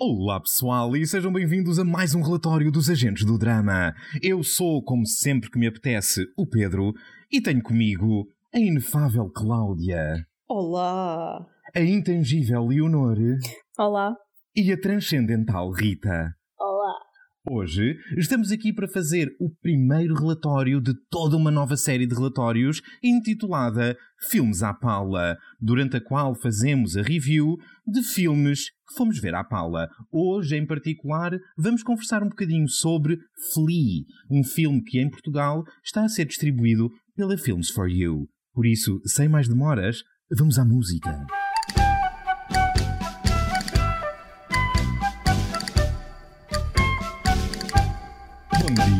Olá pessoal e sejam bem-vindos a mais um relatório dos Agentes do Drama. Eu sou, como sempre que me apetece, o Pedro e tenho comigo a inefável Cláudia, Olá! a intangível Leonor Olá! e a transcendental Rita. Hoje estamos aqui para fazer o primeiro relatório de toda uma nova série de relatórios intitulada Filmes à Paula, durante a qual fazemos a review de filmes que fomos ver à Paula. Hoje, em particular, vamos conversar um bocadinho sobre Flea, um filme que em Portugal está a ser distribuído pela Films for You. Por isso, sem mais demoras, vamos à música.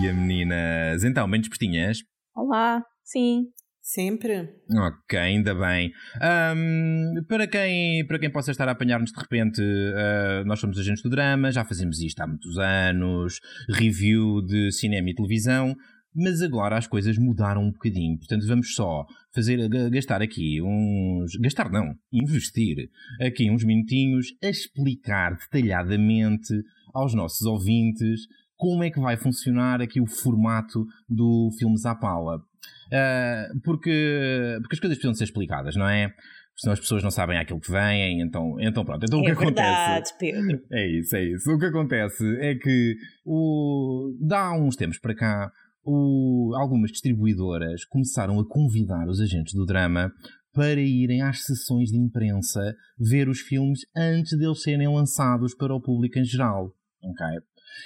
Dia, meninas. Então, bem despertinhas? Olá! Sim! Sempre. Ok, ainda bem. Ahm, para, quem, para quem possa estar a apanhar-nos de repente, ah, nós somos agentes do drama, já fazemos isto há muitos anos, review de cinema e televisão, mas agora as coisas mudaram um bocadinho. Portanto, vamos só fazer, ga- gastar aqui uns. Gastar não, investir aqui uns minutinhos a explicar detalhadamente aos nossos ouvintes como é que vai funcionar aqui o formato do Filmes à Pala. Uh, porque, porque as coisas precisam ser explicadas, não é? Senão as pessoas não sabem aquilo que vêm, então, então pronto. Então o que é verdade, acontece? Pedro! É isso, é isso. O que acontece é que o, dá uns tempos para cá o, algumas distribuidoras começaram a convidar os agentes do drama para irem às sessões de imprensa ver os filmes antes deles serem lançados para o público em geral. ok?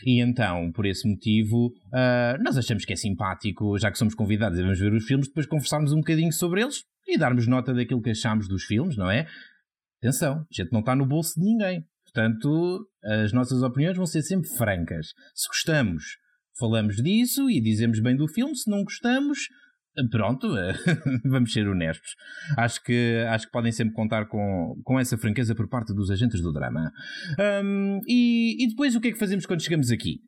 E então, por esse motivo, ah, nós achamos que é simpático, já que somos convidados e vamos ver os filmes, depois conversarmos um bocadinho sobre eles e darmos nota daquilo que achamos dos filmes, não é? Atenção, a gente não está no bolso de ninguém. Portanto, as nossas opiniões vão ser sempre francas. Se gostamos, falamos disso e dizemos bem do filme. Se não gostamos, pronto, vamos ser honestos. Acho que, acho que podem sempre contar com, com essa franqueza por parte dos agentes do drama. Hum, e, e depois o que é que fazemos quando chegamos aqui?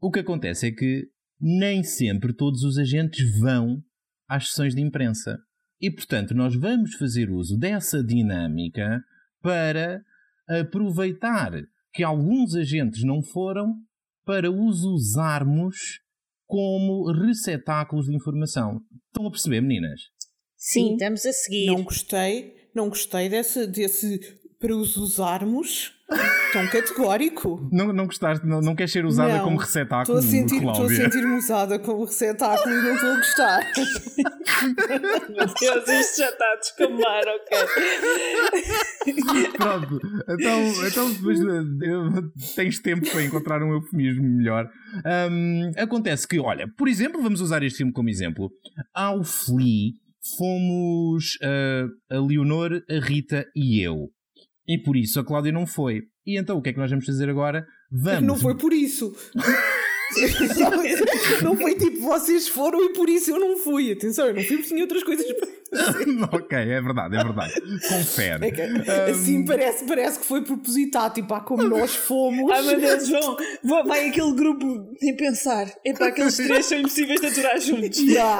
O que acontece é que nem sempre todos os agentes vão às sessões de imprensa. E, portanto, nós vamos fazer uso dessa dinâmica para aproveitar que alguns agentes não foram para os usarmos como receptáculos de informação. Estão a perceber, meninas? Sim. estamos a seguir. Não gostei, não gostei desse, desse para os usarmos tão categórico. Não, não gostaste, não, não queres ser usada Não. como receptáculo, Estou a sentir- sentir-me usada como receptáculo e não estou a gostar. Meu Deus, isto já está a descambar, ok? Pronto, então, então depois tens tempo para encontrar um eufemismo melhor. Hum, acontece que, olha, por exemplo, vamos usar este filme como exemplo. Ao Flea fomos ah, a Leonor, a Rita e eu. E por isso a Cláudia não foi. E então o que é que nós vamos fazer agora? Vamos. Não foi por isso. não foi tipo, vocês foram e por isso eu não fui. Atenção, eu não fui porque tinha outras coisas para ok, é verdade, é verdade. Confere. É que, Assim parece, parece que foi propositado, tipo, ah, como nós fomos. Ai meu Deus, João, vai aquele grupo sem pensar. Epá, aqueles três são impossíveis de aturar juntos. Já.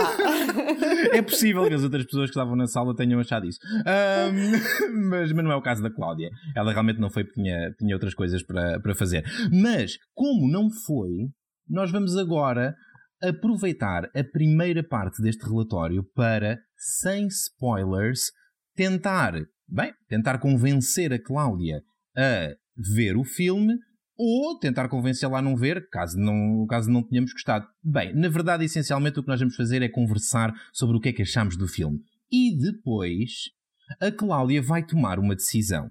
É possível que as outras pessoas que estavam na sala tenham achado isso. Ahm, mas, mas não é o caso da Cláudia. Ela realmente não foi porque tinha, tinha outras coisas para, para fazer. Mas, como não foi, nós vamos agora aproveitar a primeira parte deste relatório para, sem spoilers, tentar, bem, tentar convencer a Cláudia a ver o filme ou tentar convencê-la a não ver, caso não, caso não tenhamos gostado. Bem, na verdade, essencialmente o que nós vamos fazer é conversar sobre o que é que achamos do filme. E depois, a Cláudia vai tomar uma decisão.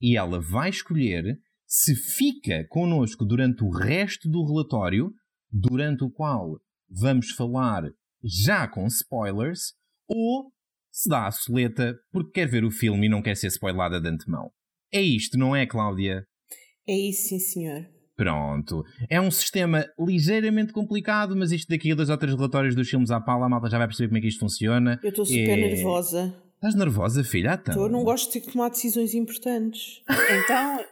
E ela vai escolher se fica connosco durante o resto do relatório, durante o qual vamos falar já com spoilers, ou se dá a soleta porque quer ver o filme e não quer ser spoilada de antemão. É isto, não é, Cláudia? É isso, sim, senhor. Pronto. É um sistema ligeiramente complicado, mas isto daqui a dois ou três relatórios dos filmes à pala, a malta já vai perceber como é que isto funciona. Eu estou super É- nervosa. Estás nervosa, filha? Estou, não gosto de ter que tomar decisões importantes. Então,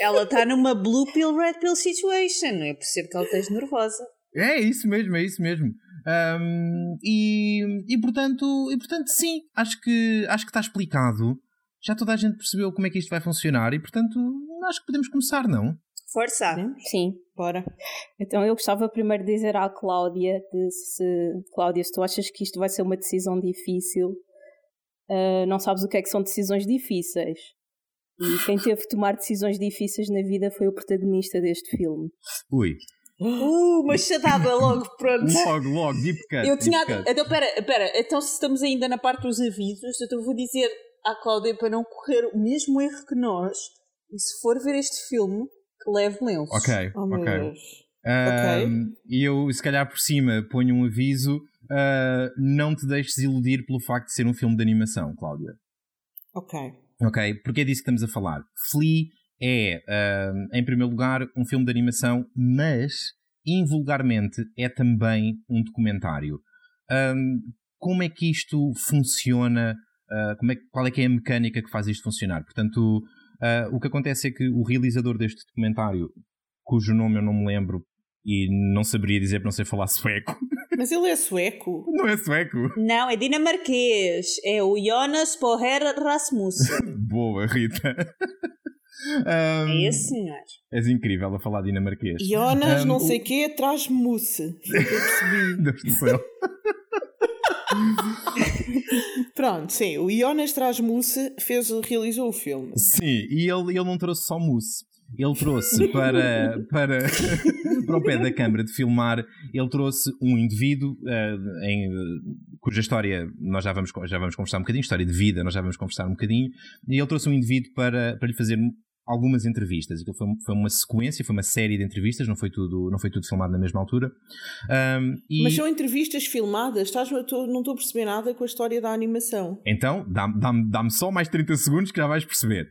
ela está numa blue pill, red pill situation. Eu percebo que ela esteja nervosa. É isso mesmo, é isso mesmo. Ahm, e, e, portanto, e portanto, sim, acho que, acho que está explicado. Já toda a gente percebeu como é que isto vai funcionar e, portanto, acho que podemos começar, não? Força! Sim. Bora. Então eu gostava primeiro de dizer à Cláudia de se, Cláudia, se tu achas que isto vai ser uma decisão difícil, uh, não sabes o que é que são decisões difíceis. E quem teve que tomar decisões difíceis na vida foi o protagonista deste filme. Ui. Uh, uma chatada logo, pronto. Logo, logo, deep cut. Eu tinha. cut. Então, pera, pera, então se estamos ainda na parte dos avisos, então eu vou dizer à Cláudia para não correr o mesmo erro que nós e se for ver este filme, que leve lenços. Ok, Oh ok. Deus. Ahm, E eu, se calhar por cima, ponho um aviso. ah, não te deixes iludir pelo facto de ser um filme de animação, Cláudia. Ok. Ok? Porque é disso que estamos a falar. Flea é, ahm, em primeiro lugar, um filme de animação, mas, invulgarmente, é também um documentário. Ahm, como é que isto funciona? Ah, como é, qual é que é a mecânica que faz isto funcionar? Portanto, ah, o que acontece é que o realizador deste documentário, cujo nome eu não me lembro e não saberia dizer para não sei falar sueco, Mas ele é sueco. não é sueco? Não, é dinamarquês. É o Jonas Poher Rasmussen. Boa, Rita. Ahm, É esse senhor. És incrível a falar dinamarquês. Jonas, Um, não o- sei quê, traz mousse. O eu percebi. Deus do céu. Pronto, sim. O Jonas traz mousse fez, realizou o filme. Sim, e ele, ele não trouxe só mousse. Ele trouxe para, para, para o pé da câmara de filmar, ele trouxe um indivíduo eh, em, cuja história nós já vamos, já vamos conversar um bocadinho, história de vida, nós já vamos conversar um bocadinho, e ele trouxe um indivíduo para, para lhe fazer algumas entrevistas. Aquilo foi, foi uma sequência, foi uma série de entrevistas, não foi tudo, não foi tudo filmado na mesma altura. Ahm, e Mas são entrevistas filmadas. Estás, tô- não estou a perceber nada com a história da animação. Então, dá-me dá dá só mais 30 segundos que já vais perceber.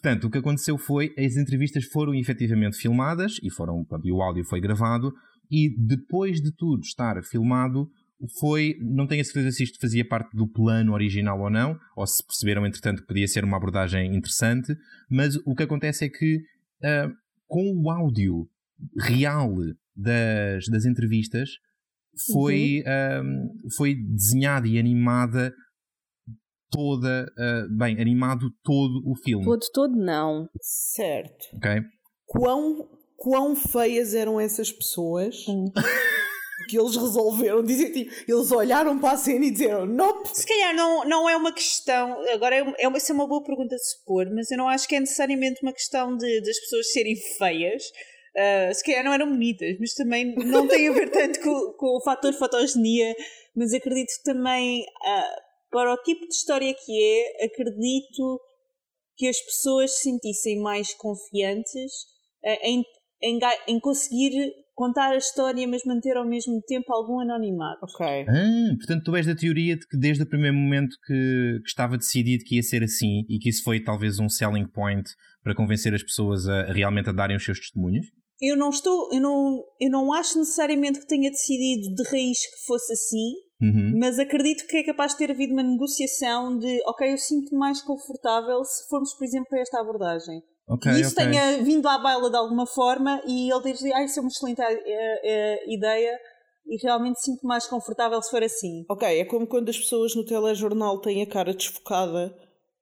Portanto, o que aconteceu foi, as entrevistas foram efetivamente filmadas e, foram, portanto, e o áudio foi gravado e depois de tudo estar filmado, foi, não tenho a certeza se isto fazia parte do plano original ou não, ou se perceberam entretanto que podia ser uma abordagem interessante, mas o que acontece é que ah, com o áudio real das, das entrevistas foi, ah, foi desenhada e animada toda, ah, bem, animado todo o filme. Todo, todo não. Certo. ok? Quão, quão feias eram essas pessoas que eles resolveram dizer, tipo, eles olharam para a cena e disseram, nope. Se calhar não, não é uma questão. Agora, é, é uma, isso é uma boa pergunta de se pôr, mas eu não acho que é necessariamente uma questão de, das pessoas serem feias. Ah, se calhar não eram bonitas, mas também não tem a ver tanto com, com o fator fotogenia. Mas acredito que também, ah, para o tipo de história que é, acredito que as pessoas se sentissem mais confiantes ah, em, em, em conseguir contar a história, mas manter ao mesmo tempo algum anonimato. Ok. Ah, portanto, tu és da teoria de que desde o primeiro momento que, que estava decidido que ia ser assim e que isso foi talvez um selling point para convencer as pessoas a, a realmente a darem os seus testemunhos? eu não estou, eu não, eu não acho necessariamente que tenha decidido de raiz que fosse assim, Uhum. mas acredito que é capaz de ter havido uma negociação de, ok, eu sinto-me mais confortável se formos, por exemplo, para esta abordagem. Ok, que isso ok. tenha vindo à baila de alguma forma e ele dito, ah, isso é uma excelente eh, eh, ideia e realmente sinto mais confortável se for assim. Ok, é como quando as pessoas no telejornal têm a cara desfocada,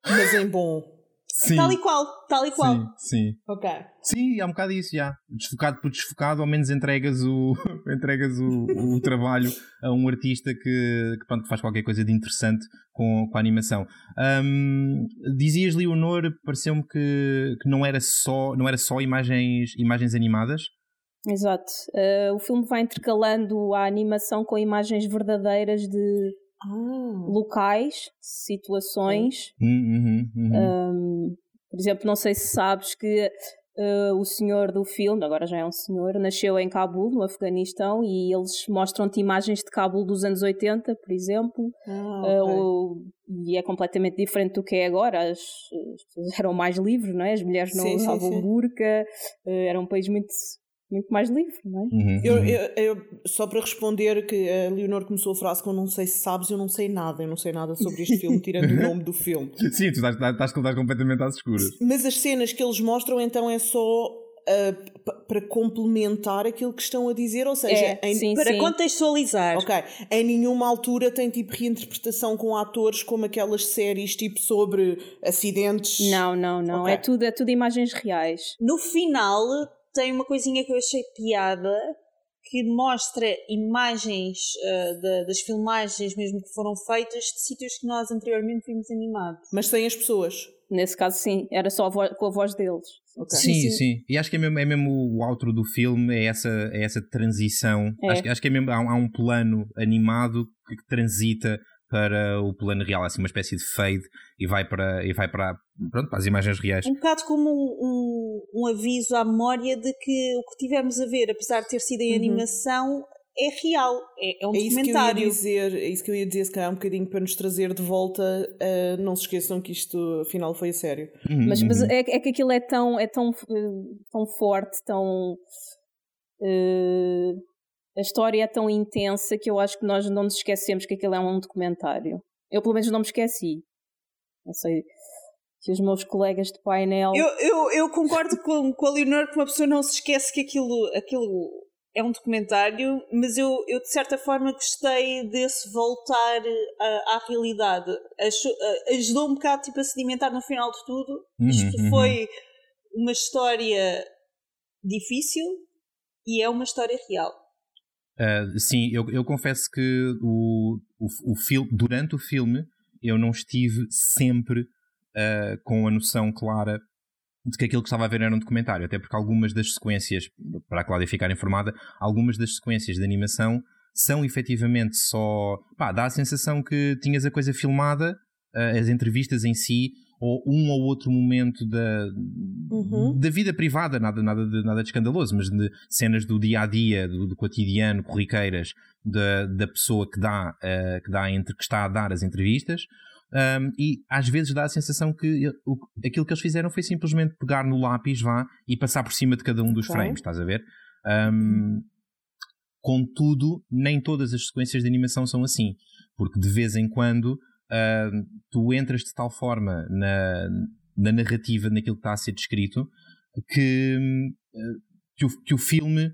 mas em bom. Sim, Tal e qual, tal e qual. sim, sim. Ok. Sim, há um bocado isso, já. Desfocado por desfocado, ao menos entregas o, entregas o, o trabalho a um artista que, que, pronto, faz qualquer coisa de interessante com, com a animação. Hum, dizias, Leonor, pareceu-me que, que não era só, não era só imagens, imagens animadas. Exato. Uh, o filme vai intercalando a animação com imagens verdadeiras de Ah. locais, situações. Hum, uhum, uhum. Um, por exemplo, não sei se sabes que uh, o senhor do filme, agora já é um senhor, nasceu em Cabul, no Afeganistão, e eles mostram-te imagens de Cabul dos anos 80, por exemplo. Ah, Uh, ok. o- e é completamente diferente do que é agora. As, as pessoas eram mais livres, não é? As mulheres não Sim, sim, usavam sim. burca, uh, era um país muito, muito mais livre, não é? Uhum, Eu, uhum. eu- eu- só para responder que a Leonor começou a frase com não sei se sabes, eu não sei nada, eu não sei nada sobre este filme, tirando o nome do filme. Sim, tu estás, estás, estás completamente às escuras. Mas as cenas que eles mostram então é só uh, para complementar aquilo que estão a dizer, ou seja, É, em, sim, Para sim. contextualizar. Ok, em nenhuma altura tem tipo reinterpretação com atores como aquelas séries tipo sobre acidentes. Não, não, não. Ok. É, tudo, é tudo imagens reais. No final, tem uma coisinha que eu achei piada que mostra imagens ah, da- das filmagens mesmo que foram feitas de sítios que nós anteriormente vimos animados. Mas sem as pessoas. Nesse caso, sim. Era só a vo- com a voz deles. Ok. Sim, sim. sim, E acho que é mesmo, é mesmo o outro do filme, é essa, é essa transição. É. Acho, que- acho que é mesmo, há, um- há um plano animado que transita para o plano real, assim, uma espécie de fade e vai para, e vai para, pronto, para as imagens reais. Um bocado como um, um- um aviso à memória de que o que tivemos a ver, apesar de ter sido em Uhum. animação, é real. É, é um É isso que eu ia documentário. dizer, é isso que eu ia dizer, se calhar um bocadinho para nos trazer de volta, uh, não se esqueçam que isto afinal foi a sério. Uhum, Mas, mas uhum. é, é que aquilo é tão, é tão, eh, tão forte, tão. eh, a história é tão intensa que eu acho que nós não nos esquecemos que aquilo é um documentário. Eu, pelo menos, não me esqueci. Não sei se os meus colegas de painel. Eu, eu, eu concordo com, com a Leonor que uma pessoa não se esquece que aquilo, aquilo é um documentário, mas eu, eu de certa forma gostei desse voltar à, à realidade. Ah, ajudou um bocado tipo, a sedimentar no final de tudo. Uhum, Isto uhum. foi uma história difícil e é uma história real. Uh, sim, eu, eu confesso que o, o, o durante o filme eu não estive sempre uh, com a noção clara de que aquilo que estava a ver era um documentário, até porque algumas das sequências, para a Cláudia ficar informada, algumas das sequências de animação são efetivamente só. pá, dá a sensação que tinhas a coisa filmada, uh, as entrevistas em si, ou um ou outro momento da, Uhum. da vida privada, nada, nada, de, nada de escandaloso, mas de cenas do dia a dia, do, do cotidiano, corriqueiras da, da pessoa que dá, eh, que dá entre, que está a dar as entrevistas. Um, e às vezes dá a sensação que o- aquilo que eles fizeram foi simplesmente pegar no lápis, vá, e passar por cima de cada um dos frames, estás a ver? Um, contudo, nem todas as sequências de animação são assim, porque de vez em quando ah, tu entras de tal forma na, na narrativa, naquilo que está a ser descrito, que, hum, que, o, que o filme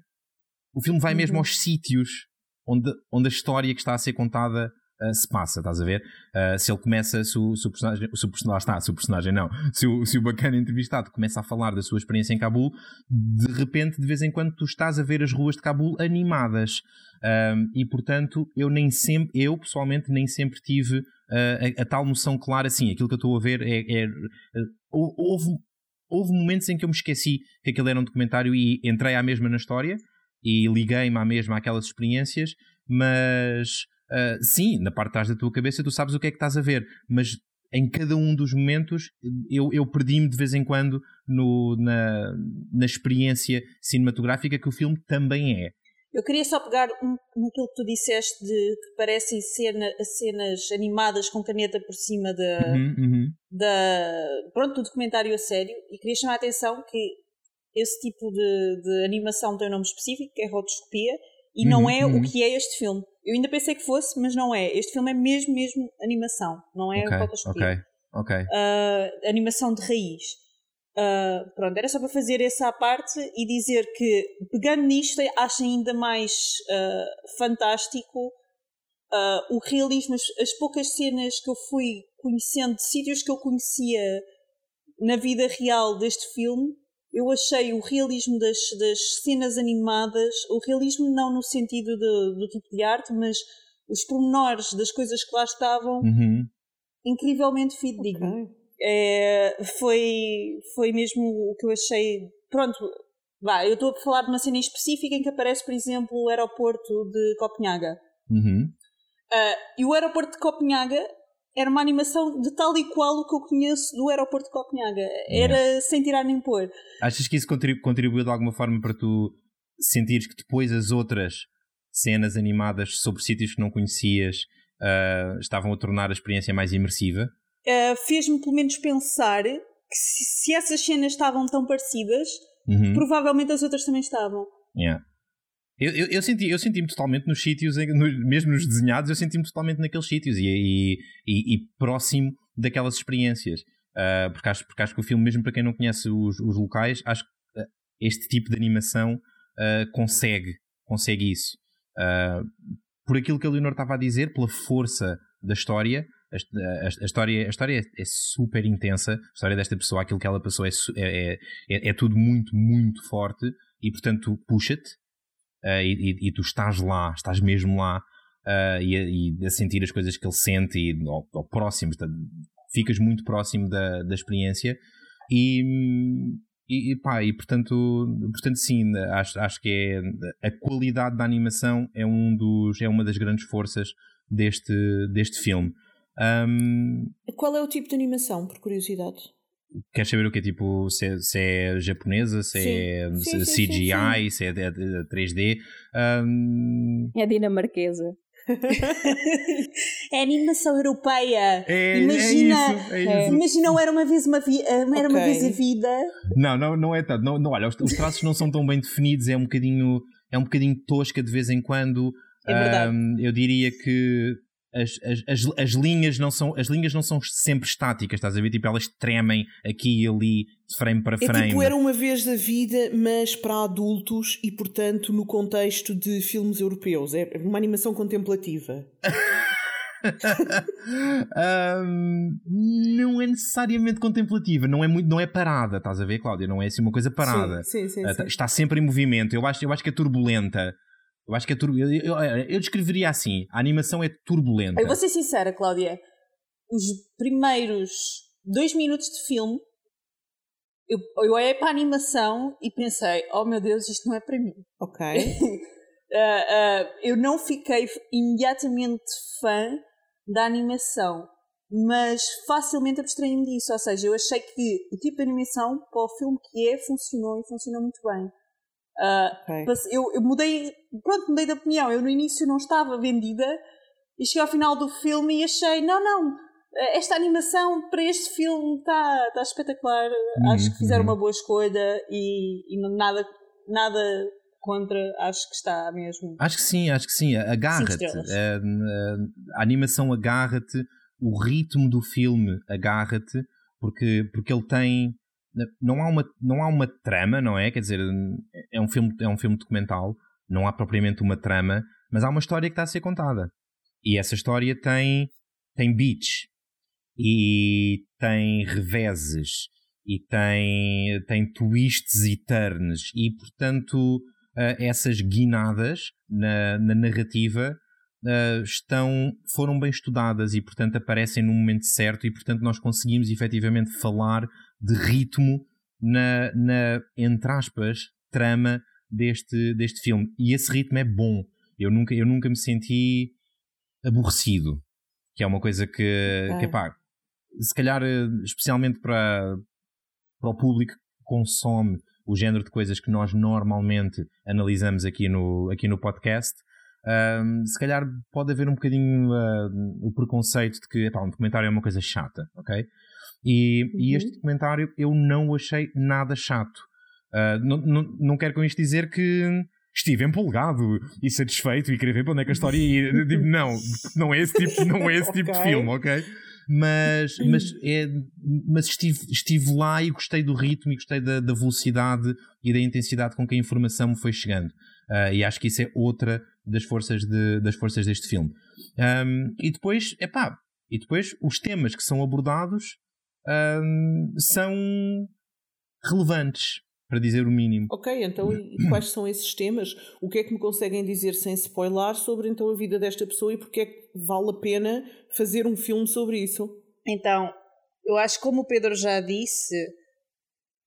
o filme vai mesmo Uhum. aos sítios onde, onde a história que está a ser contada ah, se passa, estás a ver? Ah, se ele começa, se o, se o personagem, se o person- lá está, se o personagem não, se o, se o bacana entrevistado começa a falar da sua experiência em Cabul, de repente, de vez em quando, tu estás a ver as ruas de Cabul animadas. Um, e portanto, eu nem sempre, eu pessoalmente, nem sempre tive uh, a, a tal noção clara assim. Aquilo que eu estou a ver é. é- uh, hou- houve, houve momentos em que eu me esqueci que aquilo era um documentário e entrei à mesma na história e liguei-me à mesma àquelas experiências, mas uh, sim, na parte de trás da tua cabeça tu sabes o que é que estás a ver, mas em cada um dos momentos eu, eu perdi-me de vez em quando no, na, na experiência cinematográfica que o filme também é. Eu queria só pegar um, naquilo que tu disseste de que parecem cena, cenas animadas com caneta por cima da, Uhum, uhum. da, pronto, do documentário a sério e queria chamar a atenção que esse tipo de, de animação tem um nome específico, que é rotoscopia, e não Uhum, é uhum. o que é este filme. Eu ainda pensei que fosse, mas não é. Este filme é mesmo, mesmo animação, não é ok, rotoscopia. ok, ok. Ah, animação de raiz. Ah, pronto, era só para fazer essa à parte e dizer que, pegando nisto, acho ainda mais ah, fantástico o realismo, as, as poucas cenas que eu fui conhecendo, de sítios que eu conhecia na vida real deste filme. Eu achei o realismo das, das cenas animadas, o realismo não no sentido de- do tipo de arte, mas os pormenores das coisas que lá estavam, Uhum. incrivelmente fidedigno. Ok. É, foi, foi mesmo o que eu achei. Pronto, vá, eu estou a falar de uma cena específica em que aparece, por exemplo, o aeroporto de Copenhaga. Uhum. Ah, e o aeroporto de Copenhaga era uma animação de tal e qual o que eu conheço do aeroporto de Copenhaga. Era sem tirar nem pôr. Achas que isso contribu- contribuiu de alguma forma para tu sentires que depois as outras cenas animadas sobre sítios que não conhecias ah, estavam a tornar a experiência mais imersiva? Ah, Fez-me pelo menos pensar que se, se essas cenas estavam tão parecidas, Uhum. provavelmente as outras também estavam. Yeah. Eu, eu, eu senti, senti-me totalmente nos sítios, no- mesmo nos desenhados, eu senti-me totalmente naqueles sítios e, e, e- e próximo daquelas experiências. Ah, porque, acho, porque acho que o filme, mesmo para quem não conhece os, os locais, acho que ah, este tipo de animação uh, consegue, consegue isso. Uh, por aquilo que a Leonor estava a dizer, pela força da história, a, a, a, história, a história é, é, super intensa. A história desta pessoa, aquilo que ela passou, é, é, é, é tudo muito, muito forte e, portanto, puxa-te uh, e, e, e, tu estás lá, estás mesmo lá uh, e, e, a, sentir as coisas que ele sente e ao, próximo, ficas muito próximo da, da experiência e, e, pá, e portanto, portanto sim, acho, acho que é a qualidade da animação é, um dos, é uma das grandes forças deste, deste filme. Um, Qual é o tipo de animação, por curiosidade? Queres saber o que é tipo, se é, se é japonesa, se sim. é sim, sim, CGI, se é 3D? Um... É dinamarquesa. é animação europeia. É, imagina, é isso, é isso. imagina, era uma vez uma, vi, era okay. uma vez a vida. Não, não, não é tanto. Não, não, olha, os, os traços não são tão bem definidos, é um bocadinho, é um bocadinho tosca de vez em quando. É verdade. Um, eu diria que as, as, as, as, linhas não são, as linhas não são sempre estáticas, estás a ver? Tipo, elas tremem aqui e ali, de frame para frame. É tipo, era uma vez da vida, mas para adultos e, portanto, no contexto de filmes europeus. É uma animação contemplativa. um, não é necessariamente contemplativa, não é, muito, não é parada, estás a ver, Cláudia? Não é assim uma coisa parada. Sim, sim, sim, uh, está sempre em movimento. Eu acho, eu acho que é turbulenta. Eu acho que é tur... eu, eu, eu, descreveria assim: a animação é turbulenta. Eu vou ser sincera, Cláudia. Os primeiros dois minutos de filme, eu, eu olhei para a animação e pensei: oh meu Deus, isto não é para mim. Ok. uh, uh, eu não fiquei imediatamente fã da animação, mas facilmente abstraí-me disso. Ou seja, eu achei que o tipo de animação para o filme que é funcionou e funcionou muito bem. Uh, okay. eu, eu, mudei, pronto, mudei de opinião. Eu no início não estava vendida e cheguei ao final do filme e achei, não, não, esta animação para este filme está tá espetacular. Uhum, acho que fizeram uhum. uma boa escolha e, e, nada, nada contra, acho que está mesmo. Acho que sim, acho que sim. Agarra-te. A, a, animação agarra-te, o ritmo do filme agarra-te, porque, porque ele tem não há uma não há uma trama, não é? Quer dizer, é um filme é um filme documental, não há propriamente uma trama, mas há uma história que está a ser contada. E essa história tem tem beats e tem reveses e tem tem twists e turns e portanto essas guinadas na, na narrativa estão foram bem estudadas e portanto aparecem no momento certo e portanto nós conseguimos efetivamente falar de ritmo na, na entre aspas, trama deste, deste filme. E esse ritmo é bom. Eu nunca, eu nunca me senti aborrecido. Que é uma coisa que, okay. que pá, se calhar, eh, especialmente para, para o público que consome o género de coisas que nós normalmente analisamos aqui no, aqui no podcast, um, se calhar pode haver um bocadinho uh, o preconceito de que epá, um documentário é uma coisa chata, ok? E, uhum. e este documentário eu não o achei nada chato. Uh, não, não, não quero com isto dizer que estive empolgado e satisfeito e queria ver para onde é que a história ia. Tipo, não, não é esse tipo, não é esse okay. tipo de filme, ok? Mas, mas, é, mas estive, estive lá e gostei do ritmo e gostei da, da velocidade e da intensidade com que a informação me foi chegando. Uh, e acho que isso é outra das forças, de, das forças deste filme. Um, e depois, epá, e depois os temas que são abordados um, são relevantes, para dizer o mínimo. Ok, então quais são esses temas? O que é que me conseguem dizer sem spoiler sobre então a vida desta pessoa e porque é que vale a pena fazer um filme sobre isso? Então, eu acho que como o Pedro já disse,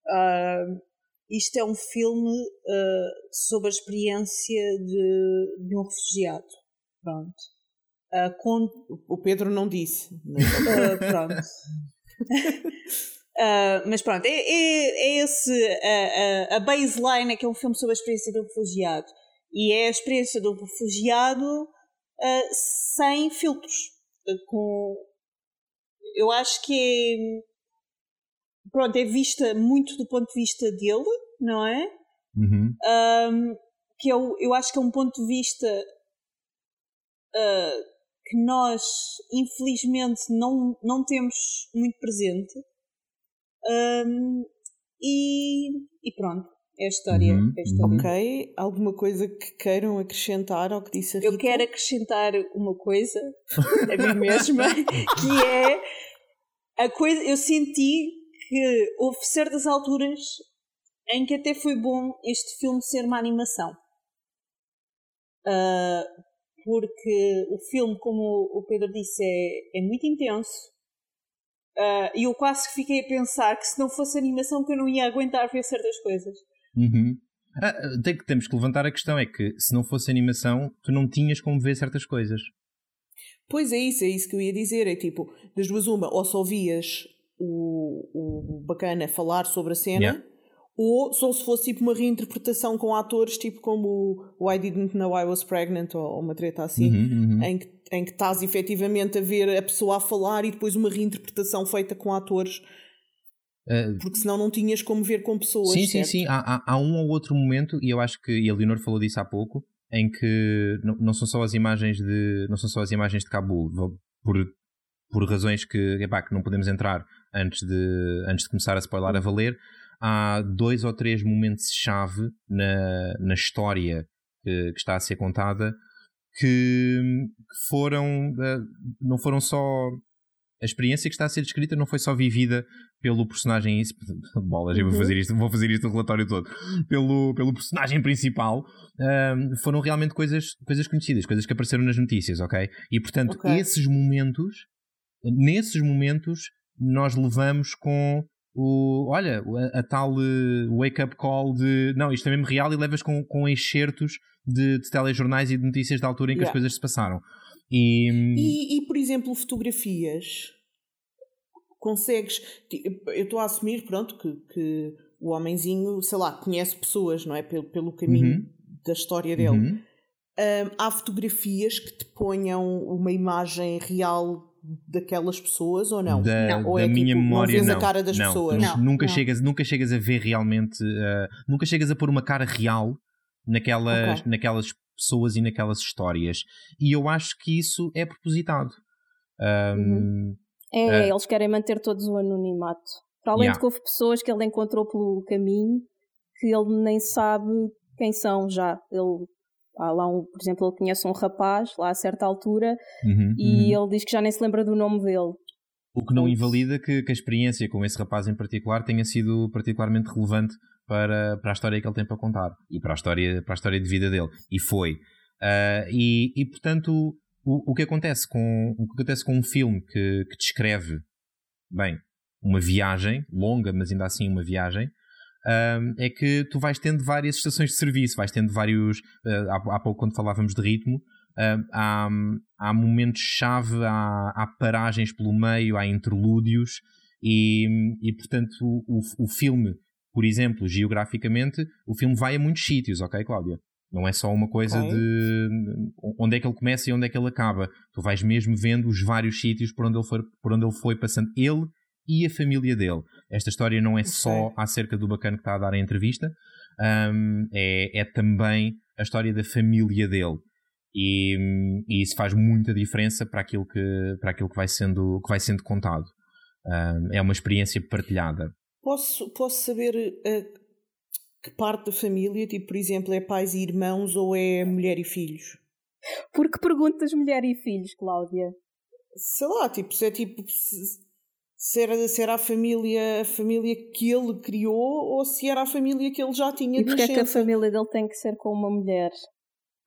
uh, isto é um filme uh, sobre a experiência de, de um refugiado. Pronto. Uh, com... O Pedro não disse. Uh, pronto. mas pronto, é, é, é esse a, a baseline é que é um filme sobre a experiência do refugiado e é a experiência do refugiado sem filtros com eu acho que é pronto, é vista muito do ponto de vista dele, não é? Uhum. Um, que eu, eu acho que é um ponto de vista uh, que nós, infelizmente, não, não temos muito presente. Um, e, e pronto. É a história. Uhum, é a história. Ok. Alguma coisa que queiram acrescentar ao que disse a Rita? Eu quero acrescentar uma coisa a mim mesma, que é a coisa. Eu senti que houve certas alturas em que até foi bom este filme ser uma animação. Ah, porque o filme, como o Pedro disse, é, é muito intenso. Ah, E eu quase que fiquei a pensar que se não fosse animação que eu não ia aguentar ver certas coisas. Uhum. Ah, tem que, temos que levantar a questão: é que se não fosse animação, tu não tinhas como ver certas coisas. Pois é isso, é isso que eu ia dizer. É tipo, das duas uma, ou só ouvias o, o bacana falar sobre a cena, Yeah. Ou só se fosse tipo uma reinterpretação com atores, tipo como o I Didn't Know I Was Pregnant, ou, uma treta assim, Uhum, uhum. em, que, em que estás efetivamente a ver a pessoa a falar e depois uma reinterpretação feita com atores, Ah, porque senão não tinhas como ver com pessoas. Sim, sim, certo? sim. Há, há, há um ou outro momento, e eu acho que e a Leonor falou disso há pouco, em que não, não são só as imagens de não são só as imagens de Cabul, por, por razões que, epá, que não podemos entrar antes de, antes de começar a spoiler a valer. Há dois ou três momentos-chave na, na história que, que está a ser contada que foram eh, não foram só a experiência que está a ser descrita não foi só vivida pelo personagem bolas, eu vou Uhum. fazer isto, vou fazer isto o relatório todo pelo, pelo personagem principal ahm, foram realmente coisas, coisas conhecidas, coisas que apareceram nas notícias, ok? E portanto, Ok. esses momentos nesses momentos nós levamos com o, olha, a, a tal eh, wake-up call de não, isto é mesmo real e levas com, com excertos de, de telejornais e de notícias da altura em que as Yeah. coisas se passaram. E, E, e, por exemplo, fotografias. Consegues. Eu estou a assumir, pronto, que, que o homenzinho, sei lá, conhece pessoas, não é? Pelo, pelo caminho Uhum. da história dele. Uhum. Ahm, há fotografias que te ponham uma imagem real daquelas pessoas ou não? Da, Ou da é minha tipo, memória, não vês não. a cara das não, pessoas? Não, nunca, não. Chegas, nunca chegas a ver realmente, uh, nunca chegas a pôr uma cara real naquelas, Ok. naquelas pessoas e naquelas histórias. E eu acho que isso é propositado. Um, Uhum. É, É. eles querem manter todos o anonimato. Para além Yeah. de que houve pessoas que ele encontrou pelo caminho que ele nem sabe quem são já. Ele, há lá um, por exemplo, ele conhece um rapaz lá a certa altura uhum, e uhum. ele diz que já nem se lembra do nome dele. O que não invalida que, que a experiência com esse rapaz em particular tenha sido particularmente relevante para, para a história que ele tem para contar e para a história, para a história de vida dele. E foi. Ah, e, e, portanto, o, o, que acontece com, o que acontece com um filme que, que descreve, bem, uma viagem, longa, mas ainda assim uma viagem, é que tu vais tendo várias estações de serviço, vais tendo vários. ah, há, há pouco, quando falávamos de ritmo, ah, há, há momentos-chave, há, há paragens pelo meio, há interlúdios, e, e portanto, o, o filme, por exemplo, geograficamente, o filme vai a muitos sítios, ok, Cláudia? Não é só uma coisa de onde é que ele começa e onde é que ele acaba. Tu vais mesmo vendo os vários sítios por onde ele foi, por onde ele foi passando. Ele e a família dele. Esta história não é só acerca do bacana que está a dar a entrevista, um, é, é também a história da família dele. E, e isso faz muita diferença para aquilo que, para aquilo que, vai, sendo, que vai sendo contado. Um, é uma experiência partilhada. Posso, posso saber eh, que parte da família, tipo, por exemplo, é pais e irmãos ou é mulher e filhos? Porque perguntas mulher e filhos, Cláudia? Sei lá, tipo, se é tipo. Se, se era, se era a família, a família que ele criou ou se era a família que ele já tinha E de porque é que a família dele tem que ser com uma mulher?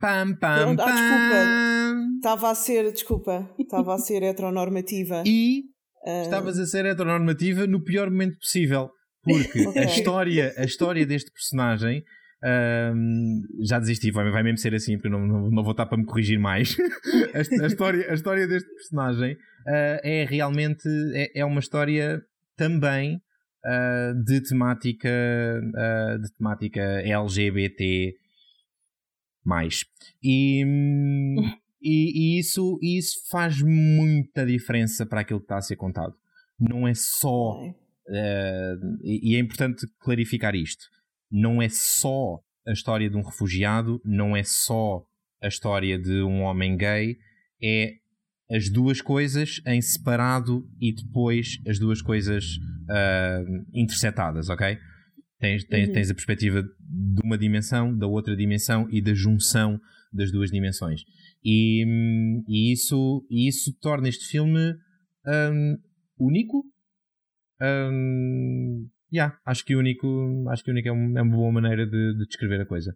Pam, pam, Pronto, ah, pam. Estava a ser, desculpa, estava a ser heteronormativa. E Ah, estavas a ser heteronormativa no pior momento possível. Porque Ok. a, história, a história deste personagem. Ahm, já desisti, vai, vai mesmo ser assim, porque não, não, não vou estar para me corrigir mais. a, a história, a história deste personagem ah, é realmente é, é uma história também ah, de temática ah, de temática LGBT mais e, e, e isso, isso faz muita diferença para aquilo que está a ser contado não é só. Uh, e e é importante clarificar isto. Não é só a história de um refugiado, não é só a história de um homem gay, é as duas coisas em separado e depois as duas coisas uh, intersetadas, ok? Tens, tens, Uhum. tens a perspectiva de uma dimensão, da outra dimensão e da junção das duas dimensões. E, e isso, isso torna este filme hum, único. Hum, yeah, acho que único, acho que único é, um- é uma boa maneira de, de descrever a coisa.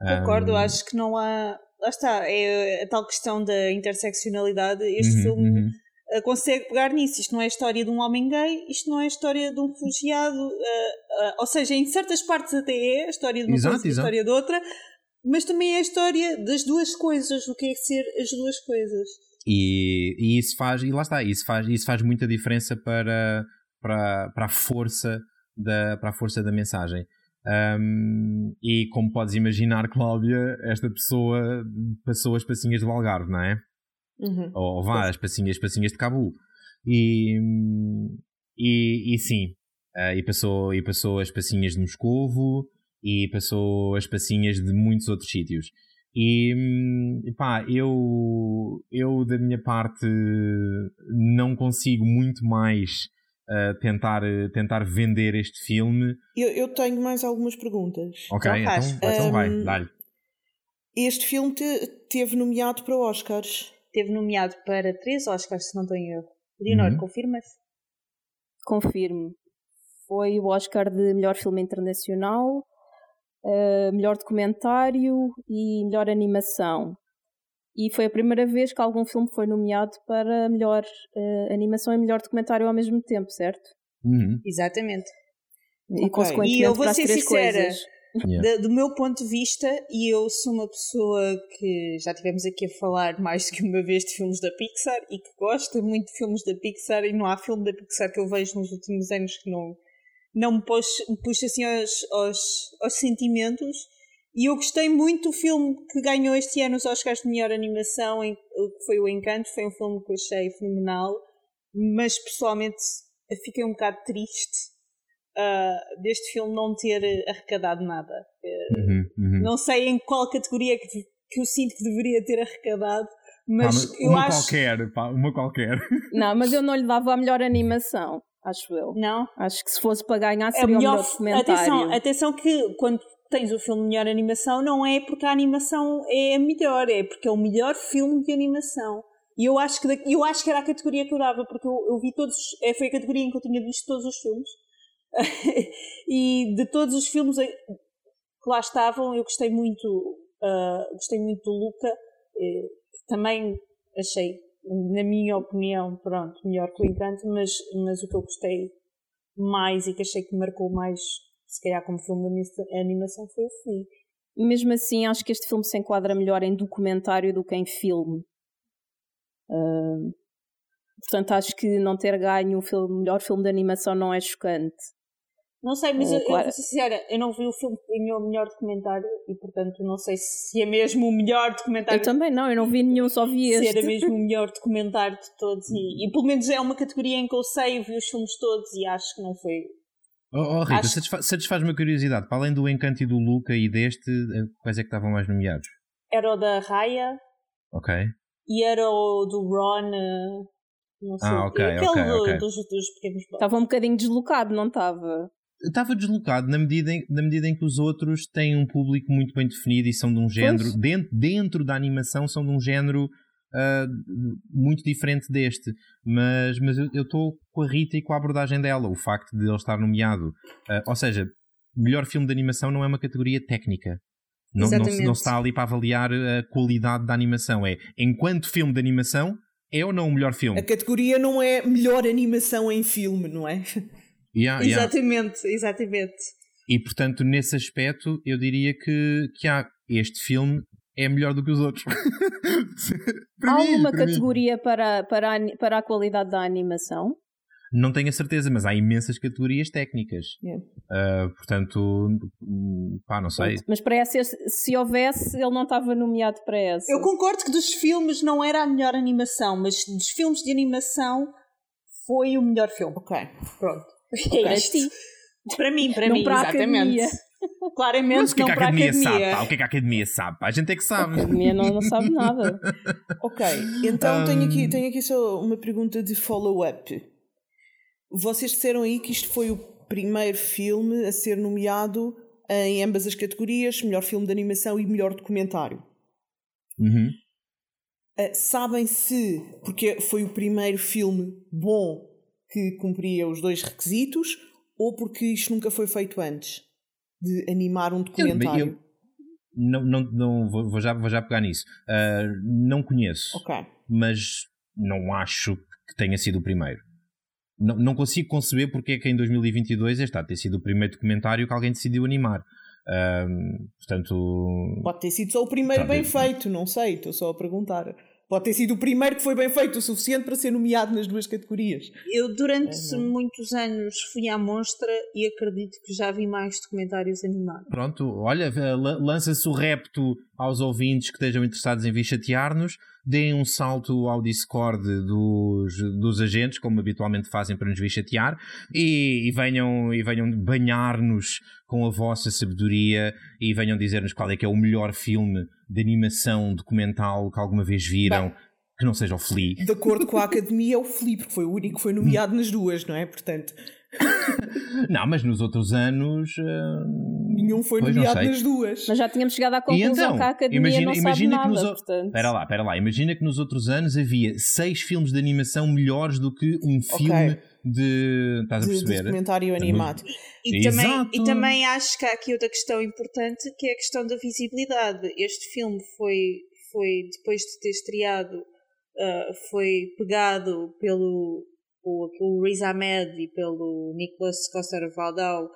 Concordo, Hum, acho que não há. Lá está, é a tal questão da interseccionalidade. Este uhum, filme uhum. consegue pegar nisso. Isto não é a história de um homem gay, isto não é a história de um refugiado. eh, eh, ou seja, em certas partes até é a história de uma Exato, coisa e a exato. história de outra, mas também é a história das duas coisas, o que é ser as duas coisas. E, e isso faz, e lá está, isso faz, isso faz muita diferença para, para, para a força da, para a força da mensagem. Um, e como podes imaginar, Cláudia, esta pessoa passou as passinhas do Algarve, não é? Uhum. Ou vá, as passinhas, as passinhas de Cabul. E, e, e sim, eh, e, passou, e passou as passinhas de Moscovo e passou as passinhas de muitos outros sítios. E pá, eu, eu da minha parte não consigo muito mais eh, tentar, tentar vender este filme. Eu, eu tenho mais algumas perguntas. Ok, Então então, então vai, Um, dá-lhe. Este filme te, teve nomeado para Oscars. Teve nomeado para três Oscars, se não estou em erro. Leonor, Uhum. confirmas? Confirmo. Foi o Oscar de melhor filme internacional, eh, melhor documentário e melhor animação. E foi a primeira vez que algum filme foi nomeado para melhor eh, animação e melhor documentário ao mesmo tempo, certo? Uhum. Exatamente. E Ok. consequentemente E eu vou ser sincera, coisas. Yeah. Do meu ponto de vista, e eu sou uma pessoa que já tivemos aqui a falar mais do que uma vez de filmes da Pixar e que gosta muito de filmes da Pixar, e não há filme da Pixar que eu vejo nos últimos anos que não, não me puxa, me puxa assim aos, aos, aos sentimentos. E eu gostei muito do filme que ganhou este ano os Oscars de melhor animação, que foi o Encanto. Foi um filme que eu achei fenomenal, mas pessoalmente eu fiquei um bocado triste ah, deste filme não ter arrecadado nada. Uhum, uhum. Não sei em qual categoria que, que eu sinto que deveria ter arrecadado, Pá, mas mas eu uma acho. qualquer, pá, uma qualquer. Não, mas eu não lhe dava a melhor animação, acho eu. Não? Acho que se fosse para ganhar É seria o melhor f- documentário. Atenção, atenção que quando tens o filme de melhor animação, não é porque a animação é a melhor, é porque é o melhor filme de animação. E eu acho que, eu acho que era a categoria que eu dava, porque eu, eu vi todos. é, Foi a categoria em que eu tinha visto todos os filmes. e de todos os filmes que lá estavam, eu gostei muito. ah, gostei muito do Luca. eh, também achei, na minha opinião, pronto, melhor que o Encanto, mas, mas o que eu gostei mais e que achei que marcou mais, se calhar como filme de anima- animação, foi o Flea. E mesmo assim, acho que este filme se enquadra melhor em documentário do que em filme. Ah, portanto, acho que não ter ganho o filme- melhor filme de animação não é chocante. Não sei, mas É, eu, eu claro. vou ser sincera, eu não vi o filme que ganhou o melhor documentário e, portanto, não sei se é mesmo o melhor documentário. Eu também não, eu não vi nenhum, só vi se este. era mesmo o melhor documentário de todos e, e pelo menos é uma categoria em que eu sei, eu vi os filmes todos e acho que não foi. Oh, oh, Rita, Acho- satisfa- satisfaz-me a curiosidade. Para além do Encanto e do Luca e deste, eh, quais é que estavam mais nomeados? Era o da Raya Ok. e era o do Ron. eh, Não sei, Ah, ok, aquele ok, do- ok. Dos, dos pequenos. Estava um bocadinho deslocado, não estava? Estava deslocado na medida, em, na medida em que os outros têm um público muito bem definido e são de um género, dentro, dentro da animação, são de um género ah, muito diferente deste. Mas, mas eu estou com a Rita e com a abordagem dela. O facto de ele estar nomeado. ah, ou seja, melhor filme de animação não é uma categoria técnica. Não, não, não está ali para avaliar a qualidade da animação. É enquanto filme de animação, é ou não o melhor filme? A categoria não é melhor animação em filme, não é? Yeah, yeah. Exatamente, exatamente. E portanto, nesse aspecto, eu diria que, que há, este filme é melhor do que os outros. Para Há mim, alguma para mim. categoria para, para, a, para a qualidade da animação? Não tenho a certeza, mas há imensas categorias técnicas. Yeah. Ah, portanto, hum, pá, não sei. Mas para essa, se houvesse, ele não estava nomeado para essa. Eu concordo que dos filmes não era a melhor animação, mas dos filmes de animação foi o melhor filme. Ok. Pronto. Para É isto. ti. Para mim, para Não mim, para a exatamente. Claramente Mas o que é não que a para a academia, academia. sabe? Pá? O que é que a academia sabe? Pá? A gente é que A sabe. academia não, não sabe nada. Ok, então tenho, Um, aqui, tenho aqui só uma pergunta de follow-up. Vocês disseram aí que isto foi o primeiro filme a ser nomeado em ambas as categorias, melhor filme de animação e melhor documentário. Uhum. Uh, sabem se, porque foi o primeiro filme bom que cumpria os dois requisitos, ou porque isto nunca foi feito antes de animar um documentário? Eu, eu, não, não, não vou, já, vou já pegar nisso. Uh, não conheço, okay. mas não acho que tenha sido o primeiro. Não, não consigo conceber porque é que em 2022 este há ter sido o primeiro documentário que alguém decidiu animar. Um, portanto. Pode ter sido só o primeiro bem feito, não sei, estou só a perguntar. Pode ter sido o primeiro que foi bem feito o suficiente para ser nomeado nas duas categorias. Eu, durante é, muitos anos, fui à mostra e acredito que já vi mais documentários animados. Pronto, olha, lança-se o repto aos ouvintes que estejam interessados em vir chatear-nos deem um salto ao Discord dos, dos agentes, como habitualmente fazem para nos vir chatear, e, e venham, e venham banhar-nos com a vossa sabedoria e venham dizer-nos qual é que é o melhor filme de animação documental que alguma vez viram. Bem, que não seja o Flea. De acordo com a Academia, é o Flea, porque foi o único que foi nomeado nas duas, não é? Portanto. Não, mas nos outros anos. Uh... Nenhum foi pois nomeado nas duas. Mas já tínhamos chegado à conclusão então, que a Academia imagina, não imagina sabe que nada, nos portanto... Espera lá, espera lá. Imagina que nos outros anos havia seis filmes de animação melhores do que um filme okay. de. Estás a perceber? De documentário animado. E também, e também acho que há aqui outra questão importante que é a questão da visibilidade. Este filme foi, foi depois de ter estreado, uh, foi pegado pelo o, pelo Riz Ahmed e pelo Nicholas Costa-Valdau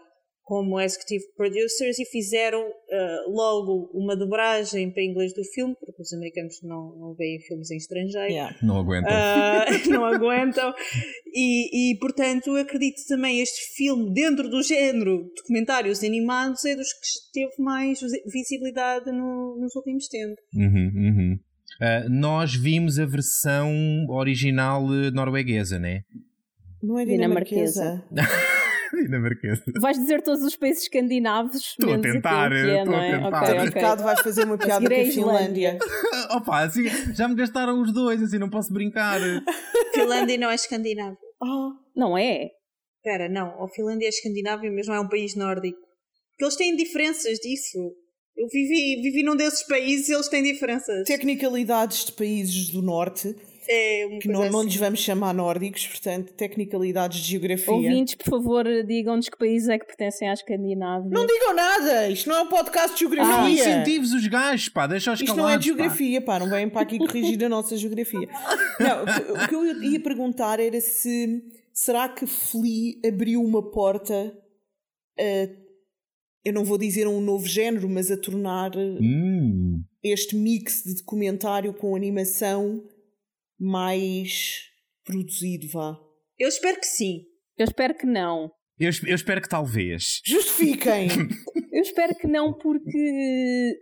como executive producers e fizeram uh, logo uma dobragem para inglês do filme, porque os americanos não, não veem filmes em estrangeiro. Yeah. Não aguentam. Uh, não aguentam. E, e, portanto, acredito também este filme, dentro do género documentários animados, é dos que teve mais visibilidade no, nos últimos tempos. Uhum, uhum. Uh, nós vimos a versão original norueguesa, né? Não é dinamarquesa. dinamarquesa. Vais dizer todos os países escandinavos. Estou a tentar, é, estou é, a tentar. Okay, okay. vais fazer uma piada com a Finlândia. Opa, assim, já me gastaram os dois, assim não posso brincar. Finlândia não é escandinavo. Oh. Não é? Espera, não. A Finlândia é escandinávia, mas não é um país nórdico. Porque eles têm diferenças disso. Eu vivi, vivi num desses países e eles têm diferenças. Tecnicalidades de países do norte. É que não, assim. não lhes vamos chamar nórdicos, portanto, tecnicalidades de geografia. Ouvintes, por favor, digam-nos que países é que pertencem à Escandinávia. Não digam nada! Isto não é um podcast de geografia. Ah, incentivos os gajos, pá, deixa-os Isto não é de geografia, pá. pá, não vêm para aqui corrigir a nossa geografia. Não, o que eu ia perguntar era se será que Flea abriu uma porta a eu não vou dizer um novo género, mas a tornar eh, hum. este mix de documentário com animação mais produzido, vá. Eu espero que sim. Eu espero que não. Eu, eu espero que talvez. Justifiquem! eu espero que não, porque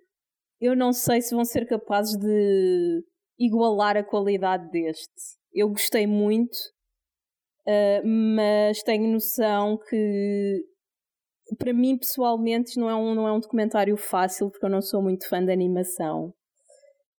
eu não sei se vão ser capazes de igualar a qualidade deste. Eu gostei muito, uh, mas tenho noção que para mim pessoalmente não é, um, não é um documentário fácil porque eu não sou muito fã de animação.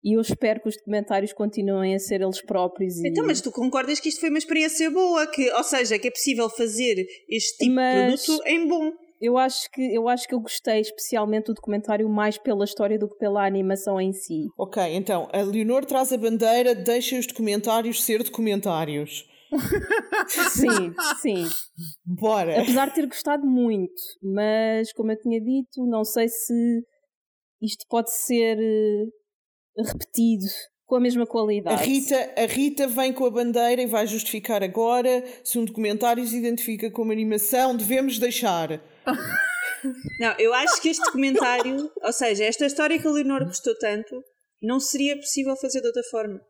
E eu espero que os documentários continuem a ser eles próprios. E... Então, mas tu concordas que isto foi uma experiência boa, que, ou seja, que é possível fazer este tipo mas... de produto em bom. Eu acho, que, eu acho que eu gostei especialmente do documentário mais pela história do que pela animação em si. Ok, então a Leonor traz a bandeira, deixa os documentários ser documentários. sim, sim. Bora! Apesar de ter gostado muito, mas como eu tinha dito, não sei se isto pode ser uh, repetido com a mesma qualidade. A Rita, a Rita vem com a bandeira e vai justificar agora se um documentário se identifica como animação, devemos deixar. Não, eu acho que este documentário, ou seja, esta história que a Leonor gostou tanto, não seria possível fazer de outra forma.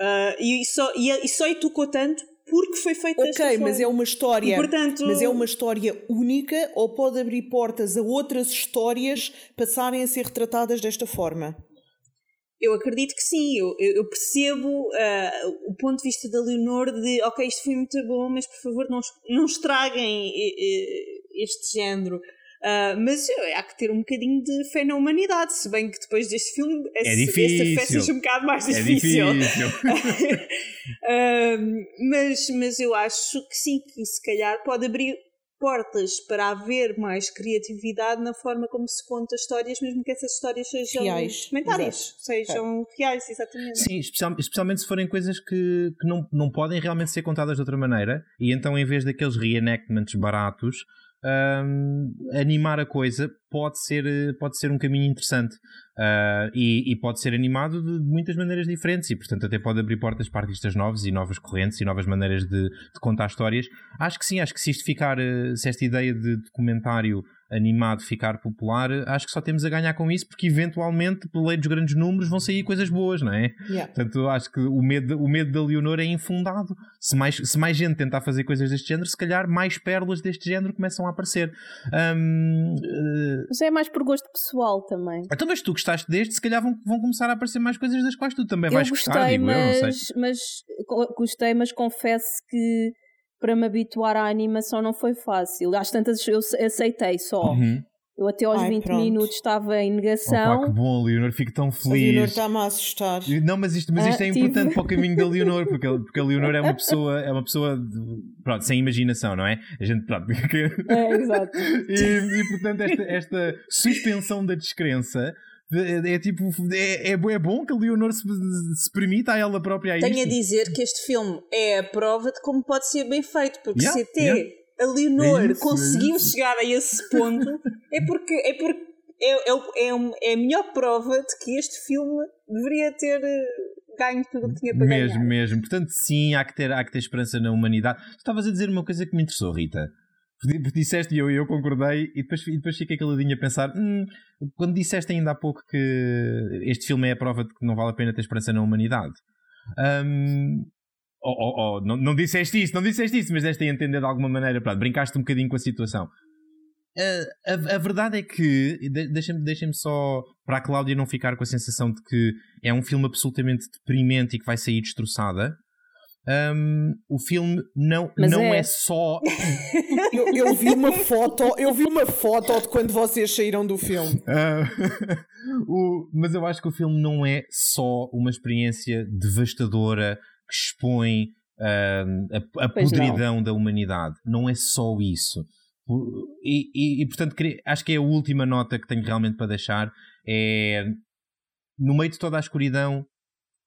Uh, e, só, e, e só e tocou tanto porque foi feito Ok, desta mas é uma história. E, portanto... Mas é uma história única ou pode abrir portas a outras histórias passarem a ser retratadas desta forma? Eu acredito que sim, eu, eu percebo uh, o ponto de vista da Leonor de ok, isto foi muito bom, mas por favor não, não estraguem este género. Uh, mas há que ter um bocadinho de fé na humanidade, se bem que depois deste filme é essa, difícil. fé seja um bocado mais difícil. É difícil. uh, mas, mas eu acho que sim, que se calhar pode abrir, portas para haver mais criatividade na forma como se conta histórias, mesmo que essas histórias sejam Reais, documentárias, exato. sejam reais, exatamente. Sim, especial- especialmente se forem coisas que, que não, não podem realmente ser contadas de outra maneira, e então em vez daqueles reenactments baratos, hum, animar a coisa pode ser, eh, pode ser um caminho interessante. Ah, e, e pode ser animado de muitas maneiras diferentes e portanto até pode abrir portas para artistas novos e novas correntes e novas maneiras de, de contar histórias acho que sim, acho que se isto ficar eh, se esta ideia de documentário animado ficar popular, acho que só temos a ganhar com isso porque eventualmente pela lei dos grandes números vão sair coisas boas, não é? Yeah. Portanto, acho que o medo, o medo da Leonor é infundado. Se mais, se mais gente tentar fazer coisas deste género, se calhar mais pérolas deste género começam a aparecer. Hum, eh, Mas é mais por gosto pessoal também. então, mas tu gostaste deste, se calhar vão, vão começar a aparecer mais coisas das quais tu também vais eu gostar, gostei, digo eu, não sei. mas, mas gostei, mas confesso que para me habituar à animação não foi fácil. Às tantas eu aceitei só. Uhum. Eu até aos Ai, 20 pronto. minutos estava em Opa, negação. que bom, Leonor, fico tão A Leonor feliz. está-me a assustar. Não, mas isto, mas Ah, isto é tive. importante para o caminho da Leonor, porque, porque a Leonor é uma pessoa, é uma pessoa de- pronto, sem imaginação, não é? A gente, pronto, que- É, exato. e, e, portanto esta, esta suspensão da descrença é, é tipo é, é, é bom que a Leonor se, se permita a ela própria a Tenho a dizer que este filme é a prova de como pode ser bem feito, porque Yeah, se até yeah. a Leonor É isso, conseguiu chegar a esse ponto, é porque é porque é, é, é, um- é a melhor prova de que este filme deveria ter eh, ganho tudo o que tinha para Mesmo, ganhar. mesmo. Portanto, sim, há que, ter, há que ter esperança na humanidade. Tu estavas a dizer uma coisa que me interessou, Rita. Disseste e eu, eu concordei, e depois, e depois fiquei caladinho a pensar: "Hum, quando disseste ainda há pouco que este filme é a prova de que não vale a pena ter esperança na humanidade. Hum, oh, oh, oh, não, não disseste isso, não disseste isso, mas deste a entender de alguma maneira. Pronto, brincaste um bocadinho com a situação. Uh, a, a verdade é que, de- deixa-me deixa só, para a Cláudia não ficar com a sensação de que é um filme absolutamente deprimente e que vai sair destroçada. Um, o filme não, Mas não é. é. só. Eu, eu vi uma foto, eu vi uma foto de quando vocês saíram do filme. Ah, o- mas eu acho que o filme não é só uma experiência devastadora que expõe ah, a, a Pois não. podridão da humanidade. Não é só isso. E, e- e, portanto, acho que é a última nota que tenho realmente para deixar. É no meio de toda a escuridão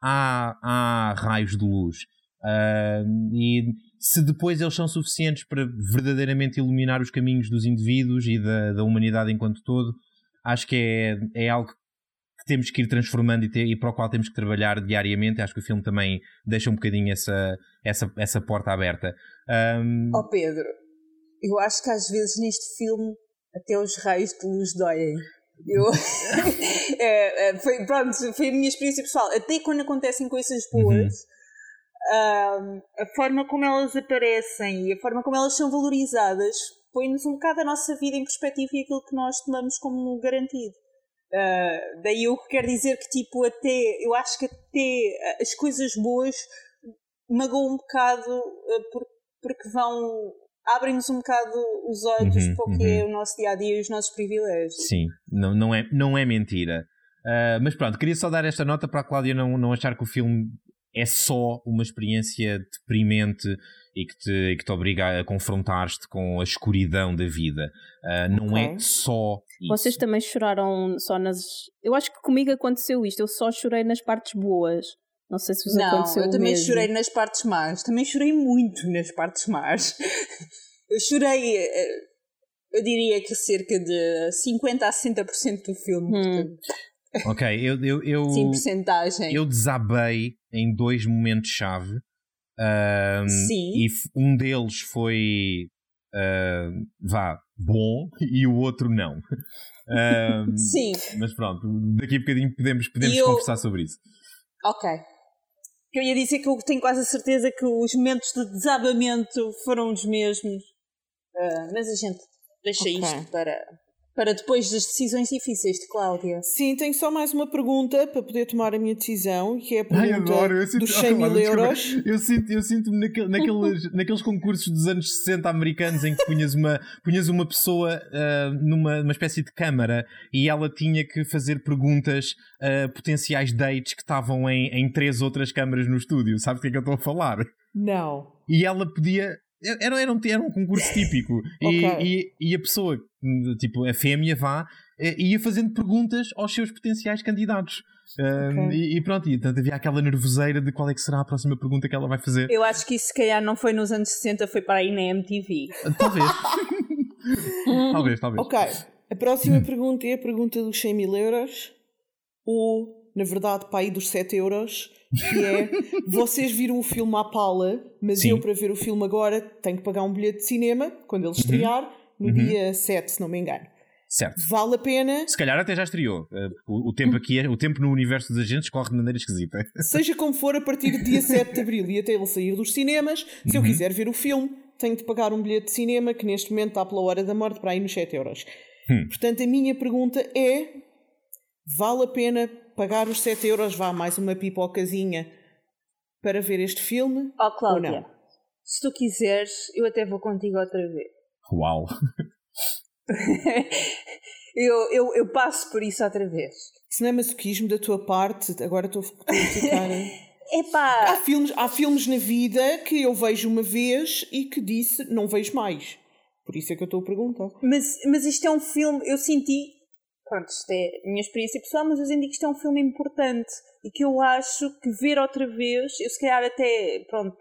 há, há raios de luz. Ah, e se depois eles são suficientes para verdadeiramente iluminar os caminhos dos indivíduos e da, da humanidade enquanto todo, acho que é, é algo que temos que ir transformando e, ter- e para o qual temos que trabalhar diariamente. Acho que o filme também deixa um bocadinho essa, essa, essa porta aberta. Ahm, Ó Pedro, eu acho que às vezes neste filme até os raios de luz doem. Eu, É, é, foi, pronto, foi a minha experiência pessoal. Até quando acontecem coisas boas, a forma como elas aparecem e a forma como elas são valorizadas põe-nos um bocado a nossa vida em perspectiva e aquilo que nós tomamos como garantido. Ah, daí eu quero dizer que, tipo, até eu acho que até as coisas boas magoam um bocado por- porque vão abrem-nos um bocado os olhos Uhum, para o que é uhum. o nosso dia a dia e os nossos privilégios. Sim, não, não, é, não é mentira. Ah, mas pronto, queria só dar esta nota para a Cláudia não, não achar que o filme é só uma experiência deprimente e que te, e que te obriga a confrontar-te com a escuridão da vida. Ah, não é Ok. só isso. Vocês também choraram só nas. Eu acho que comigo aconteceu isto. Eu só chorei nas partes boas. Não sei se vos Não, aconteceu eu também mesmo. chorei nas partes más. Também chorei muito nas partes más. Eu chorei, eh, eu diria que cerca de 50 a 60% do filme. Hum. portanto, Ok, eu, eu, eu, Sim, porcentagem. eu desabei em dois momentos-chave. Ah, Sim. E um deles foi, ah, vá, bom e o outro não. Ah, Sim, Mas pronto, daqui a bocadinho podemos, podemos eu- conversar sobre isso. ok. Eu ia dizer que eu tenho quase a certeza que os momentos de desabamento foram os mesmos. Ah, mas a gente deixa Ok. isto para, para depois das decisões difíceis de Cláudia. Sim, tenho só mais uma pergunta para poder tomar a minha decisão, que é a Ai, pergunta adoro, eu sinto, dos 100 mil Olha, desculpa, euros. Eu sinto, eu sinto-me naquele, naqueles, naqueles concursos dos anos 60 americanos em que punhas uma, punhas uma pessoa ah, numa, numa espécie de câmara e ela tinha que fazer perguntas a potenciais dates que estavam em, em três outras câmaras no estúdio. Sabe do que é que eu estou a falar? Não. E ela podia Era, era, um, era um concurso típico. e, Ok. e, e a pessoa, tipo, a fêmea vá, eh, ia fazendo perguntas aos seus potenciais candidatos. Um, e, e pronto, e portanto havia aquela nervoseira de qual é que será a próxima pergunta que ela vai fazer. Eu acho que isso se calhar não foi nos anos 60, foi para aí na MTV. Talvez. talvez, talvez. Ok. A próxima pergunta é a pergunta dos 100 mil euros. Ou, na verdade, para aí dos 7 euros. Que é: vocês viram o filme à pala, mas Sim. eu, para ver o filme agora, tenho que pagar um bilhete de cinema quando ele estrear, no Uhum. dia 7, se não me engano. Certo. Vale a pena, Se calhar até já estreou. eh, O, o tempo aqui, é, o tempo no universo dos agentes corre de maneira esquisita. seja como for, a partir do dia 7 de abril e até ele sair dos cinemas, se eu quiser ver o filme, tenho de pagar um bilhete de cinema que neste momento está pela hora da morte para aí nos 7 euros. Hum. Portanto, a minha pergunta é: vale a pena pagar os 7 euros, vá mais uma pipocazinha para ver este filme? Ó Ou Cláudia, não? se tu quiseres, eu até vou contigo outra vez. Uau. eu, eu, eu passo por isso outra vez. Se não é masoquismo da tua parte, agora estou estou a ficar. Epá, há, filmes, há filmes na vida que eu vejo uma vez e que disse não vejo mais. Por isso é que eu estou a perguntar. mas, mas isto é um filme, eu senti, pronto, isto é a minha experiência pessoal, mas eu senti que isto é um filme importante e que eu acho que ver outra vez, eu se calhar até, pronto,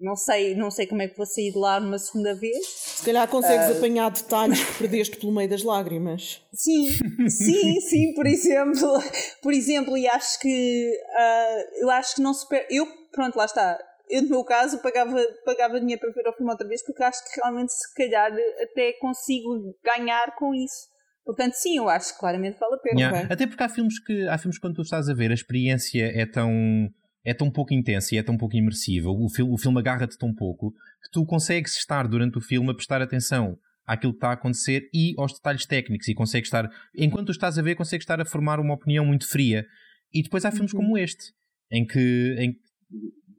não sei, não sei como é que vou sair de lá numa segunda vez. Se calhar consegues apanhar detalhes que perdeste pelo meio das lágrimas. Sim, sim, sim, por exemplo, por exemplo, e acho que ah, eu acho que não se per... eu, pronto, lá está. Eu, no meu caso, pagava, pagava dinheiro para ver o filme outra vez porque acho que realmente, se calhar, até consigo ganhar com isso. Portanto, sim, eu acho que claramente vale a pena. Yeah. Até porque há filmes que há filmes que quando tu estás a ver a experiência é tão é tão pouco intensa e é tão pouco imersiva, o, fil, o filme agarra-te tão pouco que tu consegues estar durante o filme a prestar atenção àquilo que está a acontecer e aos detalhes técnicos e consegues estar, enquanto tu estás a ver, consegues estar a formar uma opinião muito fria. E depois há filmes como este, em que, em, que,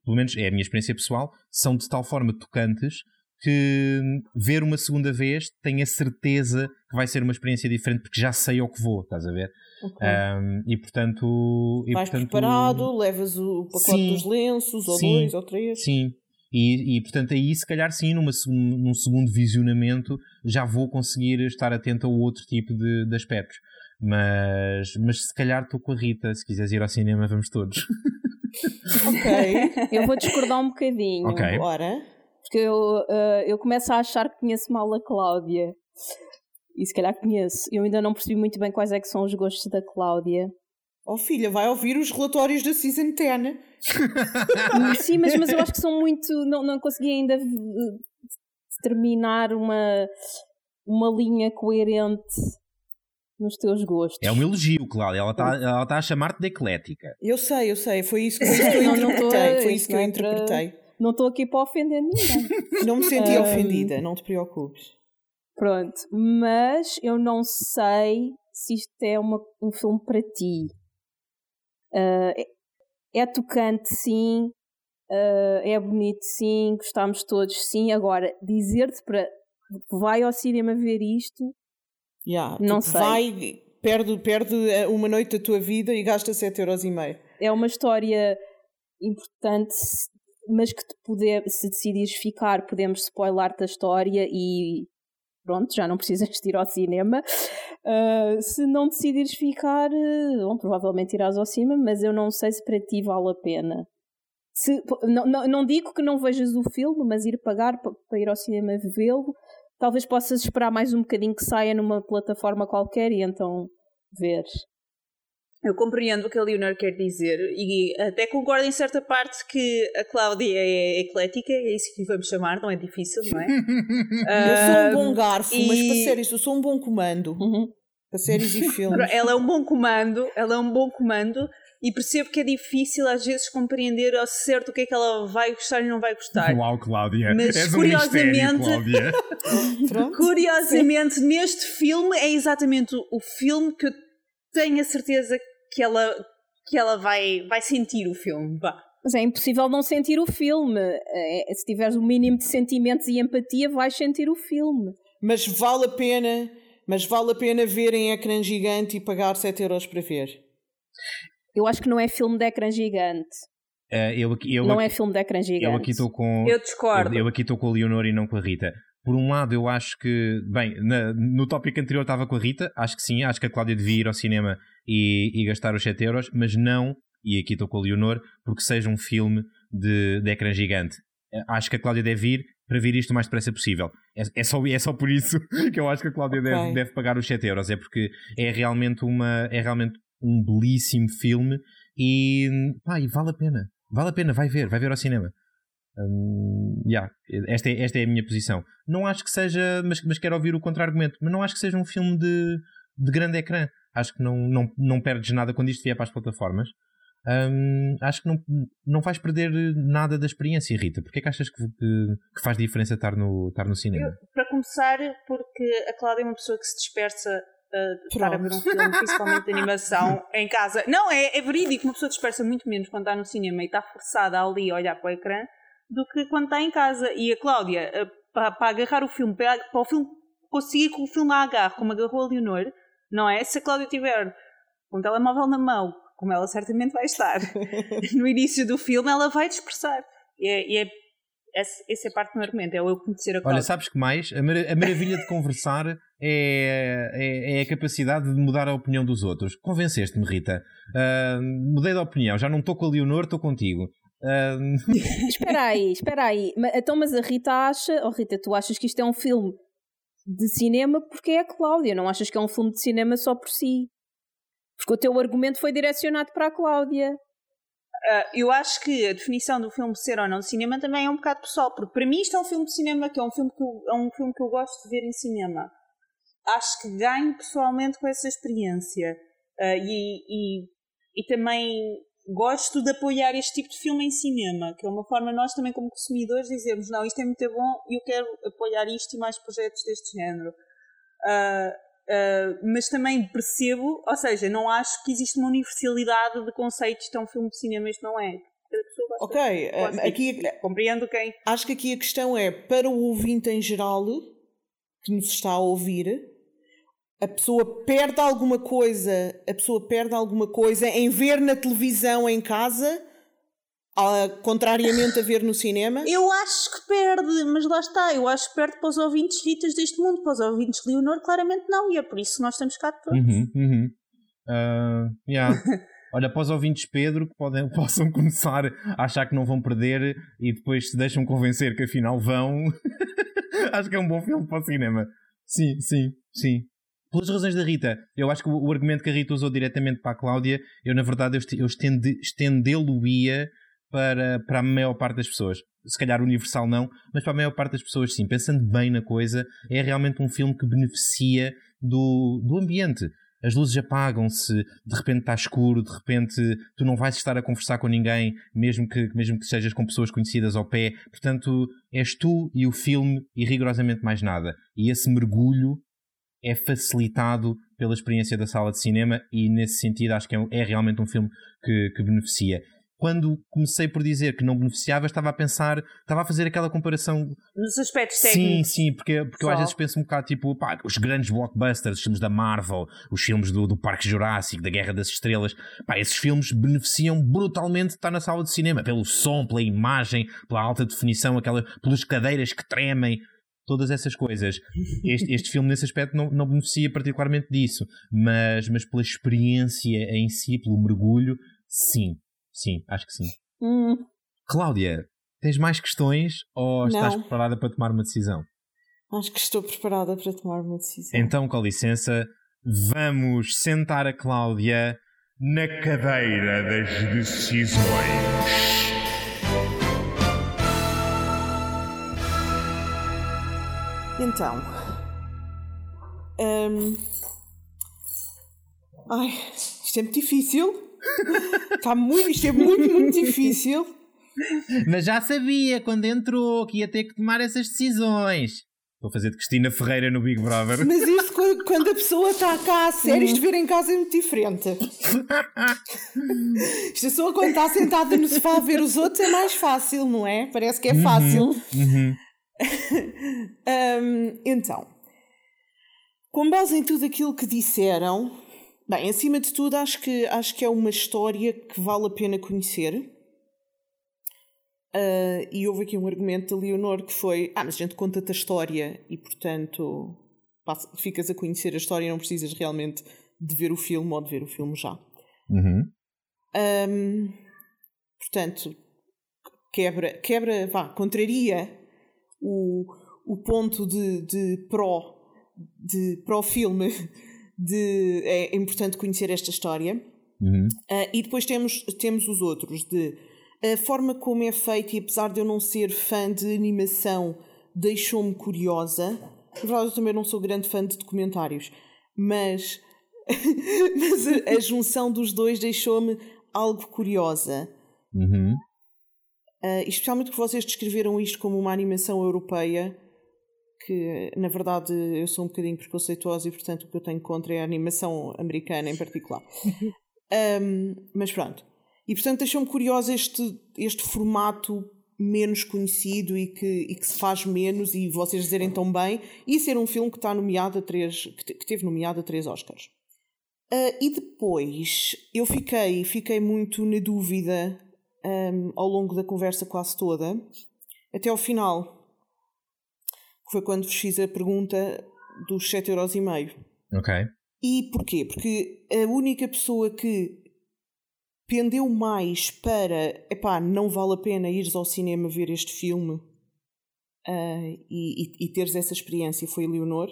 pelo menos é a minha experiência pessoal, são de tal forma tocantes que ver uma segunda vez tenho a certeza que vai ser uma experiência diferente porque já sei ao que vou, estás a ver? Um, e portanto. E, Vais portanto, preparado, levas o pacote Sim. dos lenços, ou Sim. dois, ou três. Sim. E, e portanto aí se calhar sim, numa, num segundo visionamento já vou conseguir estar atento a outro tipo de, de aspectos. Mas, mas se calhar estou com a Rita, se quiseres ir ao cinema vamos todos. Ok, Eu vou discordar um bocadinho. Ok. bora. Porque eu, eh, eu começo a achar que conheço mal a Cláudia. E se calhar conheço. Eu ainda não percebi muito bem quais é que são os gostos da Cláudia. Oh filha, vai ouvir os relatórios da Season 10. Sim, mas, mas eu acho que são muito. Não, não consegui ainda eh, determinar uma, uma linha coerente nos teus gostos. É um elogio, Cláudia. Ela está ela tá a chamar-te de eclética. Eu sei, eu sei, foi isso, que eu interpretei. Foi isso que eu interpretei. Não estou aqui para ofender ninguém. Não me senti Um, ofendida, não te preocupes. Pronto, mas eu não sei se isto é uma, um filme para ti. Ah, é, é tocante, sim. ah, é bonito, sim. Gostámos todos, sim. Agora, dizer-te para vai ao cinema ver isto, Yeah, Não tipo, sei. Vai, perde, perde eh, uma noite da tua vida e gasta 7,5€. é uma história importante, mas que te poder, se decidires ficar, podemos spoiler-te a história e pronto, já não precisas de ir ao cinema. Ah, se não decidires ficar, eh, bom, provavelmente irás ao cinema, mas eu não sei se para ti vale a pena. Se, não, não, digo que não vejas o filme, mas ir pagar pa- para ir ao cinema vê-lo, talvez possas esperar mais um bocadinho que saia numa plataforma qualquer e então ver. Eu compreendo o que a Leonor quer dizer e até concordo em certa parte que a Cláudia é eclética, é isso que vamos chamar, não é difícil, não é? Eu sou um bom garfo, mas e- para séries, eu sou um bom comando. Uhum. Para séries e filmes. Ela é um bom comando, ela é um bom comando e percebo que é difícil às vezes compreender ao certo o que é que ela vai gostar e não vai gostar. Uau, Cláudia. Mas, És um mistério, curiosamente- Cláudia. Curiosamente, neste filme é exatamente o, o filme que eu tenho a certeza que ela, que ela vai, vai sentir o filme. Vá. Mas é impossível não sentir o filme. É, se tiveres o mínimo de sentimentos e empatia, vais sentir o filme. Mas vale a pena, mas vale a pena ver em ecrã gigante e pagar 7 euros para ver. Eu acho que não é filme de ecrã gigante. Uh, eu aqui, eu não aqui, é filme de ecrã gigante. Eu aqui estou com. Eu discordo. Eu, eu aqui estou com a Leonor e não com a Rita. Por um lado, eu acho que, bem, na, no tópico anterior estava com a Rita, acho que sim, acho que a Cláudia devia ir ao cinema e, e gastar os 7 euros, mas não, e aqui estou com a Leonor, porque seja um filme de, de ecrã gigante. Acho que a Cláudia deve ir para vir isto o mais depressa possível. É, é, só, é só por isso que eu acho que a Cláudia okay. deve, deve pagar os 7 euros, é porque é realmente, uma, é realmente um belíssimo filme e, pá, e vale a pena. Vale a pena, vai ver, vai ver ao cinema. Um, yeah, esta, é, esta é a minha posição. Não acho que seja, mas, mas quero ouvir o contra-argumento, mas não acho que seja um filme de, de grande ecrã. Acho que não, não, não perdes nada quando isto vier para as plataformas. Um, acho que não, não vais perder nada da experiência, Rita. Porquê é que achas que, que, que faz diferença estar no, estar no cinema? Eu, para começar, porque a Cláudia é uma pessoa que se dispersa uh, estar a ver um filme, principalmente de animação, em casa. Não, é, é verídico, uma pessoa dispersa muito menos quando está no cinema e está forçada ali a olhar para o ecrã do que quando está em casa. E a Cláudia, uh, para, para, agarrar o filme, para, para o filme conseguir que o filme a agarre, como agarrou a Leonor, não é? Se a Cláudia tiver um telemóvel na mão, como ela certamente vai estar no início do filme, ela vai dispersar. E é, e é essa é parte do meu argumento, é eu conhecer a Cláudia. Olha, sabes que mais? A, a maravilha de conversar é, é, é, a capacidade de mudar a opinião dos outros. Convenceste-me, Rita. Uh, mudei de opinião, já não estou com a Leonor, estou contigo. Uh... espera aí, espera aí. Então, mas a Rita acha, oh Rita, tu achas que isto é um filme de cinema porque é a Cláudia, não achas que é um filme de cinema só por si? Porque o teu argumento foi direcionado para a Cláudia. Uh, eu acho que a definição do filme ser ou não de cinema também é um bocado pessoal, porque para mim isto é um filme de cinema que é um filme que eu, é um filme que eu gosto de ver em cinema. Acho que ganho pessoalmente com essa experiência uh, e, e, e também gosto de apoiar este tipo de filme em cinema, que é uma forma nós também como consumidores dizermos não, isto é muito bom e eu quero apoiar isto e mais projetos deste género. Uh, Uh, mas também percebo, ou seja, não acho que existe uma universalidade de conceitos de um filme de cinema, isto não é. Ok, uh, aqui compreendo quem. Acho que aqui a questão é para o ouvinte em geral que nos está a ouvir, a pessoa perde alguma coisa, a pessoa perde alguma coisa em ver na televisão em casa Uh, contrariamente a ver no cinema? Eu acho que perde, mas lá está, eu acho que perde para os ouvintes ritas deste mundo, para os ouvintes Leonor, claramente não, e é por isso que nós temos cá todos. Uhum, uhum. Uh, yeah. Olha, para os ouvintes Pedro, que podem, possam começar a achar que não vão perder e depois se deixam convencer que afinal vão, acho que é um bom filme para o cinema. Sim, sim, sim. Pelas razões da Rita, eu acho que o, argumento que a Rita usou diretamente para a Cláudia, eu na verdade eu, estendê-lo-ia para, para a maior parte das pessoas. Se calhar universal não, mas para a maior parte das pessoas sim. Pensando bem na coisa, é realmente um filme que beneficia do, do ambiente. As luzes apagam-se, de repente está escuro, de repente tu não vais estar a conversar com ninguém, mesmo que, mesmo que sejas com pessoas conhecidas ao pé. Portanto, és tu e o filme e rigorosamente mais nada. E esse mergulho é facilitado pela experiência da sala de cinema e nesse sentido acho que é, é realmente um filme que, que beneficia quando comecei por dizer que não beneficiava, estava a pensar, estava a fazer aquela comparação. Nos aspectos técnicos. Sim, sim, porque, porque eu às vezes penso um bocado tipo, pá, os grandes blockbusters, os filmes da Marvel, os filmes do, do Parque Jurássico, da Guerra das Estrelas, pá, esses filmes beneficiam brutalmente de estar na sala de cinema, pelo som, pela imagem, pela alta definição, aquela, pelas cadeiras que tremem. Todas essas coisas. Este, este filme, nesse aspecto, não, não beneficia particularmente disso, mas, mas pela experiência em si, pelo mergulho, sim, Sim, acho que sim. Hum. Cláudia, tens mais questões ou estás Não. preparada para tomar uma decisão? Acho que estou preparada para tomar uma decisão. Então, com licença, vamos sentar a Cláudia na cadeira das decisões. Então. Hum, ai, isto é muito difícil. Está muito, isto é muito, muito difícil. Mas já sabia quando entrou que ia ter que tomar essas decisões. Vou fazer de Cristina Ferreira no Big Brother. Mas isso quando a pessoa está cá a sério, isto ver em casa é muito diferente. Isto pessoa quando está sentada no sofá a ver os outros é mais fácil, não é? Parece que é uhum, fácil. Uhum, um, então, com base em tudo aquilo que disseram, Bem, acima de tudo, acho que, acho que é uma história que vale a pena conhecer. Uh, e houve aqui um argumento da Leonor que foi: ah, mas a gente conta-te a história e, portanto, passa, ficas a conhecer a história e não precisas realmente de ver o filme ou de ver o filme já. Uhum. Um, portanto, quebra, quebra, vá, contraria o, o ponto de, de pró de pró-filme de é importante conhecer esta história. Uhum. Uh, e depois temos, temos os outros de a forma como é feito, e apesar de eu não ser fã de animação, deixou-me curiosa. Na verdade, eu também não sou grande fã de documentários, mas, mas a, a, junção dos dois deixou-me algo curiosa. Uhum. Uh, especialmente porque vocês descreveram isto como uma animação europeia, que na verdade eu sou um bocadinho preconceituosa e portanto o que eu tenho contra é a animação americana em particular. um, mas pronto. E portanto deixou-me curiosa este, este formato menos conhecido e que, e que se faz menos e vocês dizerem tão bem e ser um filme que está nomeado a três que, que teve nomeado a três Oscars. Uh, e depois eu fiquei, fiquei muito na dúvida um, ao longo da conversa quase toda, até ao final, foi quando vos fiz a pergunta dos 7,5€. Ok. E porquê? Porque a única pessoa que pendeu mais para epá, não vale a pena ires ao cinema ver este filme uh, e, e, e, teres essa experiência foi a Leonor,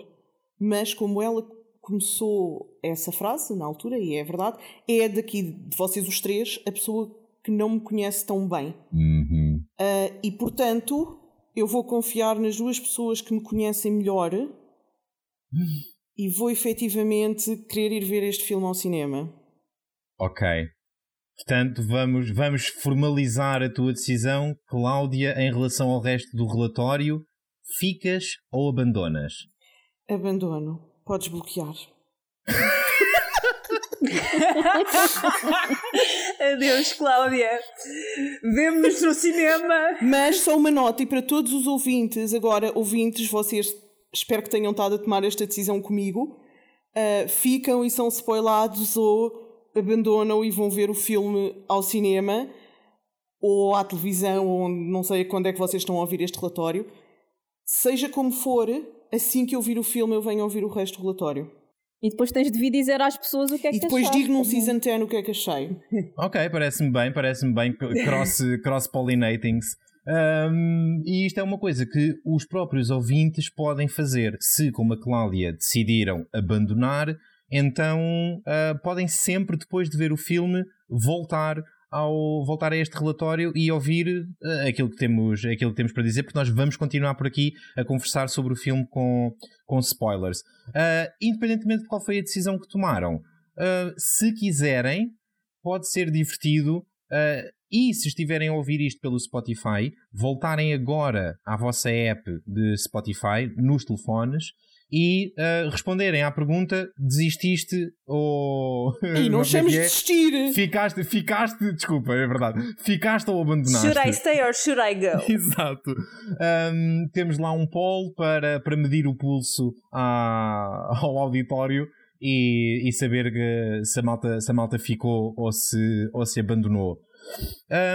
mas como ela começou essa frase na altura, e é verdade, é daqui de vocês os três a pessoa que não me conhece tão bem. Uhum. Uh, e portanto, eu vou confiar nas duas pessoas que me conhecem melhor e vou efetivamente querer ir ver este filme ao cinema. Ok. Portanto, vamos, vamos formalizar a tua decisão, Cláudia, em relação ao resto do relatório. Ficas ou abandonas? Abandono. Podes bloquear. Adeus, Cláudia. Vemo-nos no cinema. Mas só uma nota, e para todos os ouvintes, agora, ouvintes, vocês espero que tenham estado a tomar esta decisão comigo. Uh, ficam e são spoilados ou abandonam e vão ver o filme ao cinema ou à televisão, ou não sei quando é que vocês estão a ouvir este relatório. Seja como for, assim que eu vir o filme, eu venho ouvir o resto do relatório. E depois tens de vir dizer às pessoas o que é que E depois digo num season 10 o que é que achei. ok, parece-me bem, parece-me bem cross-pollinating. Cross um, e isto é uma coisa que os próprios ouvintes podem fazer. Se, como a Cláudia, decidiram abandonar, então uh, podem sempre, depois de ver o filme, voltar ao voltar a este relatório e ouvir uh, aquilo, que temos, aquilo que temos para dizer, porque nós vamos continuar por aqui a conversar sobre o filme com, com spoilers. Uh, independentemente de qual foi a decisão que tomaram, uh, se quiserem, pode ser divertido. e se estiverem a ouvir isto pelo Spotify, voltarem agora à vossa app de Spotify nos telefones e uh, responderem à pergunta: desististe ou. E não chames de desistir! Ficaste, ficaste, desculpa, é verdade. Ficaste ou abandonaste? Should I stay or should I go? Exato. Um, temos lá um poll para, para medir o pulso à, ao auditório e, e saber que, se, a malta, se a malta ficou ou se, ou se abandonou.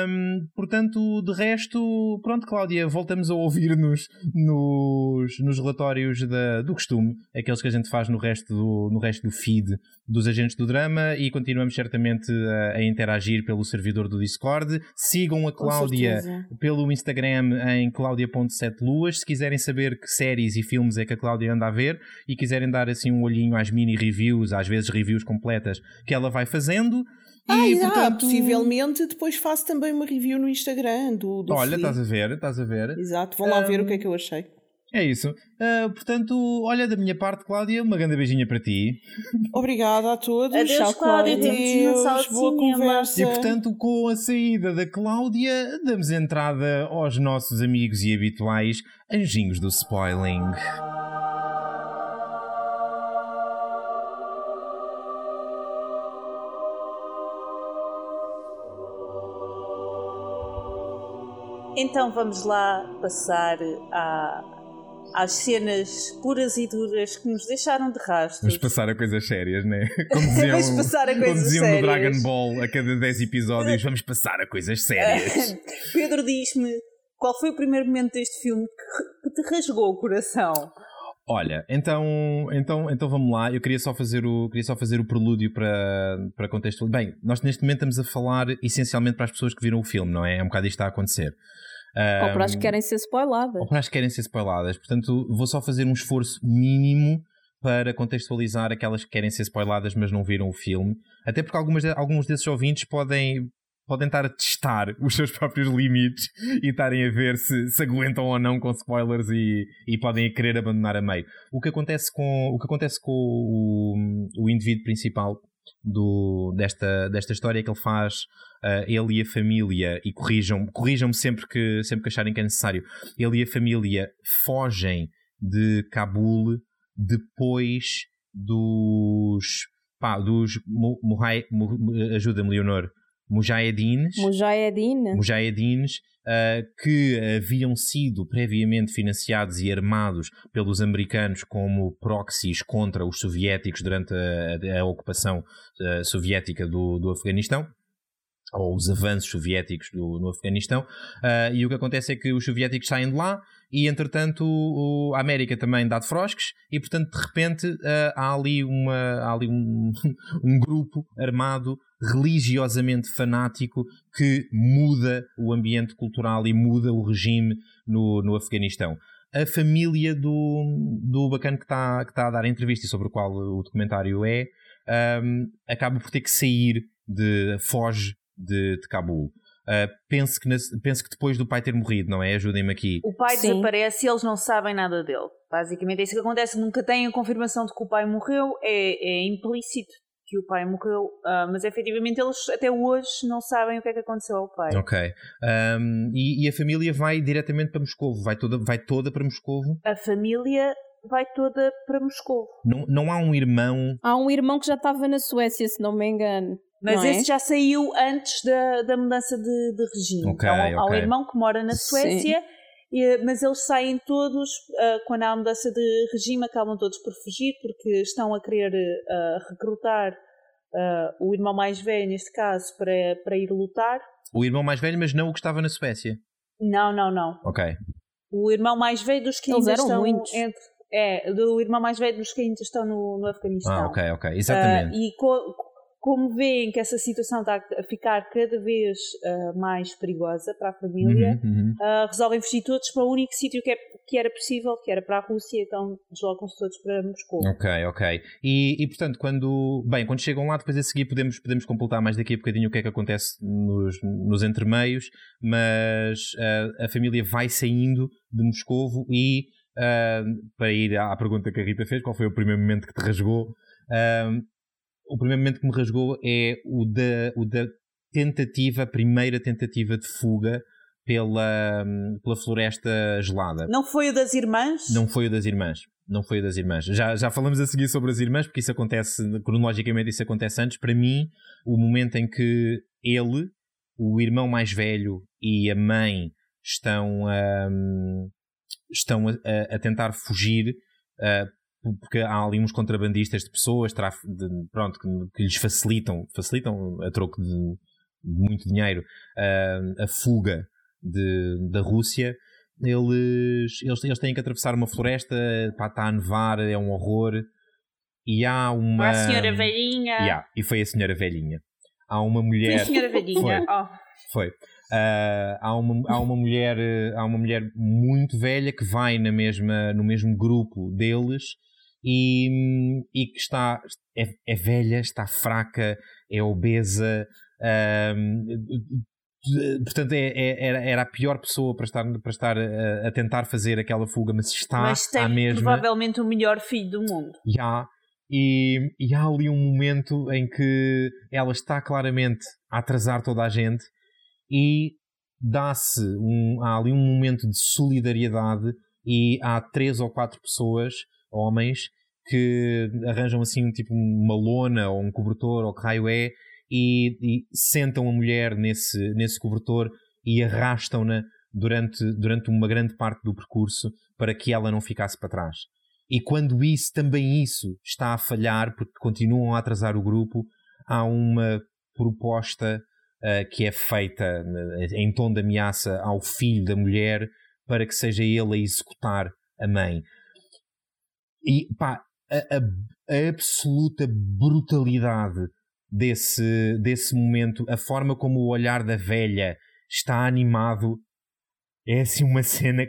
Um, portanto, de resto, pronto, Cláudia, voltamos a ouvir-nos nos, nos relatórios da, do costume, aqueles que a gente faz no resto, do, no resto do feed dos agentes do drama e continuamos certamente a, a interagir pelo servidor do Discord. Sigam a Cláudia pelo Instagram em claudia.7luas se quiserem saber que séries e filmes é que a Cláudia anda a ver e quiserem dar assim um olhinho às mini reviews, às vezes reviews completas que ela vai fazendo. Ah, e, portanto, possivelmente depois faço também uma review no Instagram do, do Olha, estás a ver, estás a ver. Exato, vão lá um, ver o que é que eu achei. É isso. Uh, portanto, olha, da minha parte, Cláudia, uma grande beijinha para ti. Obrigada a todos. Adeus, Tchau, Cláudia. Adeus, boa conversa. E, portanto, com a saída da Cláudia, damos entrada aos nossos amigos e habituais anjinhos do spoiling. Então vamos lá passar à, às cenas puras e duras que nos deixaram de rastros. Vamos passar a coisas sérias, né? Como diziam, Vamos passar a coisas diziam no. Dragon Ball a cada 10 episódios, vamos passar a coisas sérias. Pedro diz-me qual foi o primeiro momento deste filme que, te rasgou o coração. Olha, então, então, então vamos lá. Eu queria só fazer o, queria só fazer o prelúdio para, para contextualizar. Bem, nós neste momento estamos a falar essencialmente para as pessoas que viram o filme, não é? É um bocado isto que está a acontecer. Ou para as que querem ser spoiladas. Ou que querem ser spoiladas. Portanto, vou só fazer um esforço mínimo para contextualizar aquelas que querem ser spoiladas, mas não viram o filme. Até porque algumas, de- alguns desses ouvintes podem, podem estar a testar os seus próprios limites e estarem a ver se, se aguentam ou não com spoilers e, e podem querer abandonar a meio. O que acontece com o, que acontece com o, o indivíduo principal do, desta, desta história que ele faz uh, ele e a família, e corrijam, corrijam-me sempre que, sempre que acharem que é necessário, ele e a família fogem de Cabul depois dos. pá, dos. Ajuda-me, Leonor. Mujahedins. Mujahedin. Mujahedins uh, que haviam sido previamente financiados e armados pelos americanos como proxies contra os soviéticos durante a, a ocupação uh, soviética do, do Afeganistão ou os avanços soviéticos do, no Afeganistão, uh, e o que acontece é que os soviéticos saem de lá e, entretanto, o, a América também dá de frosques e, portanto, de repente uh, há ali, uma, há ali um, um grupo armado religiosamente fanático que muda o ambiente cultural e muda o regime no, no Afeganistão. A família do, do bacana que está que tá a dar a entrevista e sobre o qual o documentário é, um, acaba por ter que sair de foge de, de Cabul. Uh, penso, que nas- penso que depois do pai ter morrido, não é? Ajudem-me aqui. O pai Sim. desaparece e eles não sabem nada dele. Basicamente é isso que acontece. Nunca têm a confirmação de que o pai morreu. É, é implícito que o pai morreu. ah, mas efetivamente eles até hoje não sabem o que é que aconteceu ao pai. Ok. Um, e, e a família vai diretamente para Moscovo, vai toda, vai toda para Moscovo. A família vai toda para Moscou. Não, não há um irmão. Há um irmão que já estava na Suécia, se não me engano. Mas não é? esse já saiu antes da, da mudança de, de regime. Ok, Então, há um ok. irmão que mora na Sim. Suécia, e- mas eles saem todos, ah, quando há a mudança de regime, acabam todos por fugir, porque estão a querer ah, recrutar o irmão mais velho, neste caso, para, para ir lutar. O irmão mais velho, mas não o que estava na Suécia. Não, não, não. Ok. O irmão mais velho dos que Eles ainda eram estão muitos. entre. É, do irmão mais velho dos que ainda estão no, no Afeganistão. Ah, ok, ok. Exatamente. Ah, e co- como veem que essa situação está a ficar cada vez ah, mais perigosa para a família, Uhum, uhum. ah, resolvem fugir todos para o único sítio que, é- que era possível, que era para a Rússia, então deslocam-se todos para Moscou. Ok, ok. E, e, portanto, quando. Bem, quando chegam lá, depois a seguir podemos, podemos completar mais daqui a bocadinho o que é que acontece nos, nos entremeios, mas ah, a família vai saindo de Moscovo e. para ir à, à pergunta que a Rita fez, qual foi o primeiro momento que te rasgou? O primeiro momento que me rasgou é o da, o da tentativa, a primeira tentativa de fuga pela, pela floresta gelada. Não foi o das irmãs? Não foi o das irmãs. Não foi o das irmãs. Já, já falamos a seguir sobre as irmãs, porque isso acontece, cronologicamente, isso acontece antes. Para mim, o momento em que ele, o irmão mais velho e a mãe estão, ahm, estão a, a- a tentar fugir, ah, porque há ali uns contrabandistas de pessoas, traf- de- pronto, que, que lhes facilitam, facilitam a troco de, de muito dinheiro, ah, a fuga de- da Rússia eles, eles, eles têm que atravessar uma floresta, pá, está a nevar, é um horror. E há uma. A senhora velhinha. Yeah, e foi a senhora velhinha. Há uma Foi mulher. a senhora velhinha. Foi. Oh. Foi. Ah, há, uma, há, uma mulher, há uma mulher muito velha que vai na mesma, no mesmo grupo deles e, e que está é, é velha, está fraca, é obesa. ah, portanto, é, é- era, a pior pessoa para estar, para estar a, a tentar fazer aquela fuga, mas está Mas tem à mesma. provavelmente o melhor filho do mundo. Há, e, e há ali um momento em que ela está claramente a atrasar toda a gente e dá-se um, há ali um momento de solidariedade e há três ou quatro pessoas, homens, que arranjam assim tipo uma lona ou um cobertor ou que raio é e, e sentam a mulher nesse, nesse cobertor e arrastam-na durante, durante uma grande parte do percurso para que ela não ficasse para trás. E quando isso, também isso, está a falhar, porque continuam a atrasar o grupo, há uma proposta uh, que é feita em tom de ameaça ao filho da mulher para que seja ele a executar a mãe. E pá, a, a, a absoluta brutalidade desse, desse momento, a forma como o olhar da velha está animado, é assim uma cena.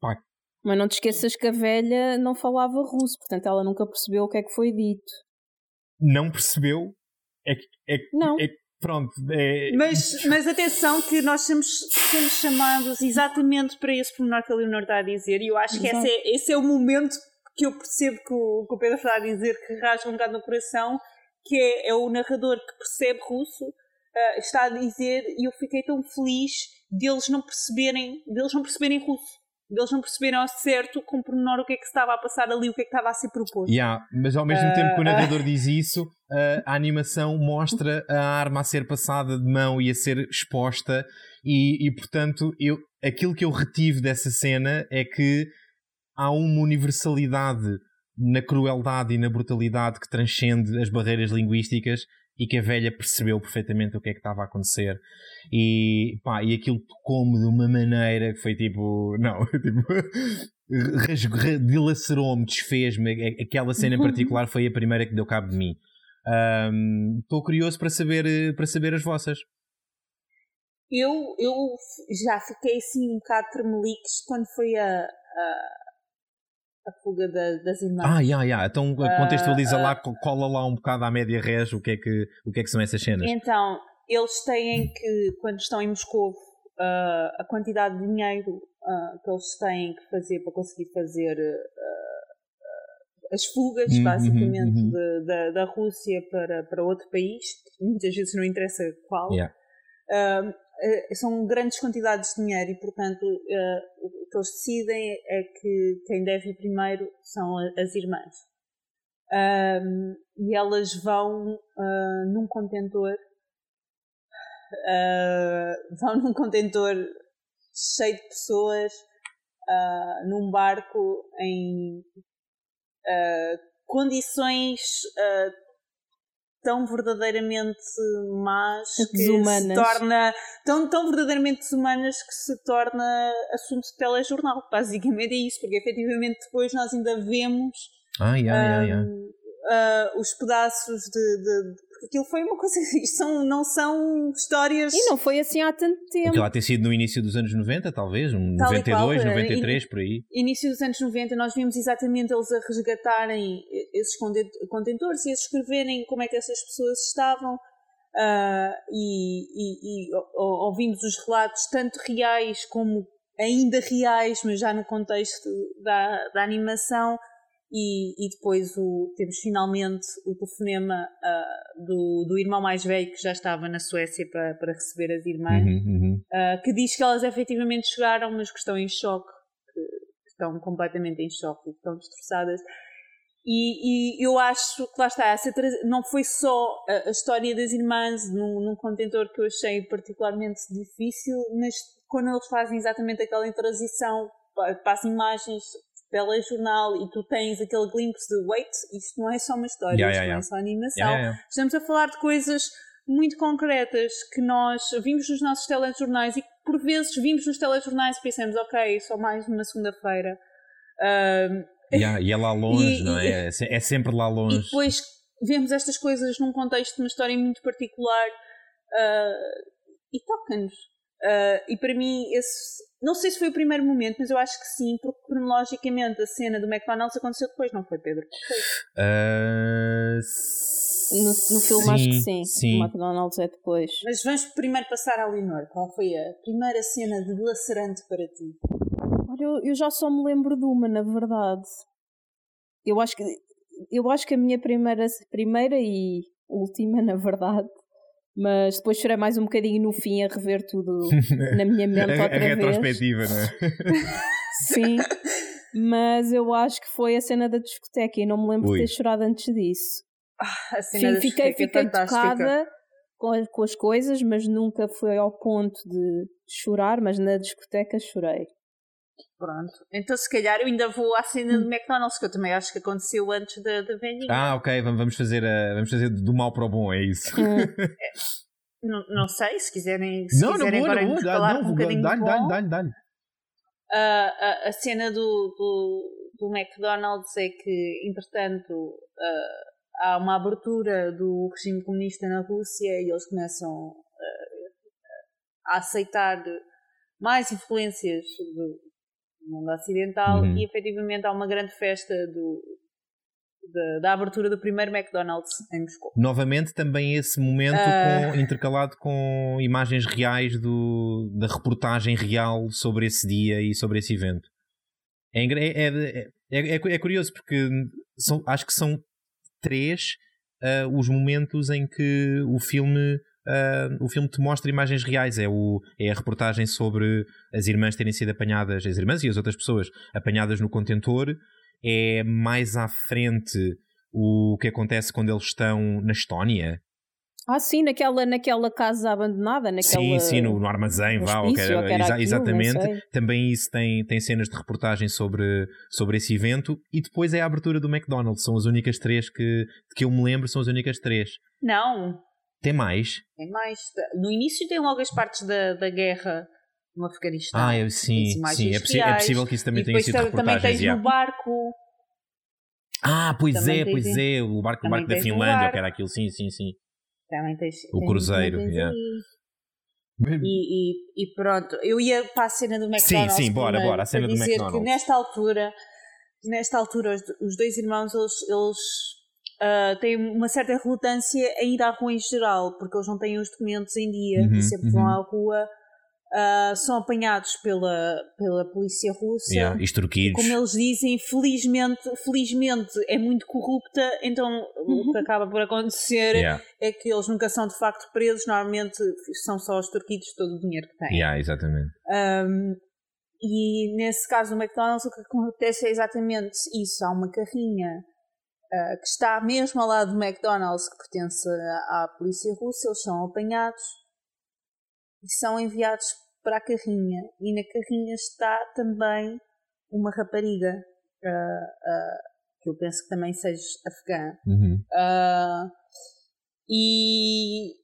Pá. Mas não te esqueças que a velha não falava russo, portanto ela nunca percebeu o que é que foi dito. Não percebeu? É que. É, não. É, pronto. É... Mas, mas atenção que nós somos, somos chamados exatamente para esse pormenor que a Leonor está a dizer, e eu acho Exato. que esse é, esse é o momento que eu percebo que o, que o Pedro está a dizer, que rasga um bocado no coração, que é, é o narrador que percebe russo, uh, está a dizer, e eu fiquei tão feliz deles não perceberem, deles não perceberem russo. Deles não perceberem ao certo, com pormenor, o que é que se estava a passar ali, o que é que estava a ser proposto. Yeah, mas ao mesmo uh, tempo que o narrador uh, diz isso, a animação mostra a arma a ser passada de mão e a ser exposta, e, e portanto, eu, aquilo que eu retive dessa cena é que há uma universalidade na crueldade e na brutalidade que transcende as barreiras linguísticas e que a velha percebeu perfeitamente o que é que estava a acontecer e pá, e aquilo tocou-me de uma maneira que foi tipo, não, tipo, dilacerou-me, desfez-me, aquela cena em uhum. particular foi a primeira que deu cabo de mim. Estou um, curioso para saber, para saber as vossas. Eu, eu já fiquei assim um bocado tremeliques quando foi a, a a fuga da, das irmãs. Ah, yeah, yeah. então contextualiza uh, lá, cola lá um bocado à média res o que, é que, o que é que são essas cenas. Então, eles têm que, quando estão em Moscou, uh, a quantidade de dinheiro uh, que eles têm que fazer para conseguir fazer as fugas, uhum, basicamente, uhum. De, da, da Rússia para, para outro país, muitas vezes não interessa qual. Yeah. Uh, são grandes quantidades de dinheiro e, portanto, uh, o que eles decidem é que quem deve ir primeiro são as irmãs. Um, e elas vão uh, num contentor, vão num contentor cheio de pessoas, num barco em condições tão verdadeiramente más que desumanas. se torna tão, tão verdadeiramente desumanas que se torna assunto de telejornal. Basicamente é isso, porque efetivamente depois nós ainda vemos ah, yeah, um, yeah, yeah. Uh, os pedaços de, de, de aquilo foi uma coisa. Isto são, não são histórias. E não foi assim há tanto tempo. Aquilo há ter sido no início dos anos 90, talvez, um 92, qual, 93, in, por aí. Início dos anos 90, nós vimos exatamente eles a resgatarem esses contentores e a escreverem como é que essas pessoas estavam. Uh, e, e, e ouvimos os relatos tanto reais como ainda reais, mas já no contexto da, da animação, e, e depois o, temos finalmente o telefonema uh, do, do irmão mais velho que já estava na Suécia para, para receber as irmãs, uhum, uhum. Uh, que diz que elas efetivamente chegaram, mas que estão em choque, que, que estão completamente em choque, que estão destroçadas. E, e, eu acho que lá está, essa, não foi só a, a história das irmãs num, num, contentor que eu achei particularmente difícil, mas quando eles fazem exatamente aquela transição para as imagens telejornal e tu tens aquele glimpse de wait, isto não é só uma história, yeah, isto yeah, não é só animação. Estamos a falar de coisas muito concretas que nós vimos nos nossos telejornais e que por vezes vimos nos telejornais e pensamos, ok, só mais uma segunda-feira. Um, e é lá longe, e, não é? E, é sempre lá longe. E depois vemos estas coisas num contexto de uma história muito particular uh, e toca-nos. Uh, e para mim, esse, não sei se foi o primeiro momento, mas eu acho que sim, porque cronologicamente a cena do McDonald's aconteceu depois, não foi, Pedro? Foi. Uh, no, no filme sim, acho que sim. sim. O McDonald's é depois. Mas vamos primeiro passar à Leonor. Qual foi a primeira cena de lacerante para ti? Olha, eu, eu já só me lembro de uma, na verdade. Eu acho que eu acho que a minha primeira, primeira e última, na verdade, mas depois chorei mais um bocadinho no fim a rever tudo na minha mente outra a, a vez. retrospectiva, não é? Sim, mas eu acho que foi a cena da discoteca e não me lembro Ui. de ter chorado antes disso. Ah, a cena Sim, da fiquei, fiquei é tocada com, com as coisas, mas nunca foi ao ponto de chorar, mas na discoteca chorei. Pronto. Então, se calhar, eu ainda vou à cena do McDonald's, que eu também acho que aconteceu antes da, da vendinha. Ah, ok, vamos fazer, uh, vamos fazer do mal para o bom, é isso. Hum. Não, não sei, se quiserem, se não, quiserem não vou, agora não vou, falar não, um bocadinho dá-lhe, bom, dá-lhe, dá-lhe, dá-lhe. a, a, a cena do, do, do McDonald's é que, entretanto, uh, há uma abertura do regime comunista na Rússia e eles começam uh, a aceitar mais influências do mundo ocidental Uhum. e efetivamente há uma grande festa do, da, da abertura do primeiro McDonald's em Moscou. Novamente, também esse momento Ah. com- intercalado com imagens reais do, da reportagem real sobre esse dia e sobre esse evento. É, é, é, é, é- é curioso porque são, acho que são três ah, os momentos em que o filme. Ah, o filme te mostra imagens reais, é, o, é a reportagem sobre as irmãs terem sido apanhadas, as irmãs e as outras pessoas apanhadas no contentor, é mais à frente o que acontece quando eles estão na Estónia. Ah, sim, naquela, naquela casa abandonada, naquela... Sim, sim, no, no armazém, no vá, que hospício, era- ou que era exa- aquilo, exatamente. Também isso tem, tem cenas de reportagem sobre, sobre esse evento. E depois é a abertura do McDonald's. São as únicas três que, que eu me lembro, são as únicas três. Não, Tem mais? tem mais. No início tem logo as partes da, da guerra no Afeganistão. ah, é, sim, As imagens sim. É, possi- é possível que isso também tenha sido tam- também reportagens. tens já. no barco. Ah, pois também é, pois é. O barco, o barco da Finlândia, barco. que era aquilo, sim, sim, sim. Também tens, O cruzeiro, tens yeah. E, e, e pronto, eu ia para a cena do McDonald's. sim, bora, primeiro, bora, a cena do dizer McDonald's. que nesta altura, nesta altura, os, os dois irmãos eles, eles ah, têm uma certa relutância em ir à rua em geral, porque eles não têm os documentos em dia Uhum, e sempre vão uhum. à rua. ah, são apanhados pela, pela polícia russa. Yeah, extorquidos. Como eles dizem, felizmente, felizmente é muito corrupta, então o que acaba por acontecer Yeah, é que eles nunca são de facto presos, normalmente são só extorquidos de todo o dinheiro que têm. yeah, exatamente. Um, e nesse caso do McDonald's o que acontece é exatamente isso. Há uma carrinha uh, que está mesmo ao lado do McDonald's que pertence à, polícia russa, eles são apanhados e são enviados para a carrinha. E na carrinha está também uma rapariga uh, uh, que eu penso que também seja afegã. Uhum. Ah, e,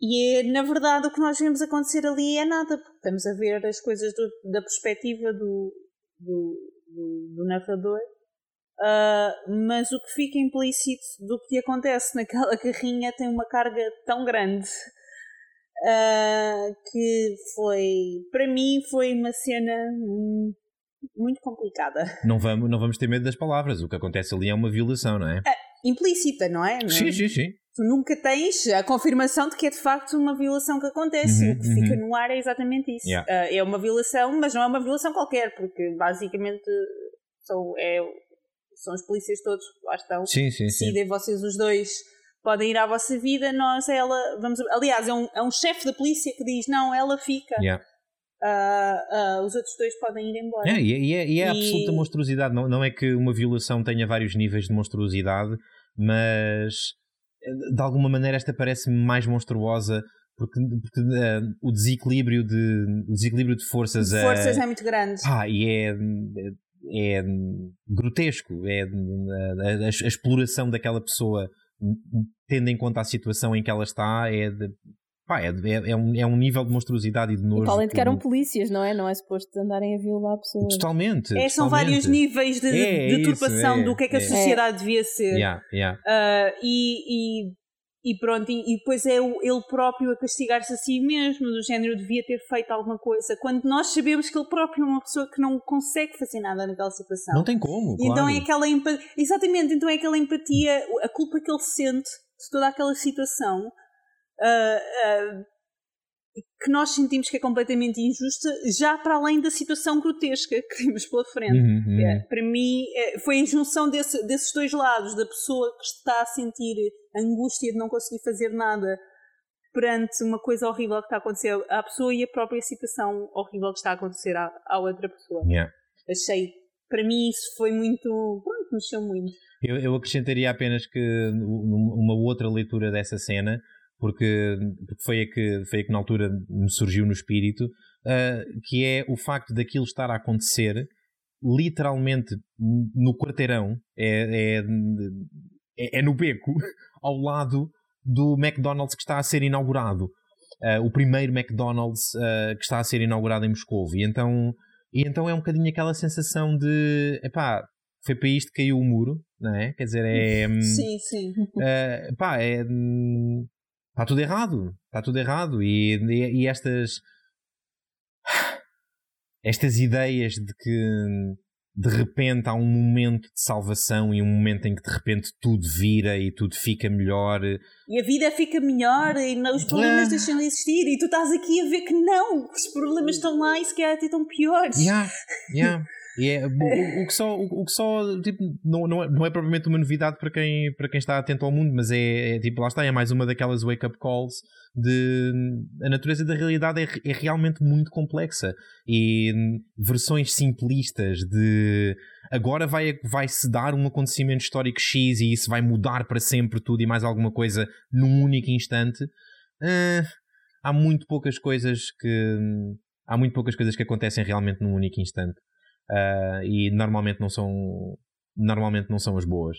e é, na verdade o que nós vemos acontecer ali é nada, porque estamos a ver as coisas do- da perspectiva do, do, do- do narrador. Ah, mas o que fica implícito do que acontece naquela carrinha tem uma carga tão grande ah, que foi, para mim, foi uma cena muito complicada. Não, vamos, não vamos ter medo das palavras. O que acontece ali é uma violação, não é? Implícita, não é? Sim, sim, sim. tu nunca tens a confirmação de que é de facto uma violação que acontece. Uhum, o que fica uhum. no ar é exatamente isso. Yeah. Ah, é uma violação, mas não é uma violação qualquer, porque basicamente são, é, são os polícias todos lá estão. Sim, sim, sim. Decidem vocês os dois podem ir à vossa vida, nós, ela, vamos. Aliás, é um, é um chefe da polícia que diz: não, ela fica, Yeah. Ah, ah, os outros dois podem ir embora. É, e é, e é, e é E- absoluta monstruosidade. Não, não é que uma violação tenha vários níveis de monstruosidade, mas eh, de alguma maneira esta parece-me mais monstruosa porque, porque, eh, o, desequilíbrio de, o desequilíbrio de forças, é- Forças é muito grande. pá, e é, é grotesco. É a, a- a exploração daquela pessoa, tendo em conta a situação em que ela está, é de. Pá, é, de- é, é um, é um nível de monstruosidade e de nojo. E além de que eram polícias, não é? Não é suposto andarem a violar pessoas. Totalmente. É, são totalmente. vários níveis de, É, é de isso, é, do que é que a é. sociedade devia ser. Yeah, yeah. Ah, e, e, e pronto, e, e depois é o- ele próprio a castigar-se a si mesmo, do género devia ter feito alguma coisa, quando nós sabemos que ele próprio é uma pessoa que não consegue fazer nada naquela situação. Não tem como, E Então claro. é aquela empatia, exatamente, então é aquela empatia, a culpa que ele sente de toda aquela situação. ah, ah, que nós sentimos que é completamente injusta, já para além da situação grotesca que vimos pela frente. Uhum, uhum. É, para mim, é, foi a junção desse- desses dois lados, da pessoa que está a sentir a angústia de não conseguir fazer nada perante uma coisa horrível que está a acontecer à pessoa e a própria situação horrível que está a acontecer à, à outra pessoa. Yeah. Achei, para mim, isso foi muito. Pronto, mexeu muito. Eu, eu acrescentaria apenas que um- uma outra leitura dessa cena porque, porque foi, a que, foi a que na altura me surgiu no espírito, uh, que é o facto daquilo estar a acontecer literalmente no quarteirão, é, é, é, é no beco, ao lado do McDonald's que está a ser inaugurado. Uh, o primeiro McDonald's uh, que está a ser inaugurado em Moscou. E então, e então é um bocadinho aquela sensação de epá, foi para isto que caiu o muro, não é? Quer dizer, é. Hum, sim, sim. Uh, pá, é. Está tudo errado. Está tudo errado. E, e, e estas. Estas ideias de que de repente há um momento de salvação e um momento em que de repente tudo vira e tudo fica melhor. E a vida fica melhor e os problemas é. deixam de existir e tu estás aqui a ver que não, os problemas estão lá e se calhar até estão piores. Yeah, yeah. E é, o, o, que só, o, o, que só tipo, não, não, é, não é propriamente uma novidade para quem, para quem está atento ao mundo, mas é, é tipo, lá está, é mais uma daquelas wake-up calls de a natureza da realidade é, é realmente muito complexa e versões simplistas de agora vai, vai se dar um acontecimento histórico X e isso vai mudar para sempre tudo e mais alguma coisa num único instante. Uh, há muito poucas coisas que há muito poucas coisas que acontecem realmente num único instante uh, e normalmente não são normalmente não são as boas.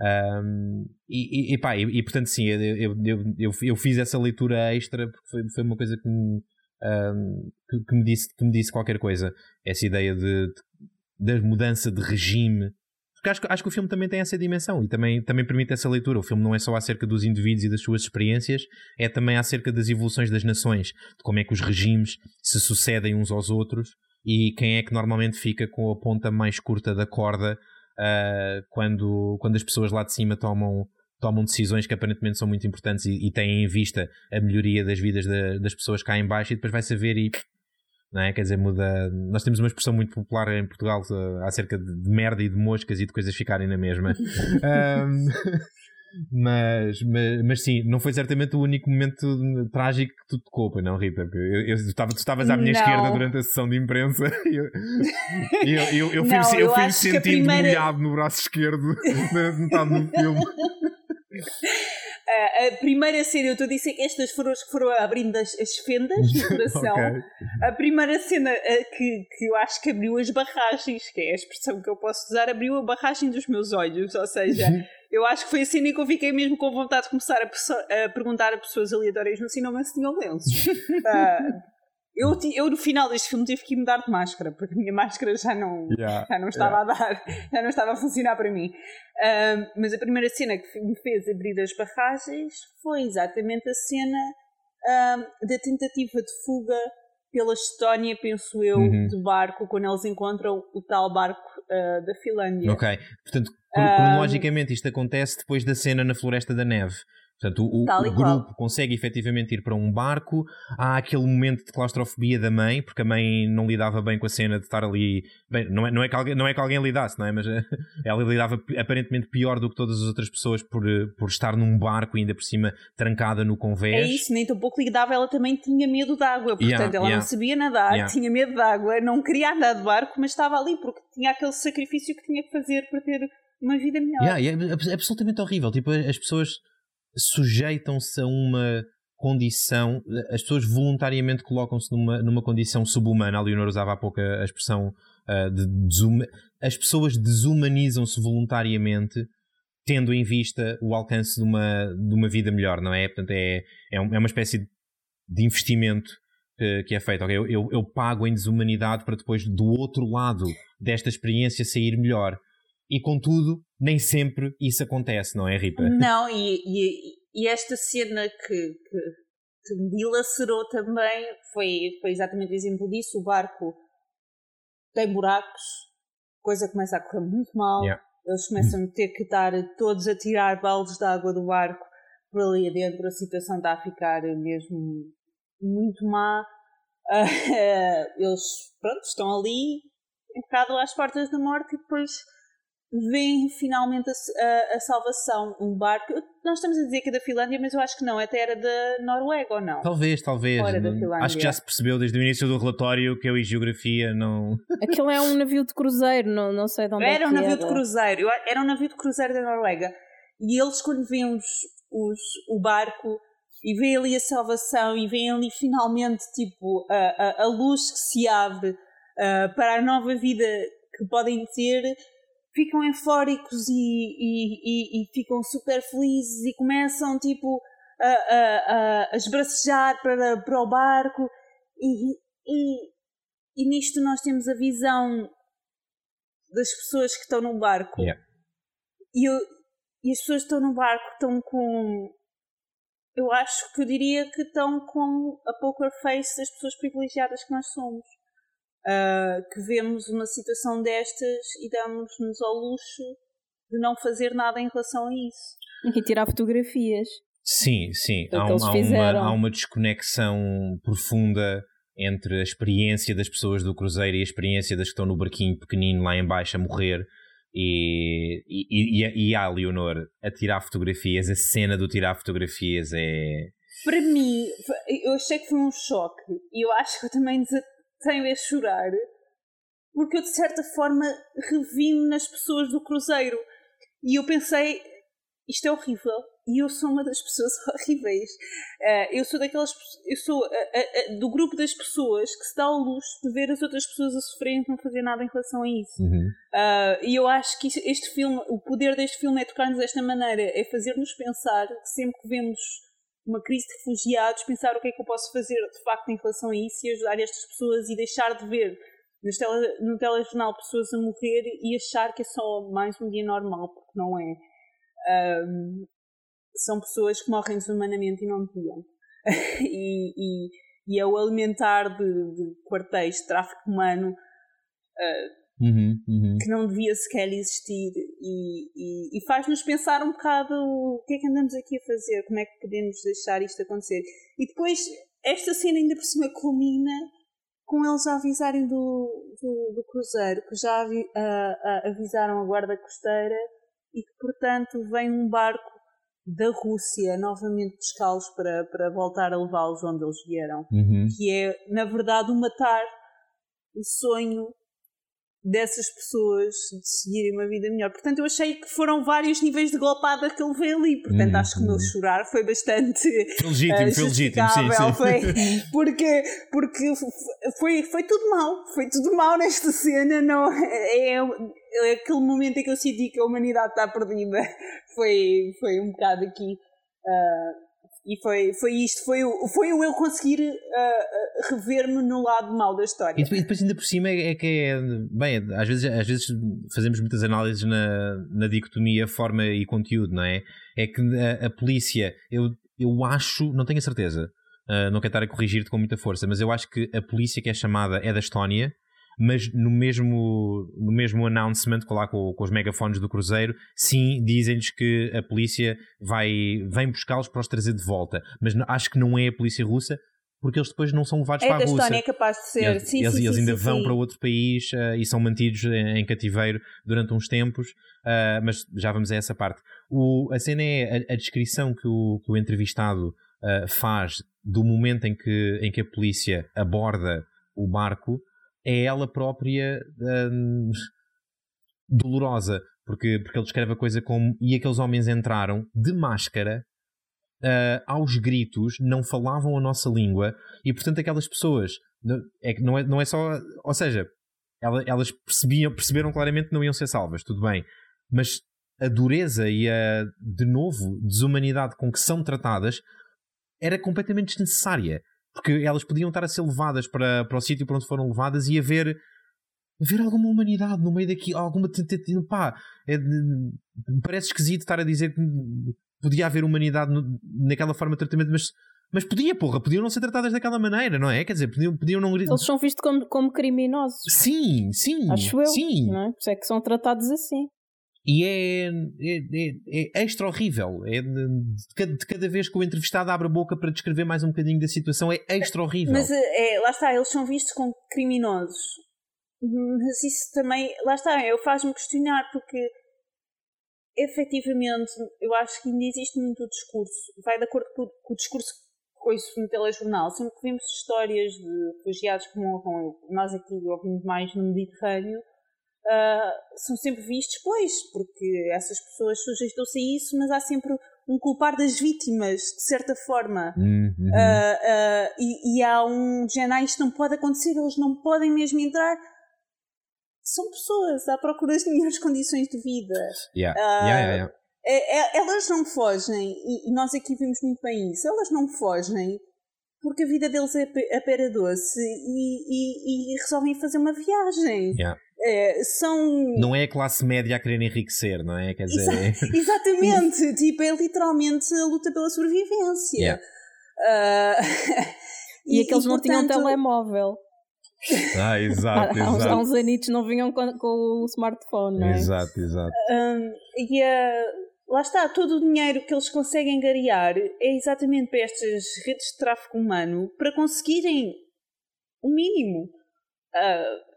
Um, e, e, pá, e, e, portanto, sim, eu, eu, eu, eu, fiz essa leitura extra porque foi, foi uma coisa que me, um, que, que, me disse, que me disse qualquer coisa. Essa ideia de, de, de mudança de regime. Porque acho, acho que o filme também tem essa dimensão e também, também permite essa leitura. O filme não é só acerca dos indivíduos e das suas experiências, é também acerca das evoluções das nações, de como é que os regimes se sucedem uns aos outros e quem é que normalmente fica com a ponta mais curta da corda uh, quando, quando as pessoas lá de cima tomam, tomam decisões que aparentemente são muito importantes e, e têm em vista a melhoria das vidas das pessoas cá em baixo e depois vai saber e não é? Quer dizer, muda. Nós temos uma expressão muito popular em Portugal uh, acerca de, de, merda e de moscas e de coisas ficarem na mesma. um, Mas, mas, mas sim, não foi certamente o único momento trágico que tu tocou, pois não, Rita? Eu, eu, tu estavas à minha não. esquerda durante a sessão de imprensa e eu, eu, eu, eu, não, fui, eu fui sentindo primeira... molhado no braço esquerdo na metade do filme. Uh, a primeira cena, eu estou a dizer que estas foram as que foram abrindo as, as fendas no coração. okay. A primeira cena uh, que, que eu acho que abriu as barragens, que é a expressão que eu posso usar, abriu a barragem dos meus olhos. Ou seja, eu acho que foi a cena que eu fiquei mesmo com vontade de começar a, a perguntar a pessoas aleatórias no cinema se tinham lenços. uh, Eu, eu no final deste filme tive que mudar de máscara, porque a minha máscara já não, yeah, já não estava yeah. a dar, já não estava a funcionar para mim. Uh, mas a primeira cena que me fez abrir as barragens foi exatamente a cena uh, da tentativa de fuga pela Estónia, penso eu, uhum. de barco, quando eles encontram o tal barco uh, da Finlândia. Ok, portanto, cronologicamente isto acontece depois da cena na Floresta da Neve. Portanto, o, o grupo consegue efetivamente ir para um barco. Há aquele momento de claustrofobia da mãe, porque a mãe não lidava bem com a cena de estar ali. Bem, não é, não é, que, alguém, não é que alguém lidasse, não é? Mas ela lidava aparentemente pior do que todas as outras pessoas por, por estar num barco, ainda por cima trancada no convés. É isso, nem tão pouco lidava, ela também tinha medo de água. Portanto, yeah, ela yeah. não sabia nadar, yeah. tinha medo de água, não queria andar de barco, mas estava ali porque tinha aquele sacrifício que tinha que fazer para ter uma vida melhor. Yeah, é, é absolutamente horrível. Tipo, as pessoas sujeitam-se a uma condição, as pessoas voluntariamente colocam-se numa, numa condição subhumana. A Leonor usava há pouco a, expressão uh, de desuma... as pessoas desumanizam-se voluntariamente tendo em vista o alcance de uma, de uma vida melhor, não é? Portanto, é, é, é uma espécie de investimento que, que é feito. Okay, eu, eu, eu, pago em desumanidade para depois, do outro lado desta experiência, sair melhor. E contudo, nem sempre isso acontece, não é, Rita? Não, e, e, e esta cena que, que, que, me dilacerou também foi, foi exatamente o exemplo disso. O barco tem buracos, coisa começa a correr muito mal. Yeah. Eles começam a ter que estar todos a tirar baldes de água do barco por ali adentro. A situação está a ficar mesmo muito má. Eles, pronto, estão ali, um bocado às portas da morte e depois vem finalmente a, a, a, salvação. Um barco. Nós estamos a dizer que é da Finlândia, mas eu acho que não, até era da Noruega ou não? Talvez, talvez. Acho que já se percebeu desde o início do relatório que eu e geografia não. Aquilo é um navio de cruzeiro, não, não sei de onde era é um navio era. de cruzeiro, era um navio de cruzeiro da Noruega. E eles, quando vêem os, os, o barco, e vê ali a salvação e vê ali finalmente tipo a, a, a luz que se abre uh, para a nova vida que podem ter ficam eufóricos e, e, e, e, ficam super felizes e começam tipo a, a, a esbracejar para, para o barco. E, e, e nisto nós temos a visão das pessoas que estão no barco. Yeah. e, eu- e as pessoas que estão no barco estão com eu acho que eu diria que estão com a poker face das pessoas privilegiadas que nós somos Ah, que vemos uma situação destas e damos-nos ao luxo de não fazer nada em relação a isso E tirar fotografias. Sim, sim. Há, um- há uma, há uma desconexão profunda entre a experiência das pessoas do cruzeiro e a experiência das que estão no barquinho pequenino lá em baixo a morrer. E, e, e, a- e a Leonor a tirar fotografias, a cena do tirar fotografias é. para mim, eu achei que foi um choque e eu acho que eu também tenho a chorar porque eu de certa forma revi-me nas pessoas do cruzeiro. E eu pensei isto é horrível e eu sou uma das pessoas horríveis. Eh, eu sou daquelas eu sou eh, eh, eh, do grupo das pessoas que se dá ao luxo de ver as outras pessoas a sofrerem e não fazer nada em relação a isso. Uhum. Uh, e eu acho que este filme, o poder deste filme é tocar-nos desta maneira, é fazer-nos pensar, sempre que vemos uma crise de refugiados, pensar o que é que eu posso fazer de facto em relação a isso e ajudar estas pessoas e deixar de ver tele, no telejornal pessoas a morrer e achar que é só mais um dia normal, porque não é. Um, são pessoas que morrem desumanamente e não deviam. e, e, e é o alimentar de, de quartéis de tráfico humano Uhum, uhum. que não devia sequer existir e, e, e faz-nos pensar um bocado o que é que andamos aqui a fazer, como é que podemos deixar isto acontecer. E depois, esta cena ainda por cima culmina com eles a avisarem do, do, do cruzeiro, que já avi- a- a- avisaram a guarda costeira e que, portanto, vem um barco da Rússia novamente buscá-los para, para voltar a levá-los onde eles vieram Uhum. que é, na verdade, o matar o sonho dessas pessoas de seguirem uma vida melhor. Portanto, eu achei que foram vários níveis de golpada que ele veio ali. Portanto, Uhum, acho que o meu uhum. chorar foi bastante Foi legítimo, eh, foi legítimo, sim, sim. Foi, porque porque foi, foi tudo mal. Foi tudo mal nesta cena. Não, é, é aquele momento em que eu senti que a humanidade está perdida. Foi, foi um bocado aqui. ah, e foi, foi isto, foi, foi eu conseguir ah, rever-me no lado mau da história. E depois, e depois ainda por cima é, é que é. Bem, às vezes, às vezes fazemos muitas análises na, na dicotomia forma e conteúdo, não é? É que a, a polícia, eu, eu acho, não tenho a certeza, ah, não quero estar a corrigir-te com muita força, mas eu acho que a polícia que é chamada é da Estónia, mas no mesmo, no mesmo announcement com, lá, com, com os megafones do Cruzeiro, sim, dizem-lhes que a polícia vai, vem buscá-los para os trazer de volta. Mas acho que não é a polícia russa, porque eles depois não são levados É para a Rússia. Estónia, é capaz de ser. Eles, sim, eles- sim, eles sim, ainda sim, vão para outro país eh, e são mantidos em, em cativeiro durante uns tempos, eh, mas já vamos a essa parte. O- a cena é a, a descrição que o, que o entrevistado eh, faz do momento em que, em que a polícia aborda o barco é ela própria hum, dolorosa, porque, porque ele descreve a coisa como e aqueles homens entraram de máscara ah, aos gritos, não falavam a nossa língua e portanto aquelas pessoas é, que não, é, não é só, ou seja, ela- elas percebiam, perceberam claramente que não iam ser salvas, tudo bem, mas a dureza e a, de novo, desumanidade com que são tratadas era completamente desnecessária, porque elas podiam estar a ser levadas para, para o sítio para onde foram levadas e haver haver alguma humanidade no meio daqui, alguma pá, é parece esquisito estar a dizer que podia haver humanidade no- naquela forma de tratamento, mas, mas podia, porra, podiam não ser tratadas daquela maneira, não é? Quer dizer, podiam, podiam não. Eles são vistos como, como criminosos. Sim, sim. Acho eu. Sim. Não é? Por isso é que são tratados assim. E é, é, é, é extra horrível. É de, de cada, vez que o entrevistado abre a boca para descrever mais um bocadinho da situação, é extra horrível. Mas eh, é, lá está, eles são vistos como criminosos. Mas isso também, lá está, eu faz-me questionar porque efetivamente eu acho que ainda existe muito discurso, vai de acordo com, com o discurso que ouço no telejornal. Sempre que vemos histórias de refugiados que morram, nós aqui ouvimos mais no Mediterrâneo, ah, são sempre vistos, pois, porque essas pessoas sujeitam-se a isso, mas há sempre um culpar das vítimas, de certa forma. Uhum. Uh, uh, e, e, há um género, ah, isto não pode acontecer, eles não podem mesmo entrar. São pessoas à procura de melhores condições de vida. Yeah. Uh, yeah, yeah, é, é, elas não fogem, e, e, nós aqui vimos muito bem isso, elas não fogem porque a vida deles é a pera doce e, e, resolvem fazer uma viagem. Yeah. É, são... Não é a classe média a querer enriquecer, não é? Quer dizer... Exa exatamente, tipo, é literalmente a luta pela sobrevivência. Yeah. Uh... e, e aqueles e, não portanto... tinham telemóvel. Ah, exato, há, exato. Há uns anitos não vinham com, com, o smartphone, não é? Exato, exato. Um, e uh, lá está, todo o dinheiro que eles conseguem garear é exatamente para estas redes de tráfico humano para conseguirem o mínimo. Uh,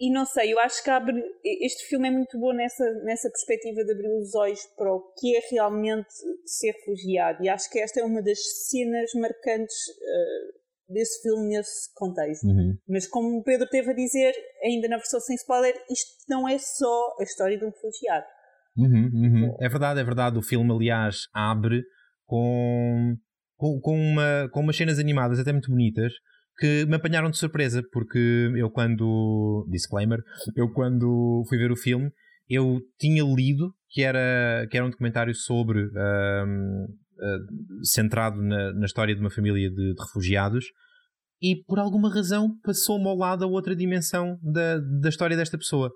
e não sei, eu acho que abre, este filme é muito bom nessa, nessa perspectiva de abrir os olhos para o que é realmente ser refugiado. E acho que esta é uma das cenas marcantes uh, desse filme nesse contexto. Uhum. Mas como o Pedro teve a dizer, ainda na versão sem spoiler, isto não é só a história de um refugiado. Uhum, uhum. É verdade, é verdade. O filme, aliás, abre com, com, com, uma, com umas cenas animadas até muito bonitas que me apanharam de surpresa, porque eu quando. Disclaimer, eu quando fui ver o filme, eu tinha lido que era, que era um documentário sobre. Um, uh, centrado na, na, história de uma família de, de refugiados e por alguma razão passou-me ao lado a outra dimensão da, da história desta pessoa.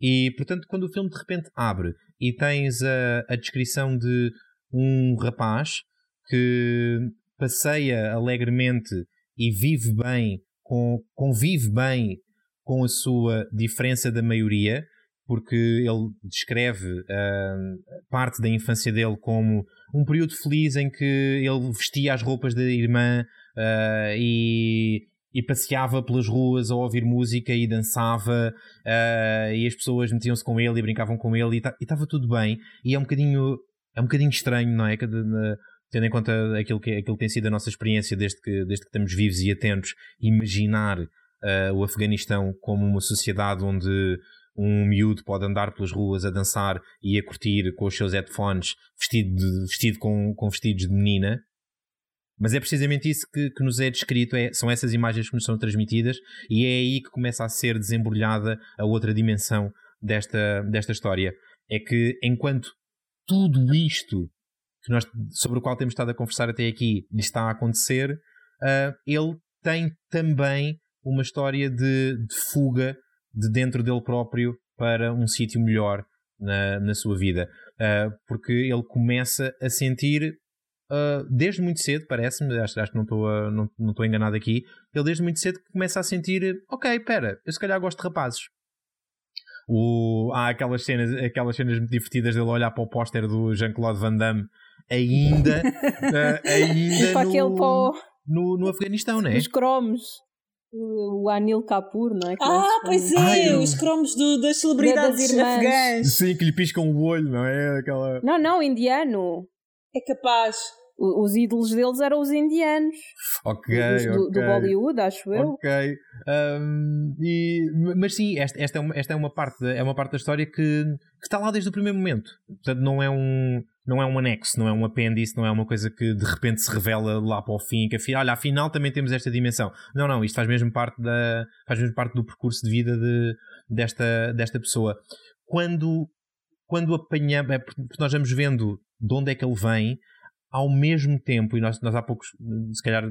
E portanto, quando o filme de repente abre e tens a, a descrição de um rapaz que passeia alegremente e vive bem, com, convive bem com a sua diferença da maioria, porque ele descreve uh, parte da infância dele como um período feliz em que ele vestia as roupas da irmã uh, e, e, passeava pelas ruas a ouvir música e dançava uh, e as pessoas metiam-se com ele e brincavam com ele e estava tudo bem e é um bocadinho é um bocadinho estranho, não é? Tendo em conta aquilo que, aquilo que tem sido a nossa experiência desde que, desde que estamos vivos e atentos, imaginar uh, o Afeganistão como uma sociedade onde um miúdo pode andar pelas ruas a dançar e a curtir com os seus headphones vestido, de, vestido com, com vestidos de menina. Mas é precisamente isso que, que nos é descrito, é, são essas imagens que nos são transmitidas e é aí que começa a ser desembrulhada a outra dimensão desta, desta história. É que enquanto tudo isto que nós, sobre o qual temos estado a conversar até aqui lhe está a acontecer, uh, ele tem também uma história de, de, fuga de dentro dele próprio para um sítio melhor na, na sua vida. Uh, porque ele começa a sentir, uh, desde muito cedo, parece-me, acho, acho, que não estou não, não enganado aqui, ele desde muito cedo começa a sentir, ok, espera, eu se calhar gosto de rapazes. O, há aquelas cenas, aquelas cenas muito divertidas dele olhar para o póster do Jean-Claude Van Damme ainda, uh, ainda para no, pó, no, no Afeganistão, não é? Os cromos. O Anil Kapoor, não é? Que ah, pois é, Ai, os cromos do, das celebridades das afegãs. Sim, que lhe piscam o olho, não é? Aquela... Não, não, indiano. É capaz os ídolos deles eram os indianos. Ok, dos, okay. Do, do, Bollywood, acho eu. Ok. Um, e, mas sim, esta, esta, é uma, esta é uma parte, é uma parte da história que, que, está lá desde o primeiro momento. Portanto, não é um. Não é um anexo, não é um apêndice, não é uma coisa que de repente se revela lá para o fim, que afinal, olha, afinal também temos esta dimensão. Não, não, isto faz mesmo parte, da, faz mesmo parte do percurso de vida de, desta, desta pessoa. Quando, quando apanhamos, é porque nós vamos vendo de onde é que ele vem, ao mesmo tempo, e nós, nós há poucos, se calhar,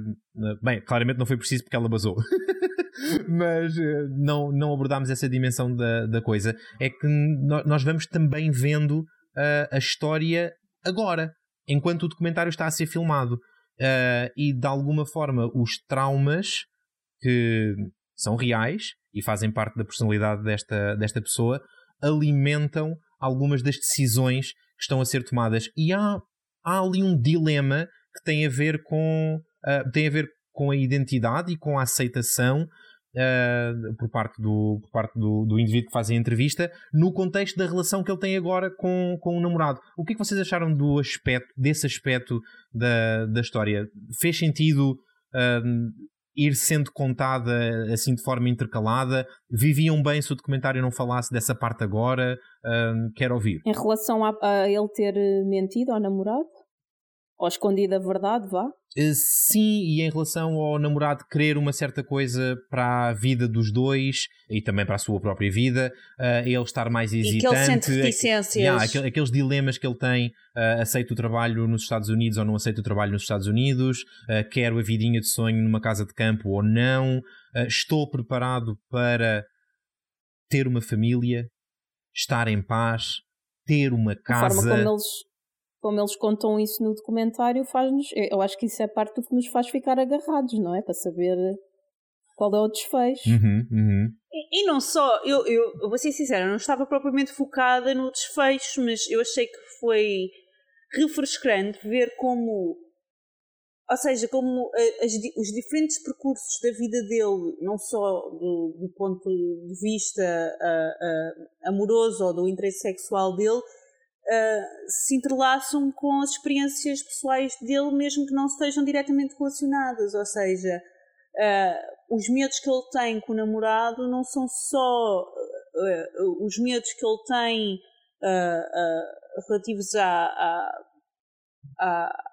bem, claramente não foi preciso porque ela basou, mas eh, não, não abordámos essa dimensão da, da coisa, é que nós vamos também vendo uh, a história agora, enquanto o documentário está a ser filmado. Uh, e de alguma forma os traumas que são reais e fazem parte da personalidade desta, desta pessoa alimentam algumas das decisões que estão a ser tomadas. E há há ali um dilema que tem a ver com, uh, tem a, ver com a identidade e com a aceitação uh, por parte, do, por parte do, do indivíduo que faz a entrevista no contexto da relação que ele tem agora com, com o namorado. O que é que vocês acharam do aspecto, desse aspecto da, da história? Fez sentido uh, ir sendo contada assim de forma intercalada? Viviam bem se o documentário não falasse dessa parte agora? Uh, quero ouvir. Em relação a, a ele ter mentido ao namorado? Ou escondida a verdade, vá? Uh, sim, e em relação ao namorado querer uma certa coisa para a vida dos dois e também para a sua própria vida, uh, ele estar mais hesitante. E que ele sente reticências. Yeah, aqueles, aqueles dilemas que ele tem, uh, aceito o trabalho nos Estados Unidos ou não aceito o trabalho nos Estados Unidos, uh, quero a vidinha de sonho numa casa de campo ou não, estou preparado para ter uma família, estar em paz, ter uma casa. A forma como eles como eles contam isso no documentário, faz-nos. Eu acho que isso é parte do que nos faz ficar agarrados, não é? Para saber qual é o desfecho. Uhum, uhum. E, e, não só, eu, eu, eu vou ser sincera, não estava propriamente focada no desfecho, mas eu achei que foi refrescante ver como. Ou seja, como as, os diferentes percursos da vida dele, não só do, do ponto de vista uh, uh, amoroso ou do interesse sexual dele, uh, se entrelaçam com as experiências pessoais dele, mesmo que não estejam diretamente relacionadas. Ou seja, uh, os medos que ele tem com o namorado não são só uh, os medos que ele tem relativos à, à,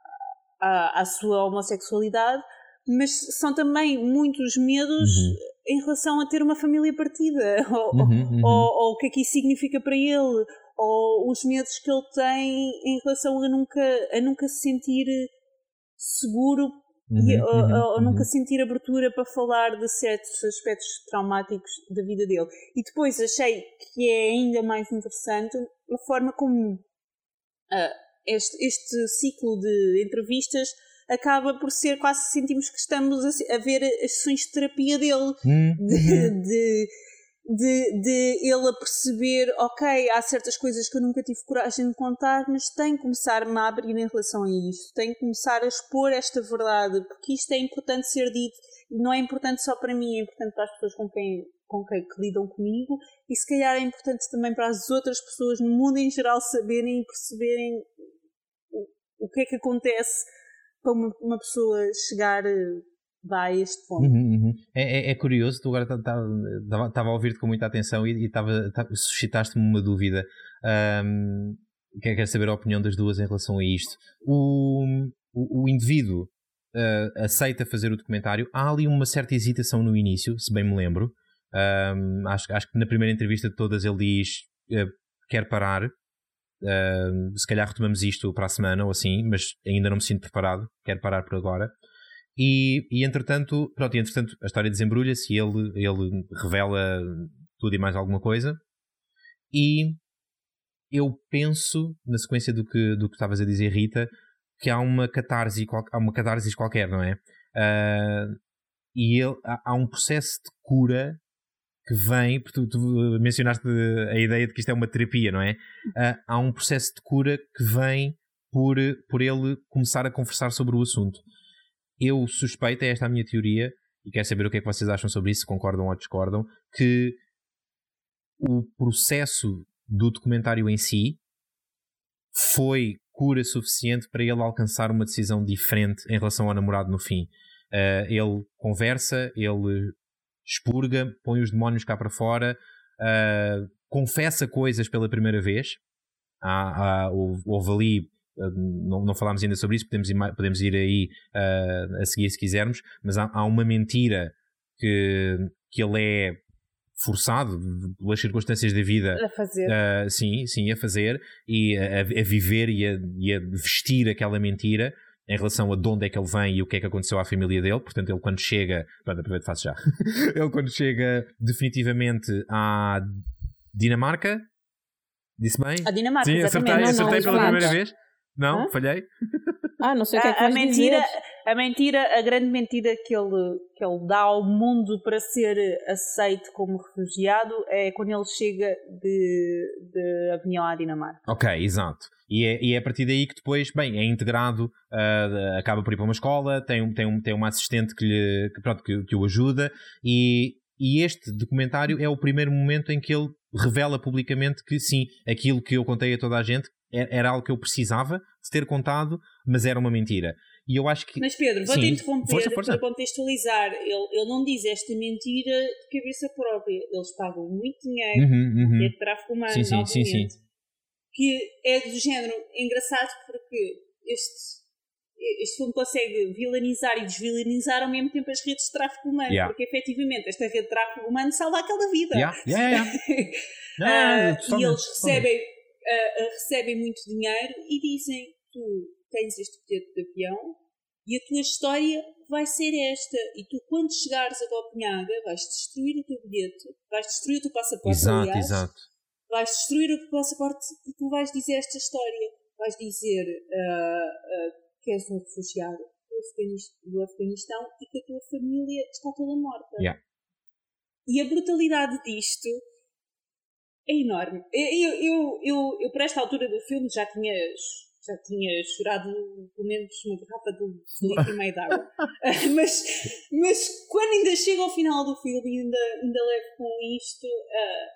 à, à, sua homossexualidade, mas são também muitos medos. Uhum. Em relação a ter uma família partida, ou, uhum, uhum. Ou, ou o que é que isso significa para ele, ou os medos que ele tem em relação a nunca, a nunca se sentir seguro uhum, e, ou, uhum, ou, nunca uhum. sentir abertura para falar de certos aspectos traumáticos da vida dele. E depois achei que é ainda mais interessante a forma como uh, este, este ciclo de entrevistas acaba por ser quase sentimos que estamos a, a ver as sessões de terapia dele, uhum. de, de de, de ele a perceber, ok, há certas coisas que eu nunca tive coragem de contar, mas tenho que começar-me a abrir em relação a isto, tenho que começar a expor esta verdade, porque isto é importante ser dito, não é importante só para mim, é importante para as pessoas com quem, com quem que lidam comigo, e se calhar é importante também para as outras pessoas no mundo em geral saberem e perceberem o, o que é que acontece para uma, uma pessoa chegar dá este ponto. Uhum, uhum. É, é, é, curioso, tu agora estava a ouvir-te com muita atenção e, e suscitaste-me uma dúvida. Um, quero saber a opinião das duas em relação a isto. O, o, o indivíduo uh, aceita fazer o documentário. Há ali uma certa hesitação no início, se bem me lembro. Um, acho, acho que na primeira entrevista de todas ele diz uh, quer parar. Uh, se calhar retomamos isto para a semana ou assim, mas ainda não me sinto preparado. Quero parar por agora. E, e entretanto, pronto, e entretanto a história desembrulha-se e ele, ele revela tudo e mais alguma coisa. E eu penso, na sequência do que, do que estavas a dizer, Rita, que há uma catarse, há uma catarse qualquer, não é? Uh, e ele, há, um processo de cura que vem, porque tu, tu, mencionaste a ideia de que isto é uma terapia, não é? Uh, há um processo de cura que vem por, por ele começar a conversar sobre o assunto eu suspeito, é esta a minha teoria, e quero saber o que é que vocês acham sobre isso, se concordam ou discordam, que o processo do documentário em si foi cura suficiente para ele alcançar uma decisão diferente em relação ao namorado no fim. Uh, ele conversa, ele expurga, põe os demónios cá para fora, uh, confessa coisas pela primeira vez. Há, há, houve, ali não, não falámos ainda sobre isso, podemos ir, podemos ir aí uh, a seguir se quisermos, mas há, há, uma mentira que, que ele é forçado pelas circunstâncias da vida a fazer. Uh, sim, sim, a fazer e a, a viver e a, e a, vestir aquela mentira em relação a de onde é que ele vem e o que é que aconteceu à família dele. Portanto, ele quando chega, pronto, aproveito faço já. ele quando chega definitivamente à Dinamarca, disse bem? A Dinamarca, Sim, acertei, não, acertei não, pela primeira vez. Não, Hã? falhei. Ah, não sei o que é que a, a mentira, dizer. a mentira, a grande mentira que ele, que ele dá ao mundo para ser aceito como refugiado é quando ele chega de, de avião à Dinamarca. Ok, exato. E é, e é a partir daí que depois, bem, é integrado, uh, acaba por ir para uma escola, tem, tem, tem uma assistente que, lhe, que, pronto, que, que o ajuda e, e este documentário é o primeiro momento em que ele revela publicamente que sim, aquilo que eu contei a toda a gente era algo que eu precisava de ter contado, mas era uma mentira. E eu acho que. Mas Pedro, vou-te interromper força, força. para contextualizar. Ele, ele não diz esta mentira de cabeça própria. Eles pagam muito dinheiro, uhum, uhum. é de tráfico humano, sim, sim, sim, sim, que é do género engraçado porque este este filme consegue vilanizar e desvilanizar ao mesmo tempo as redes de tráfico humano, Yeah. porque efetivamente esta rede de tráfico humano salva aquela vida. Yeah, yeah, yeah. Ah, não, e eles recebem, ah, recebem muito dinheiro e dizem: Tu tens este bilhete de avião e a tua história vai ser esta. E tu, quando chegares a Copenhaga, vais destruir o teu bilhete, vais destruir o teu passaporte. Exato, aliás, exato. vais destruir o teu passaporte e tu vais dizer esta história. Vais dizer ah, ah, que és um refugiado do Afeganis- do Afeganistão e que a tua família está toda morta. Yeah. E a brutalidade disto é enorme. Eu, eu, eu, eu, para esta altura do filme, já tinha, já tinha chorado pelo menos uma garrafa de um litro e meio de água. mas, mas quando ainda chego ao final do filme e ainda, ainda levo com isto, ah,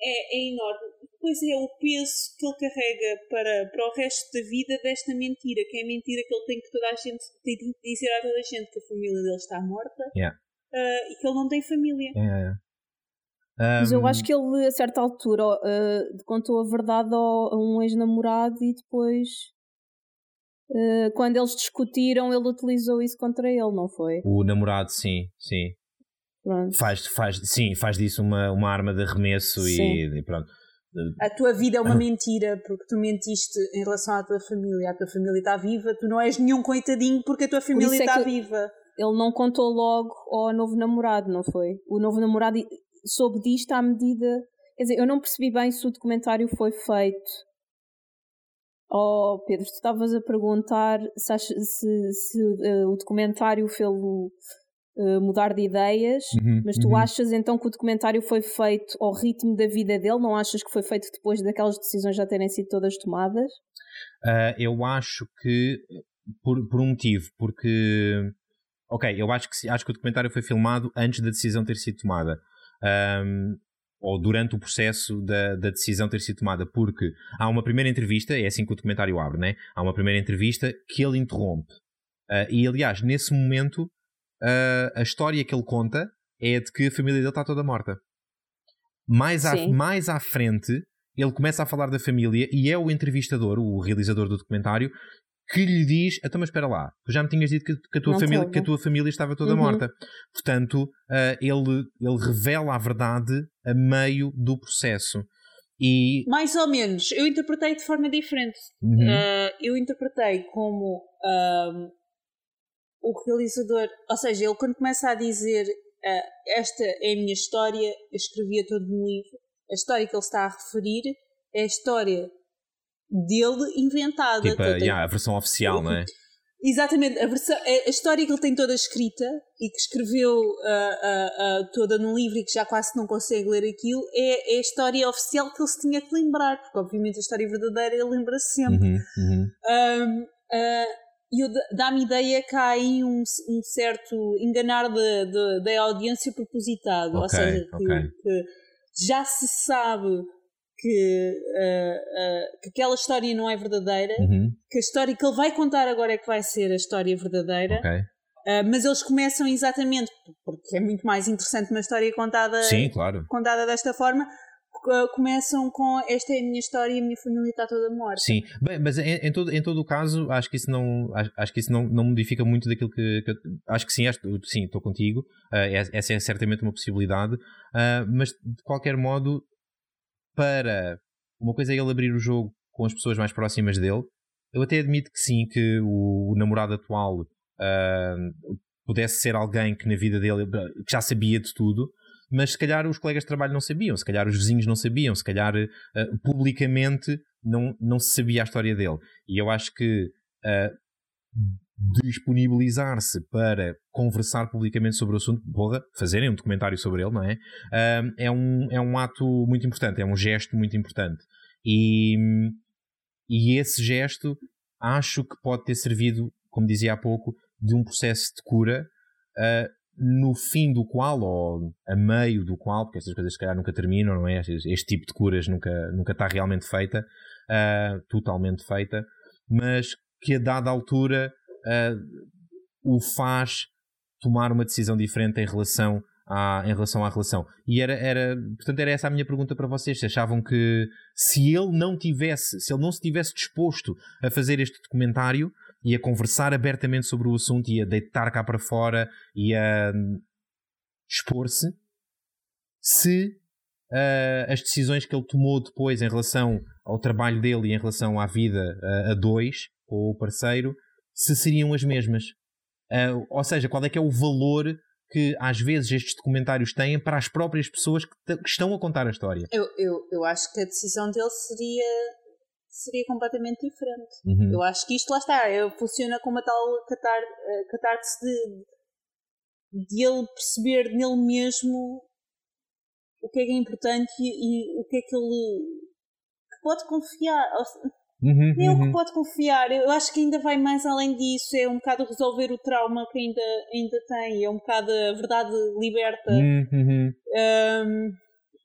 é, é enorme. Depois é o peso que ele carrega para, para o resto da vida desta mentira, que é a mentira que ele tem que toda a gente tem de dizer a toda a gente que a família dele está morta Yeah. ah, e que ele não tem família. É, é. Mas eu acho que ele, a certa altura, uh, contou a verdade ao- a um ex-namorado e depois, uh, quando eles discutiram, ele utilizou isso contra ele, não foi? O namorado, sim, sim. Pronto. Faz, faz, sim, faz disso uma, uma arma de arremesso e, e pronto. A tua vida é uma mentira porque tu mentiste em relação à tua família. A tua família está viva, tu não és nenhum coitadinho porque a tua família isso é está que- viva. Ele não contou logo ao novo namorado, não foi? O novo namorado soube disto à medida. Quer dizer, eu não percebi bem se o documentário foi feito. Oh, Pedro, tu estavas a perguntar se, se, se, uh, o documentário fez-lo uh, mudar de ideias, Uhum, mas tu uhum. achas então que o documentário foi feito ao ritmo da vida dele? Não achas que foi feito depois daquelas decisões já terem sido todas tomadas? Ah, eu acho que por, por um motivo, porque ok, eu acho que acho que o documentário foi filmado antes da decisão ter sido tomada. Ahm, ou durante o processo da, da decisão ter sido tomada, porque há uma primeira entrevista, é assim que o documentário abre, né? Há uma primeira entrevista que ele interrompe. Ah, e aliás, nesse momento, ah, a história que ele conta é de que a família dele está toda morta. Mais à, Sim. mais à frente, ele começa a falar da família e é o entrevistador, o realizador do documentário, que lhe diz: Então, mas espera lá, tu já me tinhas dito que, que a, tua Não família, estava. que a tua família estava toda Uhum. morta. Portanto, ah, ele, ele revela a verdade a meio do processo. E. Mais ou menos. Eu interpretei de forma diferente. Uhum. Uh, eu interpretei como um, o realizador, ou seja, ele quando começa a dizer uh, esta é a minha história, eu escrevia todo no livro, a história que ele está a referir é a história dele inventada. tipo, tem- yeah, a versão oficial, não é? Exatamente, a, versão- a- a história que ele tem toda escrita e que escreveu ah, ah, ah, toda num livro e que já quase não consegue ler aquilo é, é a história oficial que ele se tinha que lembrar, porque obviamente a história verdadeira ele lembra-se sempre. Uhum, uhum. Um, e dá-me ideia que há aí um, um certo enganar da- audiência propositado, ou Ok, seja, que, ok. que já se sabe que, ah, ah, que aquela história não é verdadeira, Uhum. que a história que ele vai contar agora é que vai ser a história verdadeira, Ok. ah, mas eles começam exatamente, porque é muito mais interessante uma história contada, Sim, claro. contada desta forma, começam com esta é a minha história e a minha família está toda morta. Sim, bem, mas em, em todo, em todo o caso, acho que isso não, acho, acho que isso não, não modifica muito daquilo que, que eu- acho que sim, acho, sim, estou contigo. É- essa é certamente uma possibilidade, Ah, mas de qualquer modo, para uma coisa é ele abrir o jogo com as pessoas mais próximas dele. Eu até admito que sim, que o, o namorado atual ah, pudesse ser alguém que na vida dele que já sabia de tudo, mas se calhar os colegas de trabalho não sabiam, se calhar os vizinhos não sabiam, se calhar ah, publicamente não, não se sabia a história dele. E eu acho que ah, disponibilizar-se para conversar publicamente sobre o assunto, porra, fazerem um documentário sobre ele, não é? É, um, é um ato muito importante, é um gesto muito importante. E, e esse gesto acho que pode ter servido, como dizia há pouco, de um processo de cura ah, no fim do qual, ou a meio do qual, porque estas coisas se calhar nunca terminam, não é? Este, este tipo de curas nunca, nunca está realmente feita, ah, totalmente feita, mas que a dada altura o faz tomar uma decisão diferente em relação à, em relação à relação. E era, era, portanto, era essa a minha pergunta para vocês. Se achavam que se ele não tivesse, se ele não se tivesse disposto a fazer este documentário, e a conversar abertamente sobre o assunto e a deitar cá para fora e a expor-se se uh, as decisões que ele tomou depois em relação ao trabalho dele e em relação à vida uh, a dois, com o parceiro, se seriam as mesmas. Uh, ou seja, qual é que é o valor que às vezes estes documentários têm para as próprias pessoas que, que estão a contar a história. Eu, eu, eu acho que a decisão dele seria, seria completamente diferente. Uhum. Eu acho que isto lá está, funciona como a tal catar, catar-se de, de ele perceber nele mesmo o que é que é importante e, e o que é que ele que pode confiar. Uhum, nem uhum. que uhum. pode confiar, eu acho que ainda vai mais além disso, é um bocado resolver o trauma que ainda, ainda tem, é um bocado a verdade liberta uhum. um,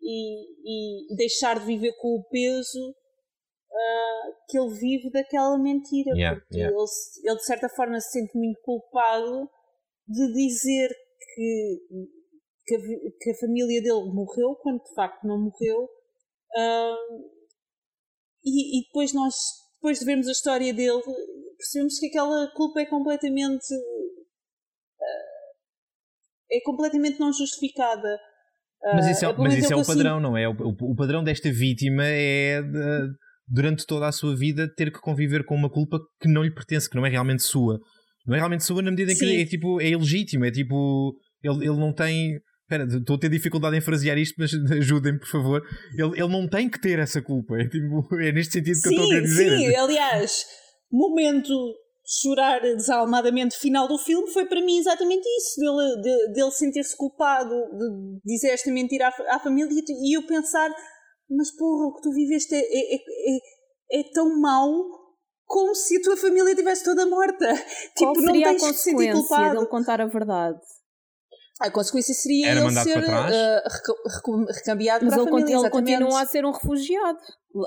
e, e, deixar de viver com o peso uh, que ele vive daquela mentira, yeah, porque yeah. Ele, ele de certa forma se sente muito culpado de dizer que, que, a, que a família dele morreu, quando de facto não morreu. Uh, e, e, depois nós, depois de vermos a história dele, percebemos que aquela culpa é completamente uh, é completamente não justificada. Mas isso é, mas isso é o padrão, não é? O, o, padrão desta vítima é de, durante toda a sua vida ter que conviver com uma culpa que não lhe pertence, que não é realmente sua. Não é realmente sua na medida em que Sim. é tipo é ilegítimo, é tipo ele, ele não tem Espera, estou a ter dificuldade em frasear isto, mas ajudem-me, por favor. Ele, ele não tem que ter essa culpa. É, tipo, é neste sentido que sim, eu estou a dizer. Sim, aliás, momento chorar desalmadamente final do filme foi para mim exatamente isso, dele, de, dele sentir-se culpado, de dizer esta mentira à, à, família e eu pensar, mas porra, o que tu viveste é, é, é, é tão mau como se a tua família estivesse toda morta. Qual tipo, seria não tens a consequência de ele contar a verdade? A consequência seria Era ele ser uh, recambiado Mas para a família. ele continua a ser um refugiado.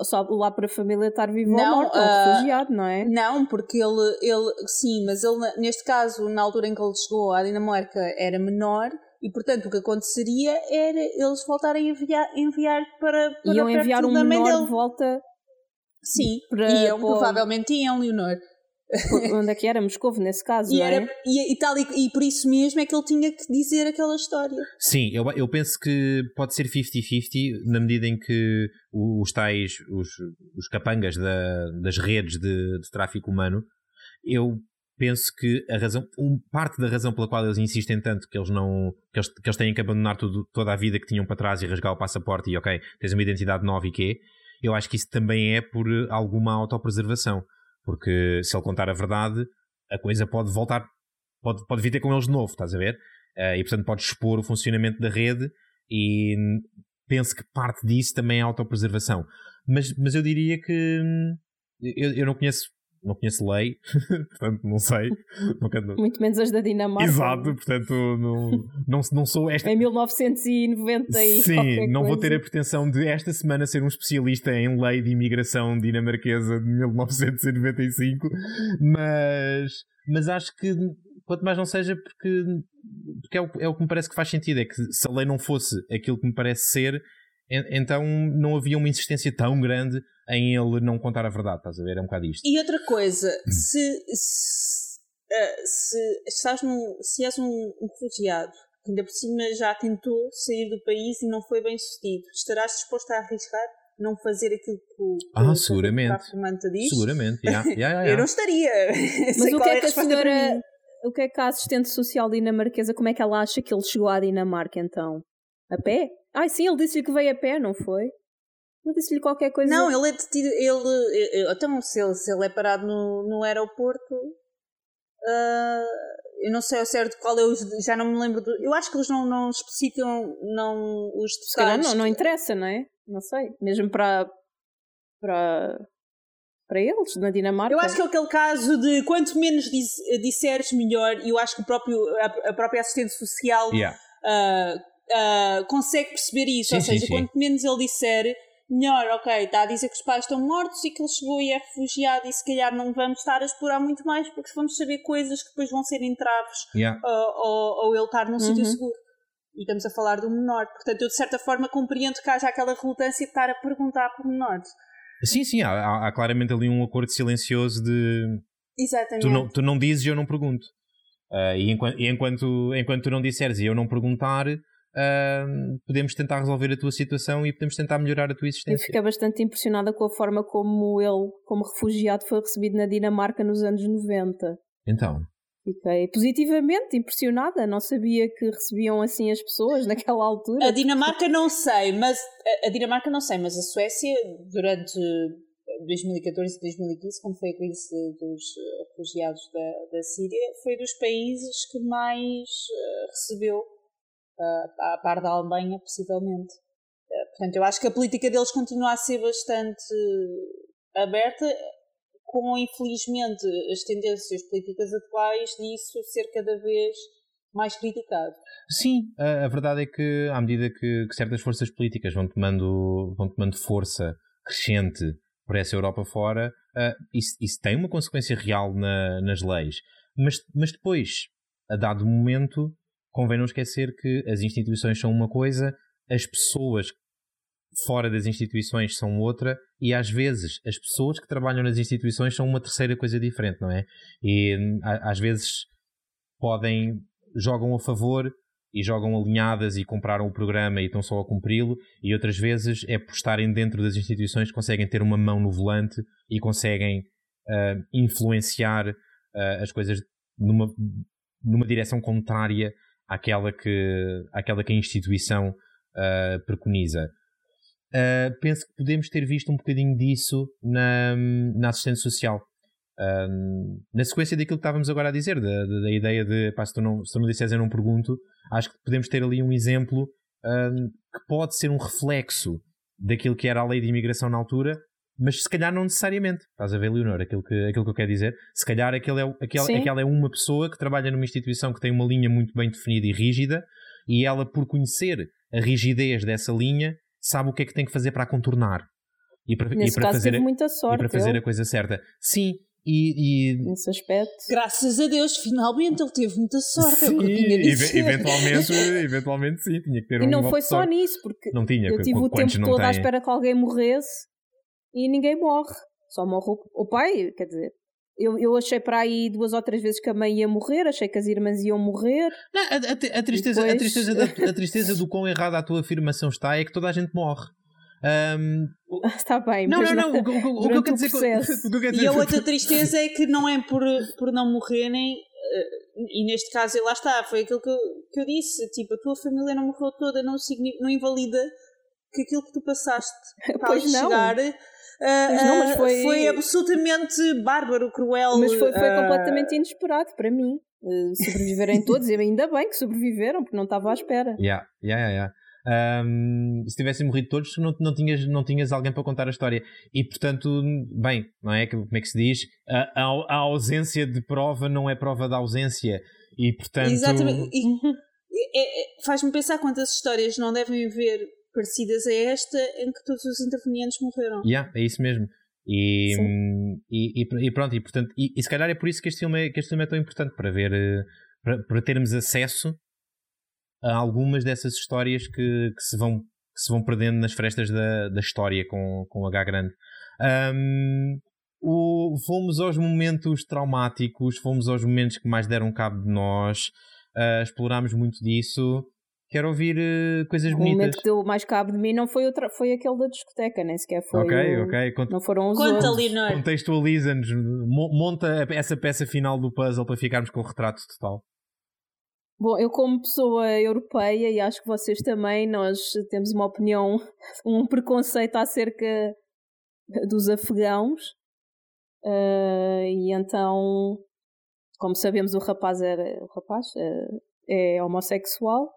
Só lá para a família estar vivo não, ou morto, é um uh, refugiado, não é? Não, porque ele, ele, sim, mas ele, neste caso, na altura em que ele chegou à Dinamarca, era menor e, portanto, o que aconteceria era eles voltarem a enviar, enviar para, para Iam enviar um menor de volta. Sim, para, iam, para... provavelmente iam, Leonor. Onde é que era? Moscovo, nesse caso. E, era, é? e, e, tal, e, e, por isso mesmo é que ele tinha que dizer aquela história. Sim, eu, eu penso que pode ser 50-50 na medida em que os tais, os, os capangas da, das redes de, de tráfico humano, eu penso que a razão, um, parte da razão pela qual eles insistem tanto que eles não que eles, que eles têm que abandonar tudo, toda a vida que tinham para trás e rasgar o passaporte e ok, tens uma identidade nova e quê, eu acho que isso também é por alguma autopreservação. Porque se ele contar a verdade, a coisa pode voltar, pode, pode vir ter com eles de novo, estás a ver? Uh, e portanto pode expor o funcionamento da rede e penso que parte disso também é autopreservação. Mas, mas eu diria que hum, eu, eu não conheço não conheço lei, portanto não sei. Nunca... Muito menos as da Dinamarca. Exato, portanto não, não, não sou esta. Em 1990 e Sim, não coisa. vou ter a pretensão de esta semana ser um especialista em lei de imigração dinamarquesa de 1995, mas, mas acho que quanto mais não seja porque, porque é, o, é o que me parece que faz sentido, é que se a lei não fosse aquilo que me parece ser, então não havia uma insistência tão grande em ele não contar a verdade, estás a ver? É um bocado isto. E outra coisa, se, se, uh, se, estás num, se és um, um refugiado que ainda por cima já tentou sair do país e não foi bem sucedido, estarás disposto a arriscar? Não fazer aquilo que o, ah, seguramente. o diz? Seguramente, yeah, yeah, yeah. Eu não estaria. Mas o que é, é que a senhora, o que é que a assistente social dinamarquesa, como é que ela acha que ele chegou à Dinamarca então? A pé? Ai sim, ele disse-lhe que veio a pé, não foi? Não disse-lhe qualquer coisa. Não, ele é detido. Ele, então, se ele, se ele é parado no, no aeroporto. Uh, eu não sei ao certo qual é os. Já não me lembro. Do, eu acho que eles não, não especificam não, os detalhes. Se calhar não, não interessa, não é? Não sei. Mesmo para. para. para eles, na Dinamarca. Eu acho que é aquele caso de quanto menos disseres, melhor. E eu acho que o próprio, a, a própria assistente social. Yeah. Uh, uh, consegue perceber isso, sim, ou seja, sim, quanto menos ele disser, melhor, ok, está a dizer que os pais estão mortos e que ele chegou e é refugiado e se calhar não vamos estar a explorar muito mais porque vamos saber coisas que depois vão ser entraves yeah. ou, ou, ou, ele estar num uhum. sítio seguro. E estamos a falar do menor. Portanto, eu de certa forma compreendo que haja aquela relutância de estar a perguntar por menores. Sim, sim, há, há, claramente ali um acordo silencioso de Exatamente. Tu não, tu não dizes e eu não pergunto. Uh, e enquanto, e enquanto, enquanto tu não disseres e eu não perguntar, uh, podemos tentar resolver a tua situação e podemos tentar melhorar a tua Eu existência. fiquei bastante impressionada com a forma como ele, como refugiado, foi recebido na Dinamarca nos anos 90. Então, Fiquei positivamente impressionada, não sabia que recebiam assim as pessoas naquela altura. A Dinamarca não sei, mas a, Dinamarca não sei, mas a Suécia durante 2014 e 2015, como foi a crise dos refugiados da, da Síria, foi dos países que mais eh, recebeu, uh, a par da Alemanha, possivelmente. Uh, portanto, eu acho que a política deles continua a ser bastante aberta, com infelizmente as tendências políticas atuais disso ser cada vez mais criticado. sim, a, a verdade é que à medida que, que certas forças políticas vão tomando, vão tomando força crescente por essa Europa fora, uh, isso, isso, tem uma consequência real na, nas leis. Mas, mas depois, a dado momento, convém não esquecer que as instituições são uma coisa, as pessoas fora das instituições são outra e às vezes as pessoas que trabalham nas instituições são uma terceira coisa diferente, não é? E às vezes podem jogam a favor e jogam alinhadas e compraram o programa e estão só a cumpri-lo, e outras vezes é por estarem dentro das instituições conseguem ter uma mão no volante e conseguem uh, influenciar uh, as coisas numa, numa direção contrária àquela que, àquela que a instituição uh, preconiza. penso que podemos ter visto um bocadinho disso na, na assistência social. Um, na sequência daquilo que estávamos agora a dizer, da, da, da ideia de pá, se, tu não, se não disseres eu não pergunto, acho que podemos ter ali um exemplo um, que pode ser um reflexo daquilo que era a lei de imigração na altura, mas se calhar não necessariamente. Estás a ver, Leonor, aquilo que, aquilo que eu quero dizer? Se calhar aquele é, aquele, aquela é uma pessoa que trabalha numa instituição que tem uma linha muito bem definida e rígida, e ela, por conhecer a rigidez dessa linha, sabe o que é que tem que fazer para a contornar. E para, Nesse e para caso fazer, muita sorte. e para fazer ele, a coisa certa. Sim, e, e, nesse aspecto. Graças a Deus, finalmente ele teve muita sorte, é o que eu Sim, dizer. eventualmente, eventualmente sim, tinha que ter E um não foi só sorte. nisso, porque Não tinha, eu tive o tempo todo à têm? espera que alguém morresse e ninguém morre. Só morre o, o pai, quer dizer. Eu, eu achei para aí duas ou três vezes que a mãe ia morrer, achei que as irmãs iam morrer. Não, a, a- a tristeza, a, depois- tristeza da- a tristeza do quão errada a tua afirmação está é que toda a gente morre. Ahm, Está bem, não, mas não, não. O, que- o que- o que eu quero dizer o que eu quero E dizer a outra tristeza é que não é por, por não morrerem, eh, e neste caso, lá está, foi aquilo que eu, que eu disse: tipo, a tua família não morreu toda, não, não invalida que aquilo que tu passaste para Pois chegar. Pois não, mas eh, foi- absolutamente bárbaro, cruel. Mas foi, foi eh, completamente inesperado para mim. Eh, sobreviverem todos, e ainda bem que sobreviveram, porque não estava à espera. Yeah, yeah, yeah, yeah. Ahm, se tivessem morrido todos, não, não, tinhas, não tinhas alguém para contar a história. E portanto, bem, não é? Como é que se diz? A, a- a ausência de prova não é prova da ausência. E portanto. Exatamente. E- é- é- Faz-me pensar quantas histórias não devem haver parecidas a esta em que todos os intervenientes morreram. Yeah, é isso mesmo. E, e, e- e pronto, e, portanto, e, e se calhar é por isso que este filme é, que este filme é tão importante para ver, eh, para, para termos acesso a algumas dessas histórias que, que se, vão, que se vão perdendo nas frestas da, da história com, com H grande. Hum, o- fomos aos momentos traumáticos, fomos aos momentos que mais deram cabo de nós, ah, explorámos muito disso. Quero ouvir eh, coisas O momento bonitas. que deu mais cabo de mim não foi, outra, foi aquele da discoteca, nem sequer foi. Ok, o- ok. Conta- Não foram os Conta, outros. Leonor. Contextualiza-nos, mo- monta essa peça final do puzzle para ficarmos com o retrato total. Bom, eu como pessoa europeia e acho que vocês também, nós temos uma opinião, um preconceito acerca dos afegãos. Ah, e então, como sabemos, o rapaz era o rapaz eh, é homossexual.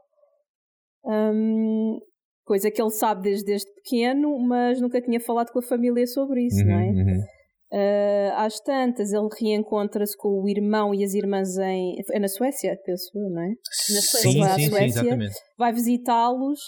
Hum, coisa que ele sabe desde, desde pequeno, mas nunca tinha falado com a família sobre isso, não é? Uhum, uhum. Uh, às tantas, ele reencontra-se com o irmão e as irmãs em. É na Suécia, penso eu, não é? Na Suécia. Sim, sim, sim, Suécia. exatamente. Vai visitá-los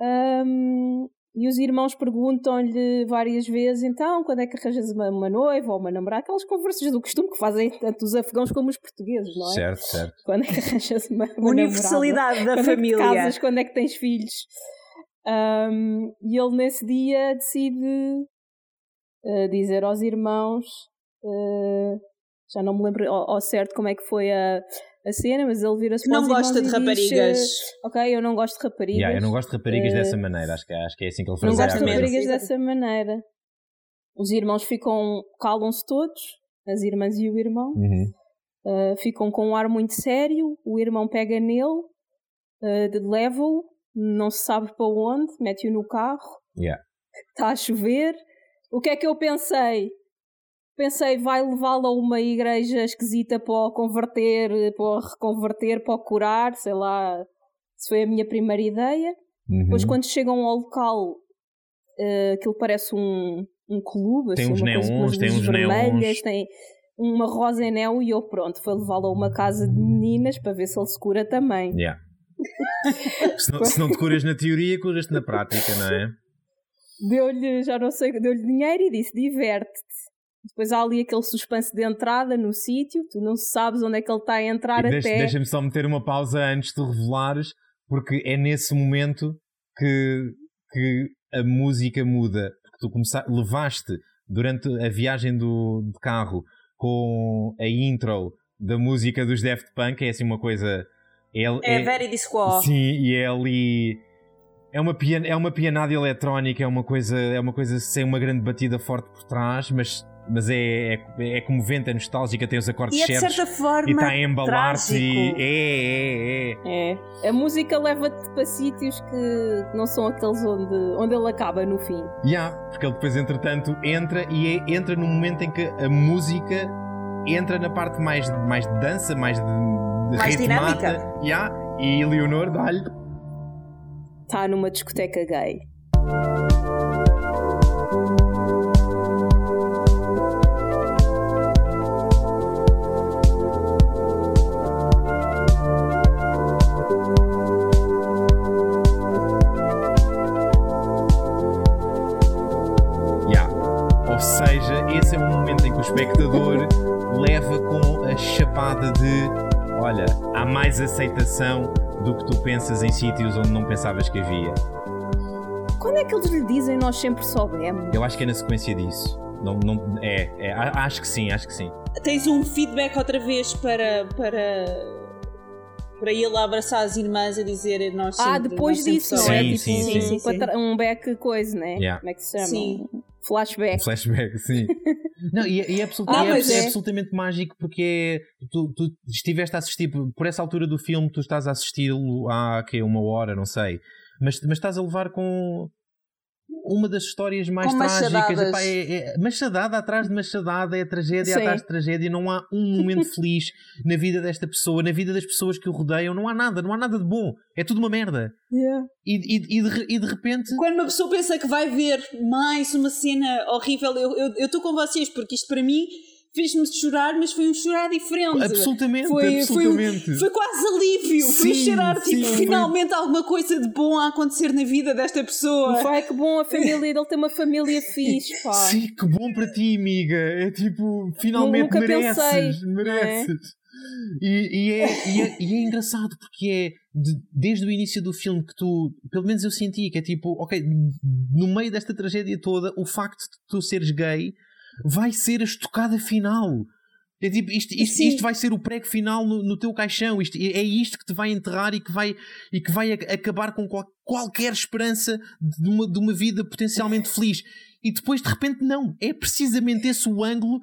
um, e os irmãos perguntam-lhe várias vezes: então, quando é que arranjas uma, uma noiva ou uma namorada? Aquelas conversas do costume que fazem tanto os afegãos como os portugueses, não é? Certo, certo. Quando é que arranjas uma, uma Universalidade da namorada? família. Quando é que te casas, quando é que tens filhos? Um, e ele nesse dia decide uh, dizer aos irmãos uh, Já não me lembro ao, ao certo como é que foi a, a cena, mas ele vira-se para Não os irmãos gosta de raparigas. Diz, ok, eu não gosto de raparigas. Yeah, eu não gosto de raparigas Eh, dessa maneira, acho que, acho que é assim que ele Não fazia gosto de raparigas dessa maneira. Os irmãos ficam, calam-se todos, as irmãs e o irmão, Uhum. uh, ficam com um ar muito sério. O irmão pega nele, uh, leva-o, não se sabe para onde, mete-o no carro, Yeah. está a chover. O que é que eu pensei? Pensei, vai levá-lo a uma igreja esquisita para o converter, para o reconverter, para o curar, sei lá. Isso foi a minha primeira ideia. Uhum. Depois, quando chegam ao local, eh, aquilo parece um, um clube, Tem assim, uns neons, tem uns vermelhas, neons. tem uma rosa em neo e eu pronto, foi levá-lo a uma casa de meninas para ver se ele se cura também. Yeah. se, não, se não te curas na teoria, curas-te na prática, não é? Deu-lhe, já não sei, deu-lhe dinheiro e disse diverte-te. Depois há ali aquele suspense de entrada no sítio, tu não sabes onde é que ele está a entrar E deixa- até. Deixa-me só meter uma pausa antes de revelares, porque é nesse momento que, que a música muda. Porque tu começa, levaste durante a viagem do, de carro com a intro da música dos Daft Punk, é assim uma coisa. É, É, very disco. Sim, e é ali. É uma, pian, é uma pianada eletrónica, é uma coisa, é uma coisa sem uma grande batida forte por trás, mas, mas é, é, é comovente, é nostálgica, tem os acordes E é de certos certa forma e está a embalar-se e é, é, é. É. A música leva-te para sítios que não são aqueles onde, onde ele acaba no fim. Yeah, porque ele depois, entretanto, entra e é- entra no momento em que a música entra na parte mais, de- mais de dança, mais de, de Mais ritmata. dinâmica. Yeah, e Leonor dá-lhe. Está numa discoteca gay. Mais aceitação do que tu pensas em sítios onde não pensavas que havia. Quando é que eles lhe dizem nós sempre soubemos? Eu acho que é na sequência disso. Não, não, é, é, acho que sim, acho que sim. Tens um feedback outra vez para, para, para ele abraçar as irmãs a dizer nós Ah, sempre- depois nós sempre disso, não Sim, é? sim, tipo sim. um, patra- um back coisa, né? Yeah. Como é que se chama? Sim. Um flashback. Um flashback, sim. Não, e, é- e é, absolut- Ah, e é é é. absolutamente mágico porque é- tu, tu estiveste a assistir, por por essa altura do filme, tu estás a assisti-lo há que, uma hora, não sei, mas, mas estás a levar com uma das histórias mais Com trágicas. Epá, é, é machadada atrás de machadada, é tragédia Sim. atrás de tragédia. Não há um momento feliz na vida desta pessoa, na vida das pessoas que o rodeiam. Não há nada, não há nada de bom. É tudo uma merda. Yeah. E, e, e, de, e de repente. Quando uma pessoa pensa que vai ver mais uma cena horrível, eu estou com vocês, porque isto para mim fez-me chorar, mas foi um chorar diferente. Absolutamente, Foi, foi, absolutamente. foi quase alívio. foi Sim, cheirar, tipo, sim. finalmente alguma coisa de bom a acontecer na vida desta pessoa. Vai que bom a família dele tem uma família fixe, pá. Sim, que bom para ti, amiga. É tipo, finalmente Nunca mereces. pensei, não é? mereces. E, e é, e, é, e é engraçado porque é de- desde o início do filme que tu, pelo menos eu senti que é tipo, ok, no meio desta tragédia toda, o facto de tu seres gay vai ser a estocada final. É tipo, isto, isto, isto vai ser o prego final no, no teu caixão. Isto, é isto que te vai enterrar e que vai, e que vai ac- acabar com qual- qualquer esperança de uma, de uma vida potencialmente feliz. E depois, de repente, não. É precisamente esse o ângulo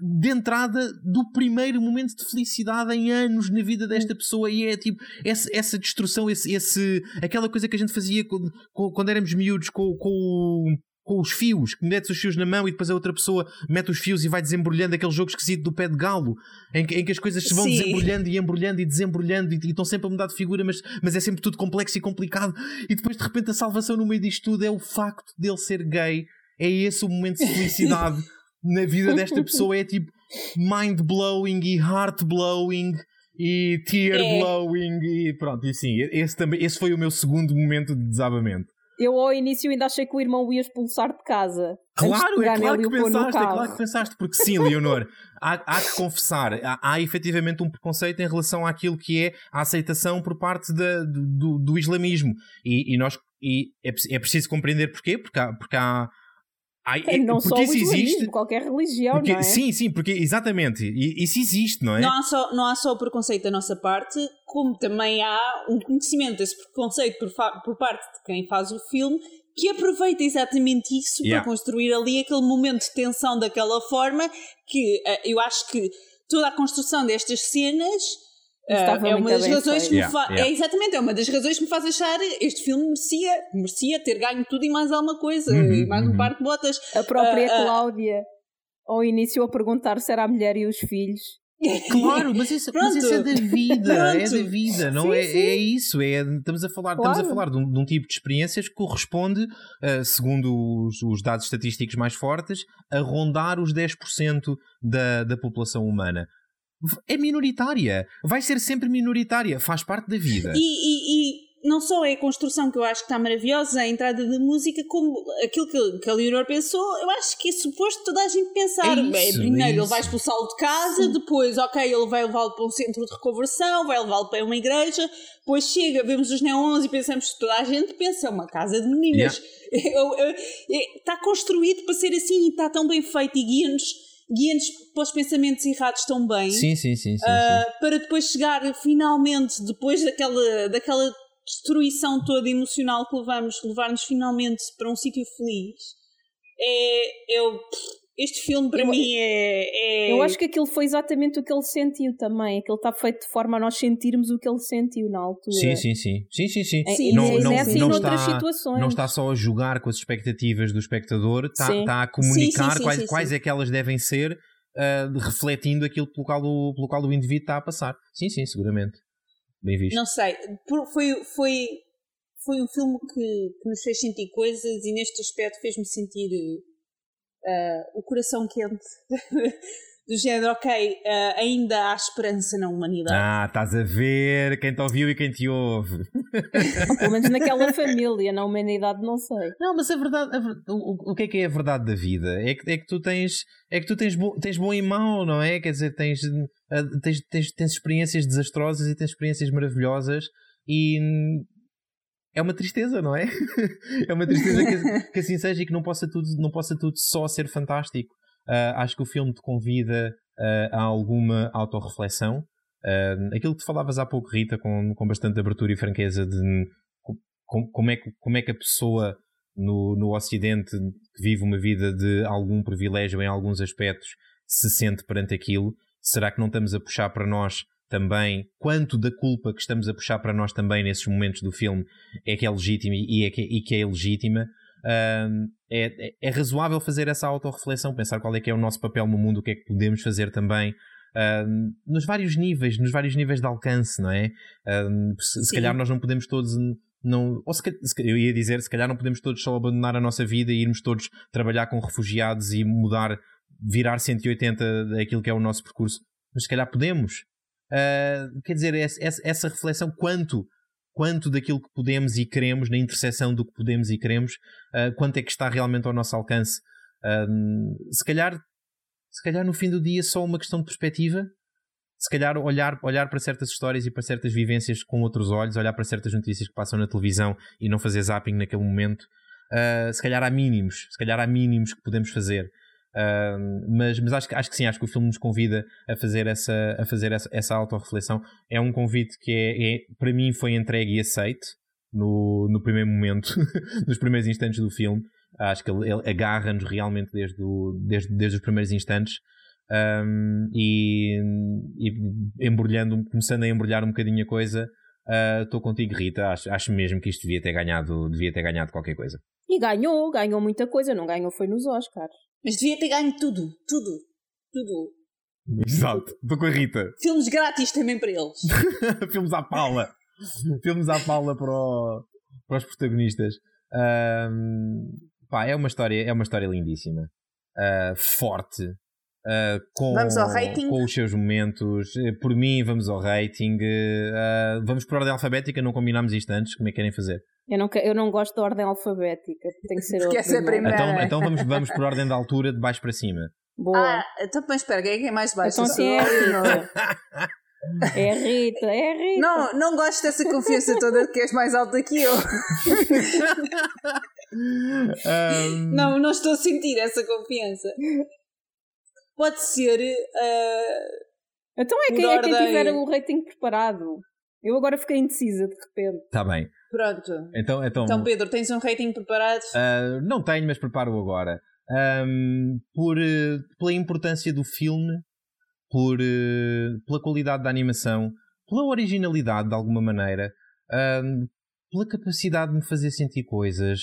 de entrada do primeiro momento de felicidade em anos na vida desta pessoa e é tipo essa, essa destruição, esse, esse, aquela coisa que a gente fazia quando, quando éramos miúdos com, com, o- com os fios, que metes os fios na mão e depois a outra pessoa mete os fios e vai desembrulhando aquele jogo esquisito do pé de galo, em que, em que as coisas se vão Sim. desembrulhando e embrulhando e desembrulhando e, e estão sempre a mudar de figura, mas, mas é sempre tudo complexo e complicado. E depois de repente a salvação no meio disto tudo é o facto dele ser gay, é esse o momento de felicidade na vida desta pessoa, é tipo mind blowing e heart blowing. E tear É. blowing e pronto, e sim, esse, também, esse foi o meu segundo momento de desabamento. Eu ao início ainda achei que o irmão o ia expulsar de casa. antes de Claro, é claro que pensaste, é claro que pensaste, porque sim, Leonor, há, há que confessar, há, há efetivamente um preconceito em relação àquilo que é a aceitação por parte da- do, do, islamismo. E, e nós e é, é preciso compreender porquê, porque há, porque há, Ai, É, não só isso existe. qualquer religião, Porque- não é? Sim, sim, porque exatamente. Isso existe, não é? Não há, só, não há só o preconceito da nossa parte, como também há um conhecimento desse preconceito por, por parte de quem faz o filme, que aproveita exatamente isso Yeah. para construir ali aquele momento de tensão daquela forma que eh, eu acho que toda a construção destas cenas Estava é uma das razões que me Yeah, yeah. é exatamente é uma das razões que me faz achar este filme merecia, merecia ter ganho tudo e mais alguma coisa, Uhum, e mais uhum. um par de botas. A própria ah. Cláudia, ao início, a perguntar se era a mulher e os filhos. Claro, mas isso, mas isso é da vida, é Pronto. da vida, não Sim, é, sim. é isso, é, estamos a falar, estamos a Claro. falar de um, de um tipo de experiências que corresponde, ah, segundo os, os dados estatísticos mais fortes, a rondar os 10% da, da população humana. É minoritária, vai ser sempre minoritária, faz parte da vida. E, e- e não só é a construção que eu acho que está maravilhosa, a entrada de música, como aquilo que, que a Leonor pensou, eu acho que é suposto toda a gente pensar. É isso, Bem, é primeiro ele vai expulsá-lo de casa, depois, ok, ele vai levá-lo para um centro de reconversão, vai levá-lo para uma igreja, depois chega, vemos os neons e pensamos que toda a gente pensa, é uma casa de meninas. Eu- eu- é- Está construído para ser assim e está tão bem feito e guia-nos guia-nos para os pensamentos errados tão bem. Sim, sim, sim, sim, sim. Uh, para depois chegar finalmente, depois daquela, daquela destruição toda emocional que levamos, levar-nos finalmente para um sítio feliz. É, eu, este filme para Eu- mim é, é- Eu acho que aquilo foi exatamente o que ele sentiu também. Aquilo está feito de forma a nós sentirmos o que ele sentiu na altura. Sim, sim, sim. Sim, sim, sim. É, Sim, não, é não, nessa e não, noutras está, situações. não está só a jogar com as expectativas do espectador, está, está a comunicar Sim, sim, sim, quais, sim, quais sim. é que elas devem ser, ah, refletindo aquilo pelo qual, o, pelo qual o indivíduo está a passar. Sim, sim, seguramente. Bem visto. Não sei, foi, foi, foi um filme que, que nos fez sentir coisas e neste aspecto fez-me sentir uh, o coração quente. Do género, ok, uh, ainda há esperança na humanidade. Ah, estás a ver quem te ouviu e quem te ouve. Ou pelo menos naquela família, na humanidade, não sei. Não, mas a verdade, a o, o que é que é a verdade da vida? É que, é que tu tens, é que tu tens, bo, tens bom e mau, não é? Quer dizer, tens, ah, tens, tens, tens experiências desastrosas e tens experiências maravilhosas e é uma tristeza, não é? é uma tristeza que, que assim seja e que não possa tudo, não possa tudo só ser fantástico. Ah, acho que o filme te convida ah, a alguma autorreflexão. Ah, aquilo que tu falavas há pouco, Rita, com, com bastante abertura e franqueza de com- como, é que, como é que a pessoa no, no Ocidente que vive uma vida de algum privilégio em alguns aspectos se sente perante aquilo? Será que não estamos a puxar para nós também quanto da culpa que estamos a puxar para nós também nesses momentos do filme é que é legítima e, é que, e que é ilegítima? Ahm, é, é- é razoável fazer essa autorreflexão, pensar qual é que é o nosso papel no mundo, o que é que podemos fazer também ahm, nos vários níveis, nos vários níveis de alcance, não é? Ahm, se, se calhar nós não podemos todos não, ou se, eu ia dizer, se calhar não podemos todos só abandonar a nossa vida e irmos todos trabalhar com refugiados e mudar, virar 180 daquilo que é o nosso percurso, mas se calhar podemos. Ah, quer dizer, essa, essa- reflexão, quanto, quanto daquilo que podemos e queremos, na interseção do que podemos e queremos, ah, quanto é que está realmente ao nosso alcance. Ah, se calhar, se calhar no fim do dia só uma questão de perspectiva, se calhar olhar, olhar para certas histórias e para certas vivências com outros olhos, olhar para certas notícias que passam na televisão e não fazer zapping naquele momento, ah, se calhar há mínimos, se calhar há mínimos que podemos fazer. Mas mas acho, acho que sim, acho que o filme nos convida a fazer essa, a fazer essa, essa autorreflexão. É um convite que é, é- para mim foi entregue e aceite no, no primeiro momento, nos primeiros instantes do filme. Acho que ele, ele agarra-nos realmente desde, o, desde, desde os primeiros instantes. Um, e, e embrulhando, começando a embrulhar um bocadinho a coisa, ah, estou contigo, Rita. Acho, acho mesmo que isto devia ter ganhado, devia ter ganhado qualquer coisa. E ganhou, ganhou muita coisa, não ganhou foi nos Oscars. Mas devia ter ganho tudo, tudo, tudo. Exato, estou com a Rita. Filmes grátis também para eles. Filmes à pala. Filmes à pala para, o- para os protagonistas. Ahm, pá, é uma história, é uma história lindíssima. Ah, forte. ah, com, Vamos ao rating? com os seus momentos. Eh, Por mim, vamos ao rating. Ah, vamos por ordem alfabética, não combinámos isto antes. Como é que querem fazer? Eu não, eu não gosto da ordem alfabética, tem que ser essa é a primeira. Então, então vamos, vamos por ordem da altura, de baixo para cima. Boa. Ah, então mas espera, quem é que é mais baixo? então sim, é a sou- Rita. É a Rita, é Rita. Não, não gosto dessa confiança toda de que és mais alta que eu. Um, Não, não estou a sentir essa confiança. Pode ser. uh, Então é quem, é quem tiver o rating preparado. Eu agora fiquei indecisa de repente. Tá bem. Pronto. Então, então, Então, Pedro, tens um rating preparado? ah, não tenho, mas preparo agora. Ahm, por, eh, pela importância do filme, por, eh, pela qualidade da animação, pela originalidade de alguma maneira, ahm, pela capacidade de me fazer sentir coisas,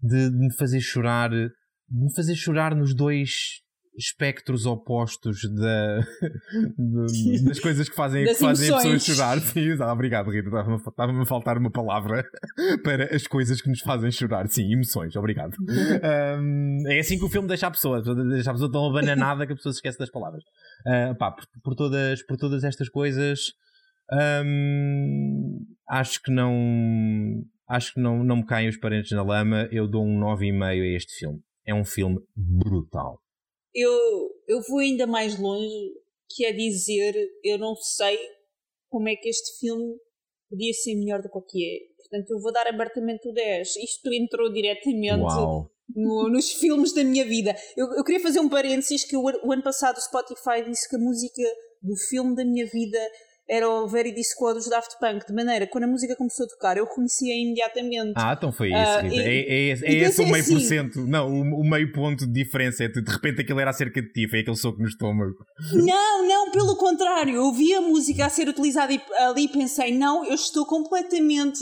de, de me fazer chorar, de me fazer chorar nos dois espectros opostos da, de- das coisas que fazem, que fazem a pessoa chorar. Sim, ah, obrigado, Rita. Estava-me a- Estava-me a faltar uma palavra para as coisas que nos fazem chorar. Sim, emoções, obrigado. Um, é assim que o filme deixa a pessoa, deixa a pessoa tão abananada que a pessoa se esquece das palavras. Uh, pá, por, por todas, por todas estas coisas, um, acho que não. Acho que não, não me caem os parentes na lama. Eu dou um 9,5 a este filme. É um filme brutal. Eu, eu vou ainda mais longe, que é dizer, eu não sei como é que este filme podia ser melhor do que é. Portanto, eu vou dar abertamente o 10. Isto entrou diretamente no- nos filmes da minha vida. Eu, eu queria fazer um parênteses que o, o ano passado o Spotify disse que a música do filme da minha vida era o Verity Squad dos Daft Punk, de maneira que quando a música começou a tocar eu reconhecia imediatamente. Ah, então foi isso, Ah, Rita. e- é é, esse- é esse o meio por assim- cento. Não, o, o meio ponto de diferença é de repente aquilo era acerca de ti, foi aquele soco no estômago. Não, não, pelo contrário. Eu vi a música a ser utilizada ali e pensei, não, eu estou completamente.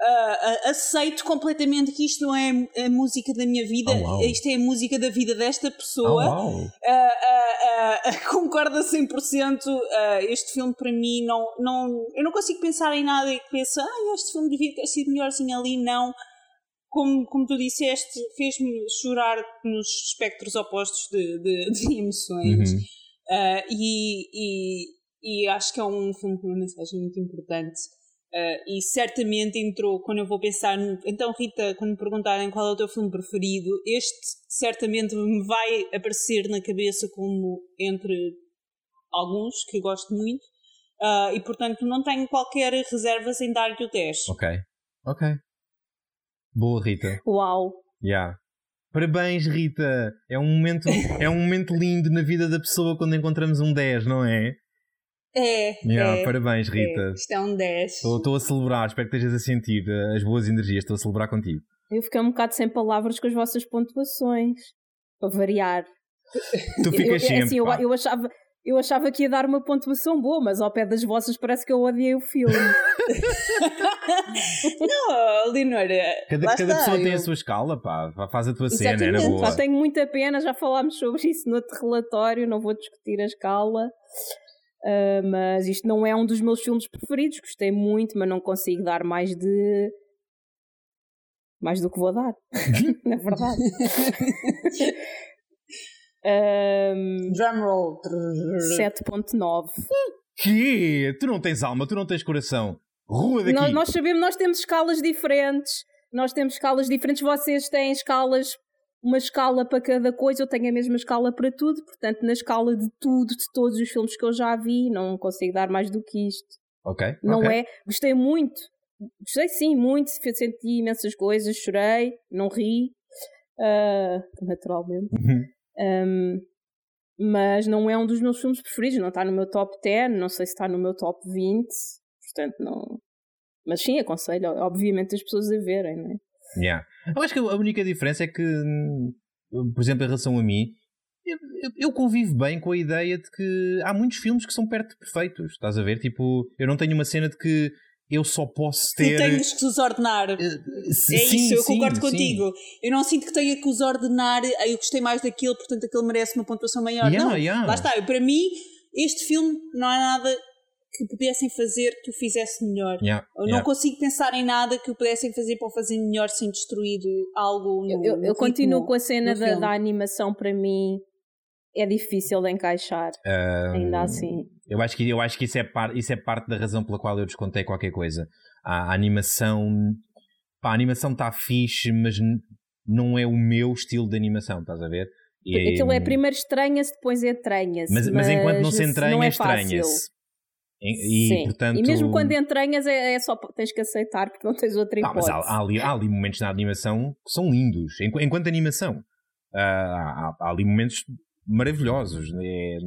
Ah, ah, aceito completamente que isto não é a música da minha vida, Oh, uau. isto é a música da vida desta Oh, pessoa. uau! Ah, ah, ah, concordo a 100%. ah, este filme para mim não, não. Eu não consigo pensar em nada e que pensa, ah, este filme devia ter sido melhorzinho ali. Não. Como, como tu disseste, fez-me chorar nos espectros opostos de, de, de emoções. Uhum. Ah, e, e, e acho que é um filme com uma mensagem muito importante. Ah, e certamente entrou, quando eu vou pensar. no- Então, Rita, quando me perguntarem qual é o teu filme preferido, este certamente me vai aparecer na cabeça como entre alguns que eu gosto muito. Ah, e portanto, não tenho qualquer reservas em dar-lhe o 10. Ok, ok. Boa, Rita. Uau! Yeah. Parabéns, Rita! É um, momento, é um momento lindo na vida da pessoa quando encontramos um 10, não é? É, Yeah, é, parabéns, é. Rita. Isto é um 10. Estou a celebrar, espero que estejas a sentir eh, as boas energias, estou a celebrar contigo. Eu fiquei um bocado sem palavras com as vossas pontuações. Para variar. Tu Eu- ficas eu, sempre. assim, eu, eu achava, eu achava que ia dar uma pontuação boa, mas ao pé das vossas parece que eu odiei o filme. Não, Leonora. Cada, lá cada está, pessoa tem a eu- sua escala, pá. Faz a tua cena, é na Exatamente, boa. Pá, tenho muita pena, já falámos sobre isso no outro relatório, não vou discutir a escala. Ah, mas isto não é um dos meus filmes preferidos, gostei muito, mas não consigo dar mais de. mais do que vou dar, na verdade. Ahm, Drumroll. 7.9. Que? Tu não tens alma, tu não tens coração. Rua daqui. Nós, nós sabemos, nós temos escalas diferentes. Nós temos escalas diferentes. Vocês têm escalas, uma escala para cada coisa. Eu tenho a mesma escala para tudo. Portanto, na escala de tudo, de todos os filmes que eu já vi, não consigo dar mais do que isto. Ok. Não ok. é? Gostei muito. Gostei sim, muito. Senti imensas coisas. Chorei, não ri. ah, naturalmente. Uhum. Um, mas não é um dos meus filmes preferidos, não está no meu top 10, não sei se está no meu top 20, portanto não. Mas sim, aconselho, obviamente, as pessoas a verem, não é? Yeah. Eu acho que a única diferença é que, hum, por exemplo, em relação a mim, eu, convivo bem com a ideia de que há muitos filmes que são perto de perfeitos. Estás a ver? Tipo, eu não tenho uma cena de que eu só posso Tu ter. tens que os ordenar. Eh, É sim, isso, eu sim, concordo sim. contigo. Eu não sinto que tenha que os ordenar. "Ah, Eu gostei mais daquilo, portanto aquele merece uma pontuação maior. Yeah, não, yeah. lá está. Eu, para mim, este filme não há nada que pudessem fazer que o fizesse melhor. Yeah, Eu não yeah. consigo pensar em nada que o pudessem fazer para o fazer melhor sem destruir algo no, Eu, eu- no eu continuo com a cena da, da animação, para mim é difícil de encaixar, Ah, ainda assim. Eu acho que, eu acho que isso, é par, isso é parte da razão pela qual eu descontei qualquer coisa. A, a animação. Pá, a animação está fixe, mas não é o meu estilo de animação, estás a ver? E- Aquilo é primeiro estranha-se, depois entranha-se. Mas, mas enquanto não se não entranha, é estranha-se. E, Sim. portanto, e mesmo quando entranhas é, é só tens que aceitar porque não tens outra Ah, mas hipótese. há, há ali, há ali momentos na animação que são lindos, enqu- enquanto animação. Ah, há, há ali momentos maravilhosos. é-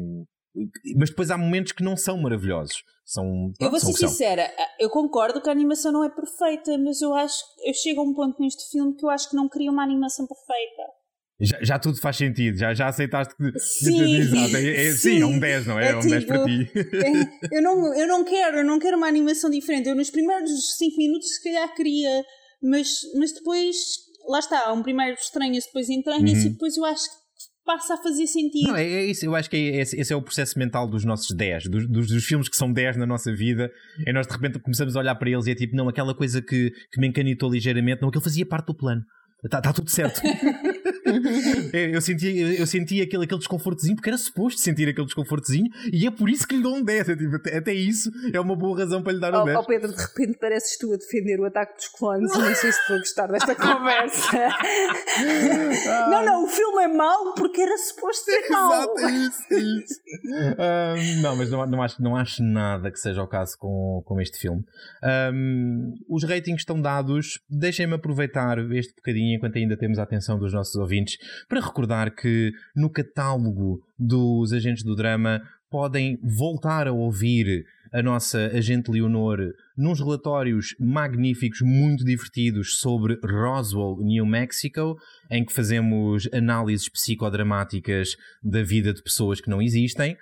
mas depois há momentos que não são maravilhosos. São, Eu vou ser sincera, eu concordo que a animação não é perfeita, mas eu acho eu chego a um ponto neste filme que eu acho que não queria uma animação perfeita. Já, já tudo faz sentido, já, já aceitaste que. Sim, Exato, é, é- sim, é um 10, não é? É, É um 10 para ti. tipo- É, eu, não, eu não quero, eu não quero uma animação diferente. Eu nos primeiros 5 minutos se calhar queria, mas, mas depois, lá está, um primeiro estranha-se, depois entranha-se Uhum. e depois eu acho que passa a fazer sentido. Não, é, é isso, eu acho que é, esse, esse é o processo mental dos nossos 10, dos, dos, dos filmes que são 10 na nossa vida. É nós de repente começamos a olhar para eles e é tipo, não, aquela coisa que, que me encanitou ligeiramente, não, aquilo fazia parte do plano. Está tá tudo certo. eu, eu senti, eu senti aquele, aquele desconfortozinho, porque era suposto sentir aquele desconfortozinho, e é por isso que lhe dou um 10. É, tipo, até, até isso é uma boa razão para lhe dar um 10. Oh, oh, Pedro, de repente pareces tu a defender o ataque dos clones. Não sei se estou a gostar desta conversa. não, não, o filme é mau porque era suposto ser mau. Exato, é isso, é isso. Ahm, não, mas não, não, acho, não acho nada que seja o caso com, com este filme. Ahm, os ratings estão dados. Deixem-me aproveitar este bocadinho, enquanto ainda temos a atenção dos nossos ouvintes, para recordar que no catálogo dos agentes do drama podem voltar a ouvir a nossa agente Leonor nos relatórios magníficos, muito divertidos sobre Roswell, New Mexico, em que fazemos análises psicodramáticas da vida de pessoas que não existem.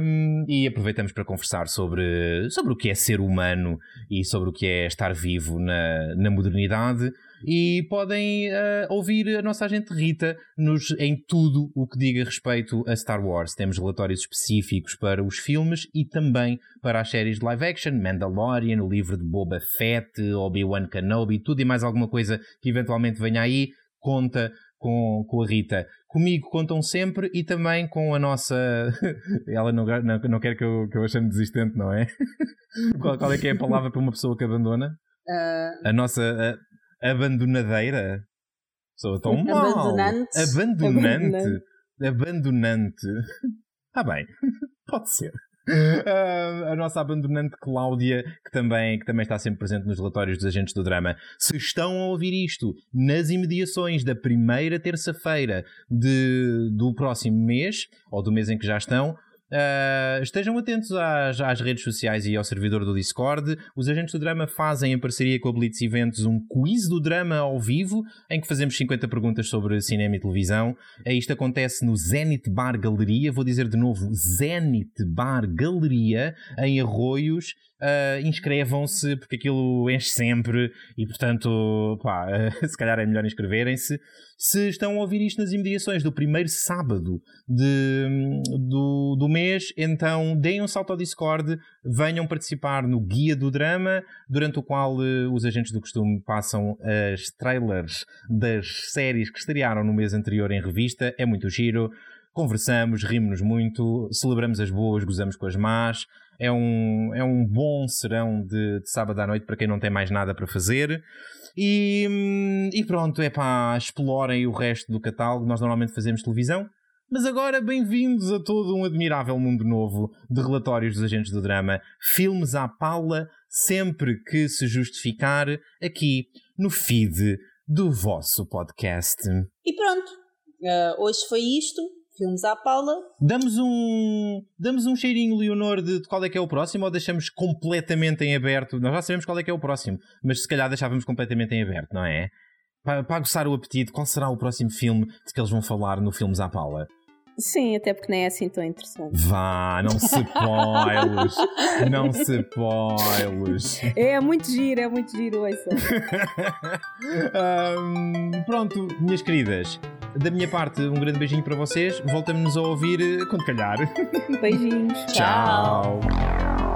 Um, e aproveitamos para conversar sobre, sobre o que é ser humano e sobre o que é estar vivo na, na modernidade. E podem uh, ouvir a nossa agente Rita nos, em tudo o que diga respeito a Star Wars. Temos relatórios específicos para os filmes e também para as séries de live action, Mandalorian, o livro de Boba Fett, Obi-Wan Kenobi, tudo e mais alguma coisa que eventualmente venha aí, conta com, com a Rita. Comigo contam sempre e também com a nossa. Ela não, não, não quer que eu, que eu a chame desistente, não é? qual, qual é que é a palavra para uma pessoa que abandona? Uh, A nossa a, abandonadeira. Sou tão mal. Abandonante. Abandonante. Abandonante. Está bem. Pode ser. Uh, a nossa abandonante Cláudia, que também, que também está sempre presente nos relatórios dos agentes do drama. Se estão a ouvir isto nas imediações da primeira terça-feira do próximo mês, ou do mês em que já estão, Uh, estejam atentos às, às, redes sociais e ao servidor do Discord. Os agentes do drama fazem, em parceria com a Blitz Eventos, um quiz do drama ao vivo, em que fazemos 50 perguntas sobre cinema e televisão. Uh, isto acontece no Zenith Bar Galeria. Vou dizer de novo: Zenith Bar Galeria, em Arroios. Uh, inscrevam-se porque aquilo enche sempre e portanto pá, uh, se calhar é melhor inscreverem-se. Se estão a ouvir isto nas imediações do primeiro sábado de, do, do mês então deem um salto ao Discord venham participar no Guia do Drama durante o qual uh, os agentes do costume passam as trailers das séries que estrearam no mês anterior em revista. É muito giro. Conversamos, rimos-nos muito, celebramos as boas, gozamos com as más. É um, é um bom serão de, de sábado à noite para quem não tem mais nada para fazer. E, e pronto, é pá, explorem o resto do catálogo. Nós normalmente fazemos televisão. Mas agora, bem-vindos a todo um admirável mundo novo de relatórios dos agentes do drama, filmes à pala, sempre que se justificar, aqui no feed do vosso podcast. E pronto, uh, hoje foi isto filmes à Paula. Damos um, damos um cheirinho, Leonor, de, de, qual é que é o próximo ou deixamos completamente em aberto? Nós já sabemos qual é que é o próximo, mas se calhar deixávamos completamente em aberto, não é? Para, para aguçar o apetite, qual será o próximo filme de que eles vão falar no Filmes à Paula? Sim, até porque nem é assim tão interessante. Vá, não se spoilers. não se spoilers. É muito giro, é muito giro, ouça. um, pronto, minhas queridas. Da minha parte, um grande beijinho para vocês. Voltamos-nos a ouvir eh, quando calhar. Beijinhos. Tchau. Tchau.